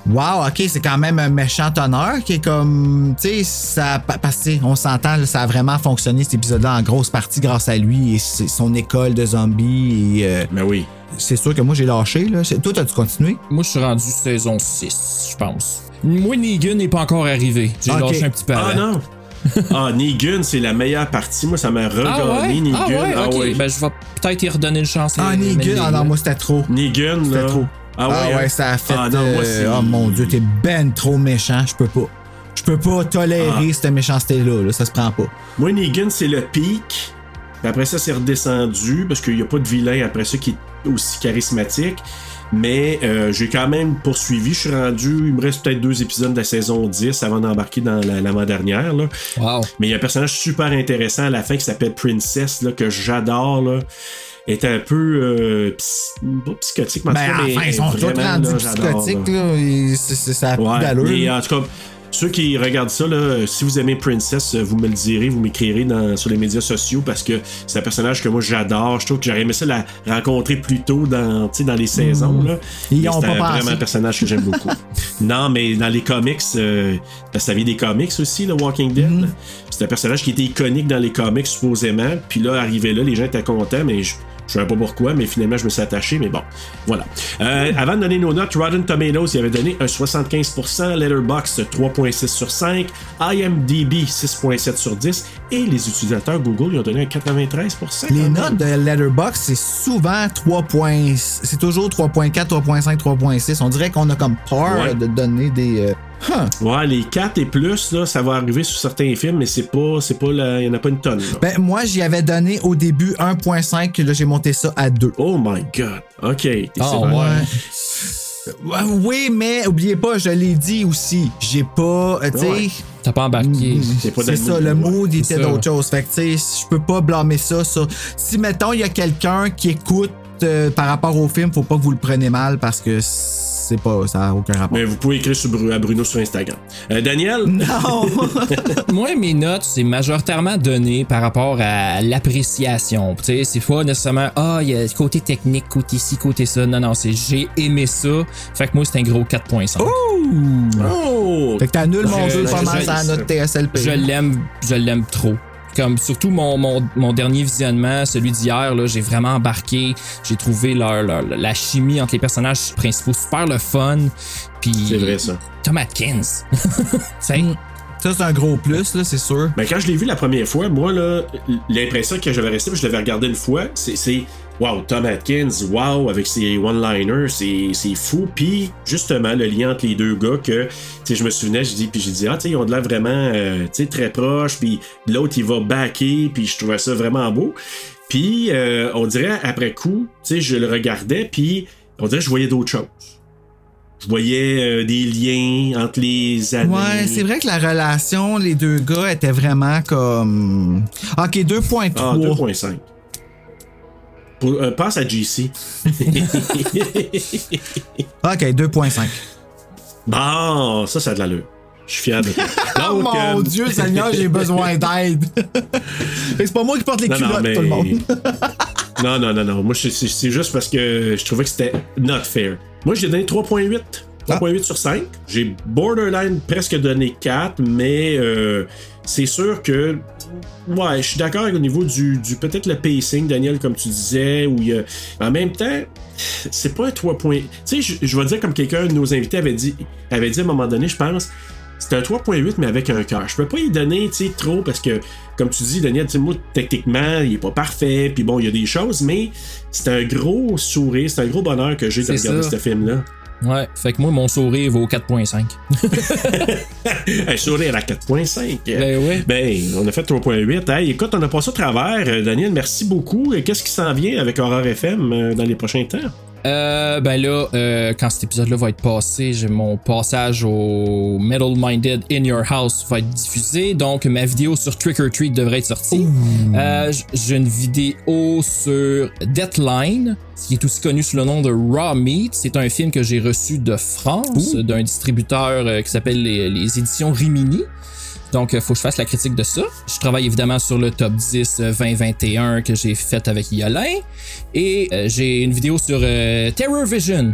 Wow, ok, c'est quand même un méchant honneur qui est comme. Tu sais, ça. pa- Parce que, on s'entend, ça a vraiment fonctionné cet épisode-là en grosse partie grâce à lui et c'est son école de zombies. Et, euh, Ben oui. C'est sûr que moi, j'ai lâché, là. Toi, t'as-tu continué? Moi, je suis rendu saison 6, je pense. Moi, Negan n'est pas encore arrivé. J'ai lâché un petit peu Ah avant. non! ah, Negan, c'est la meilleure partie. Moi, ça m'a regagné, Ah ouais? Negan. Ah ouais, ok. ouais. Ben, je vais peut-être y redonner une chance. Ah, Negan, à ah non, moi, c'était trop. Negan, C'était là. trop. Ah ouais, Ah ouais, hein? ça a fait. Ah non, moi, euh, c'est- oh mon dieu, t'es ben trop méchant, je peux pas. Je peux pas tolérer Ah. cette méchanceté-là, là, ça se prend pas. Moi, Negan, c'est le pic. Après ça, c'est redescendu parce qu'il n'y a pas de vilain après ça qui est aussi charismatique. Mais euh, j'ai quand même poursuivi. Je suis rendu. Il me reste peut-être deux épisodes de la saison 10 avant d'embarquer dans la- l'avant-dernière. là. Wow. Mais il y a un personnage super intéressant à la fin qui s'appelle Princess, là, que j'adore. Là. est un peu euh, pas psychotique, mais en tout Ben, cas, mais enfin, ils sont tous rendus psychotiques, là. là. et c'est- c'est- Ça a plus d'allure. en tout cas, ceux qui regardent ça, là, si vous aimez Princess, vous me le direz, vous m'écrirez sur les médias sociaux parce que c'est un personnage que moi j'adore. Je trouve que j'aurais aimé ça la rencontrer plus tôt dans, dans les saisons. Là. Mm. Ils ont c'est pas vraiment un personnage que j'aime beaucoup. non, mais dans les comics, euh, parce que ça vient des comics aussi, le Walking Dead. Là. C'est un personnage qui était iconique dans les comics, supposément. Puis là, arrivé là, les gens étaient contents, mais je. Je savais pas pourquoi, mais finalement, je me suis attaché, mais bon, voilà. Euh, avant de donner nos notes, Rotten Tomatoes, il avait donné un 75%, Letterboxd 3.6 sur 5, IMDb 6.7 sur 10, et les utilisateurs Google, ils ont donné un 93%. Les notes de Letterboxd, c'est souvent 3 points. C'est toujours 3.4, 3.5, 3.6. On dirait qu'on a comme peur Ouais. de donner des. euh, huh. Ouais, les 4 et plus, là, ça va arriver sur certains films, mais c'est pas, c'est pas, la- il y en a pas une tonne. là. Ben, moi, j'y avais donné au début 1.5, là, j'ai monté ça à 2. Oh my god, ok. sévère. ouais. Ouais, Oui, mais oubliez pas, je l'ai dit aussi. J'ai pas. euh, Tu sais. Ouais. T'as pas embarqué. C'est dans C'est ça, le mood il était d'autre chose. Fait que, tu sais, je peux pas blâmer ça sur. Si, mettons, il y a quelqu'un qui écoute euh, par rapport au film, faut pas que vous le preniez mal parce que c'est pas. Ça a aucun rapport. Mais vous pouvez écrire sur Bru- à Bruno sur Instagram. Euh, Daniel? Non! Moi, mes notes, c'est majoritairement donné par rapport à l'appréciation. Tu sais, c'est pas nécessairement, ah, il y a côté technique, côté ci, côté ça. Non, non, c'est j'ai aimé ça. Fait que moi, c'est un gros 4.5. Oh! fait que t'annules mon Je- jeu pas je- mal je- à notre TSLP. Je l'aime, je l'aime trop. Comme surtout mon, mon, mon dernier visionnement, celui d'hier, là, j'ai vraiment embarqué. J'ai trouvé leur, leur- la chimie entre les personnages principaux super le fun. Puis C'est vrai, ça. Tom Atkins. C'est Ça, c'est un gros plus, là, c'est sûr. Ben, quand je l'ai vu la première fois, moi, là, l'impression que j'avais resté, puis je l'avais regardé une fois, c'est wow, Tom Atkins, wow, avec ses one-liners, c'est, fou. Puis, justement, le lien entre les deux gars, que, je me souvenais, je dis, puis j'ai dit, ah, tu sais, ils ont de l'air vraiment, euh, tu sais, très proches, puis l'autre, il va backer, puis je trouvais ça vraiment beau. Puis, euh, on dirait, après coup, tu sais, je le regardais, puis on dirait que je voyais d'autres choses. Je voyais euh, des liens entre les années. Ouais, c'est vrai que la relation, les deux gars étaient vraiment comme. Ok, 2.3. Ah, 2.5. Pour- euh, passe à GC. ok, 2.5. bon, ça, ça a de l'allure. Je suis fier de toi. Oh Donc, mon euh, Dieu, Seigneur, j'ai besoin d'aide. C'est pas moi qui porte les Non, non, culottes, mais- tout le monde. non, non, non, non. Moi, c'est- juste parce que je trouvais que c'était not fair. Moi, j'ai donné 3.8. Ah. 3.8 sur 5. J'ai borderline presque donné 4, mais euh, c'est sûr que. Ouais, je suis d'accord au niveau du, du peut-être le pacing, Daniel, comme tu disais, où il y a. En même temps, c'est pas un 3 points. Tu sais, je, vais dire comme quelqu'un de nos invités avait dit, avait dit à un moment donné, je pense. C'est un 3.8 mais avec un cœur. Je peux pas y donner tu sais, trop parce que, comme tu dis, Daniel, moi, techniquement, il est pas parfait, puis bon, il y a des choses, mais c'est un gros sourire, c'est un gros bonheur que j'ai de regarder ce film-là. Ouais, fait que moi, mon sourire vaut 4.5. Un sourire à 4.5. Ben oui. Ben, on a fait 3.8. Hey, écoute, on a passé au travers. Euh, Daniel, merci beaucoup. Et Qu'est-ce qui s'en vient avec Horror FM euh, dans les prochains temps? Euh, ben là, euh, quand cet épisode-là va être passé, j'ai mon passage au Metal Minded In Your House va être diffusé. Donc, ma vidéo sur Trick or Treat devrait être sortie. Euh, j'ai une vidéo sur Deathline, qui est aussi connu sous le nom de Raw Meat. C'est un film que j'ai reçu de France, d'un distributeur euh, qui s'appelle les, les éditions Rimini. Donc, il faut que je fasse la critique de ça. Je travaille évidemment sur le top 10 euh, 2021 que j'ai fait avec Yolin. Et euh, j'ai une vidéo sur euh, Terror Vision.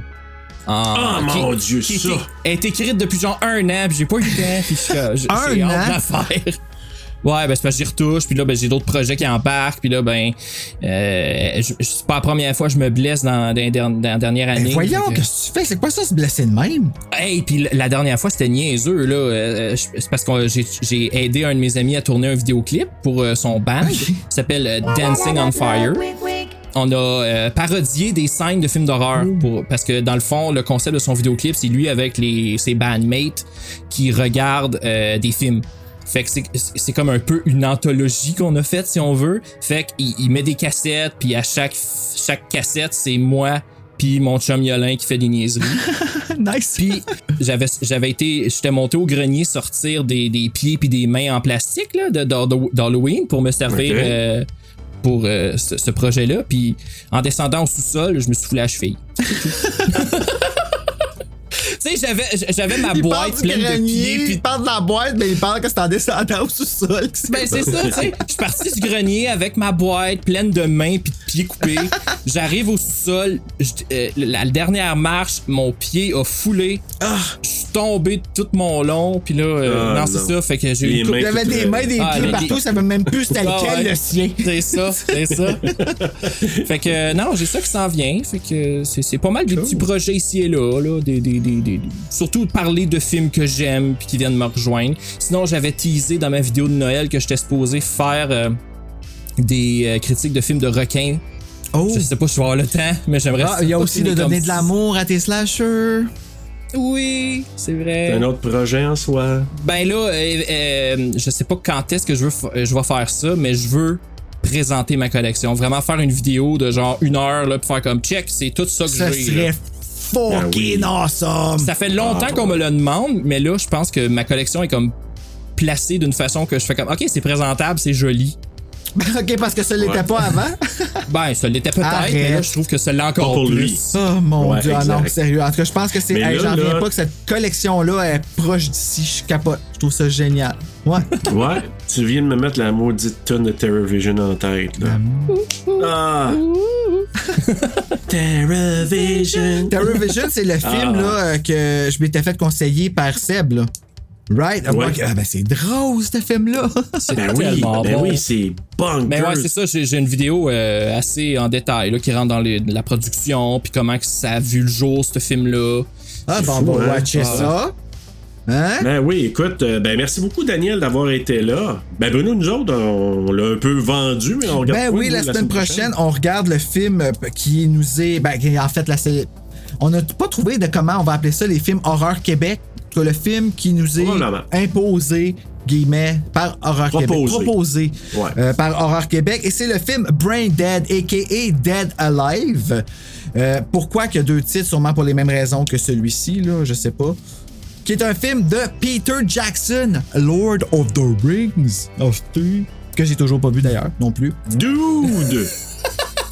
Ah, mon Dieu, qui ça. Elle est écrite depuis genre un an, puis j'ai pas eu le temps, puis je- je- Un j'ai hâte an? de la faire. Ouais, ben c'est parce que j'y retouche, puis là, ben, j'ai d'autres projets qui embarquent, puis là, ben, euh, c'est pas la première fois que je me blesse dans, dans, dans- la dernière année. Ben voyons, Fait que- qu'est-ce que tu fais? C'est quoi ça, se blesser de même? Hey, puis la dernière fois, c'était niaiseux, là. Euh, je- c'est parce que j'ai- j'ai aidé un de mes amis à tourner un vidéoclip pour euh, son band. qui s'appelle euh, Dancing on Fire. On a euh, parodié des scènes de films d'horreur pour parce que dans le fond le concept de son vidéoclip c'est lui avec les ses bandmates qui regardent euh, des films. Fait que c'est- c'est comme un peu une anthologie qu'on a faite si on veut. Fait qu'il il met des cassettes puis à chaque chaque cassette c'est moi puis mon chum Yolin qui fait des niaiseries. nice. Puis j'avais j'avais été j'étais monté au grenier sortir des, des pieds puis des mains en plastique là de- d'Halloween pour me servir euh, pour euh, ce, ce projet-là. Puis en descendant au sous-sol, je me suis foulé à la cheville. tu sais, j'avais j'avais ma Il boîte pleine de grenier, pieds puis il parle de la boîte, mais il parle que c'est en descendant au sous-sol. ben c'est ça, tu sais. Je suis parti du grenier avec ma boîte pleine de mains puis de pieds coupés. J'arrive au sous-sol, euh, la dernière marche, mon pied a foulé. Je suis tombé de tout mon long, puis là, euh, Ah, non, c'est ça, fait que j'ai eu une coupe- mains Il y avait des mains, des Ah, pieds partout, des- ça veut même plus c'était Ah, lequel ouais. le sien. C'est ça, c'est ça. fait que euh, non, j'ai ça qui s'en vient. Fait que c'est c'est pas mal des petits projets ici et là, là des, des, des, des- surtout de parler de films que j'aime puis qui viennent me rejoindre. Sinon, j'avais teasé dans ma vidéo de Noël que j'étais supposé faire euh, des euh, critiques de films de requins. Oh. Je sais pas si je vais avoir le temps, mais j'aimerais. Ah, il y a ça aussi de donner comme de l'amour à tes slashers. Oui, c'est vrai. C'est un autre projet en soi. Ben là, euh, euh, je sais pas quand est-ce que je veux je vais faire ça, mais je veux présenter ma collection. Vraiment faire une vidéo de genre une heure là, pour faire comme check, c'est tout ça que Ça j'ai. serait fucking awesome. Ça fait longtemps qu'on me le demande, mais là, je pense que ma collection est comme placée d'une façon que je fais comme ok, c'est présentable, c'est joli. ok, parce que ça l'était Ouais. pas avant. Ben, ça l'était peut-être, mais là, je trouve que ça l'est encore pour plus. lui. Oh mon Ouais, dieu, ah non, sérieux. En tout cas, je pense que c'est. Hey, J'en reviens pas que cette collection-là est proche d'ici. Je capote. Je trouve ça génial. Ouais. Ouais, tu viens de me mettre la maudite tonne de Terror Vision en tête, là. Ah! Terror Vision. Terror Vision, c'est le film Ah. là, que je m'étais fait conseiller par Seb. Là. Right? Ah, Ouais. Ah, ben c'est drôle, ce film-là. C'est Ben oui, tellement ben bon. oui, c'est bonkers. Mais ouais, c'est ça, j'ai j'ai une vidéo euh, assez en détail là, qui rentre dans les- la production, puis comment que ça a vu le jour, ce film-là. Ah, C'est bon, fou, on va hein? watcher Ah. ça. Hein? Ben oui, écoute, euh, ben merci beaucoup Daniel d'avoir été là. Ben Bruno, nous autres, on, on l'a un peu vendu, mais on regarde Ben quoi, oui, nous, la semaine prochaine, on regarde le film euh, qui nous est. Ben, en fait, là, c'est. On n'a pas trouvé de comment on va appeler ça les films Horreur Québec. que le film qui nous est imposé, guillemets, par Horreur Québec. Proposé. Ouais. euh, par Horreur Québec. Et c'est le film Brain Dead, a.k.a. Dead Alive. Euh, pourquoi qu'il y a deux titres, sûrement pour les mêmes raisons que celui-ci, là, je sais pas. Qui est un film de Peter Jackson, Lord of the Rings of Steel, que j'ai toujours pas vu d'ailleurs, non plus. Dude!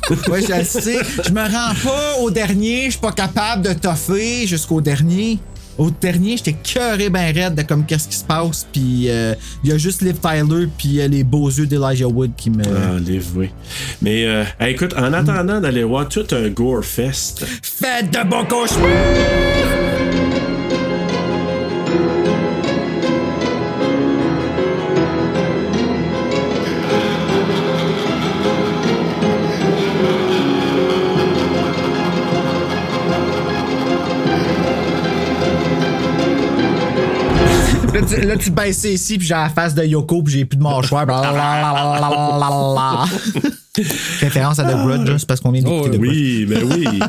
Ouais, je sais. Je me rends pas au dernier. Je suis pas capable de toffer jusqu'au dernier. Au dernier, j'étais cœuré ben raide de comme qu'est-ce qui se passe. Puis euh, il y a juste Liv Tyler puis euh, les beaux yeux d'Elijah Wood qui me. Ah, Liv, oui. Mais euh, écoute, en attendant d'aller voir tout un Gore Fest, Faites de bons cauchemars! Tu, là, tu baisses ça ici, puis j'ai la face de Yoko, puis j'ai plus de mâchoire. Référence à The Grudge, c'est parce qu'on est Oh. Oui, ben oui.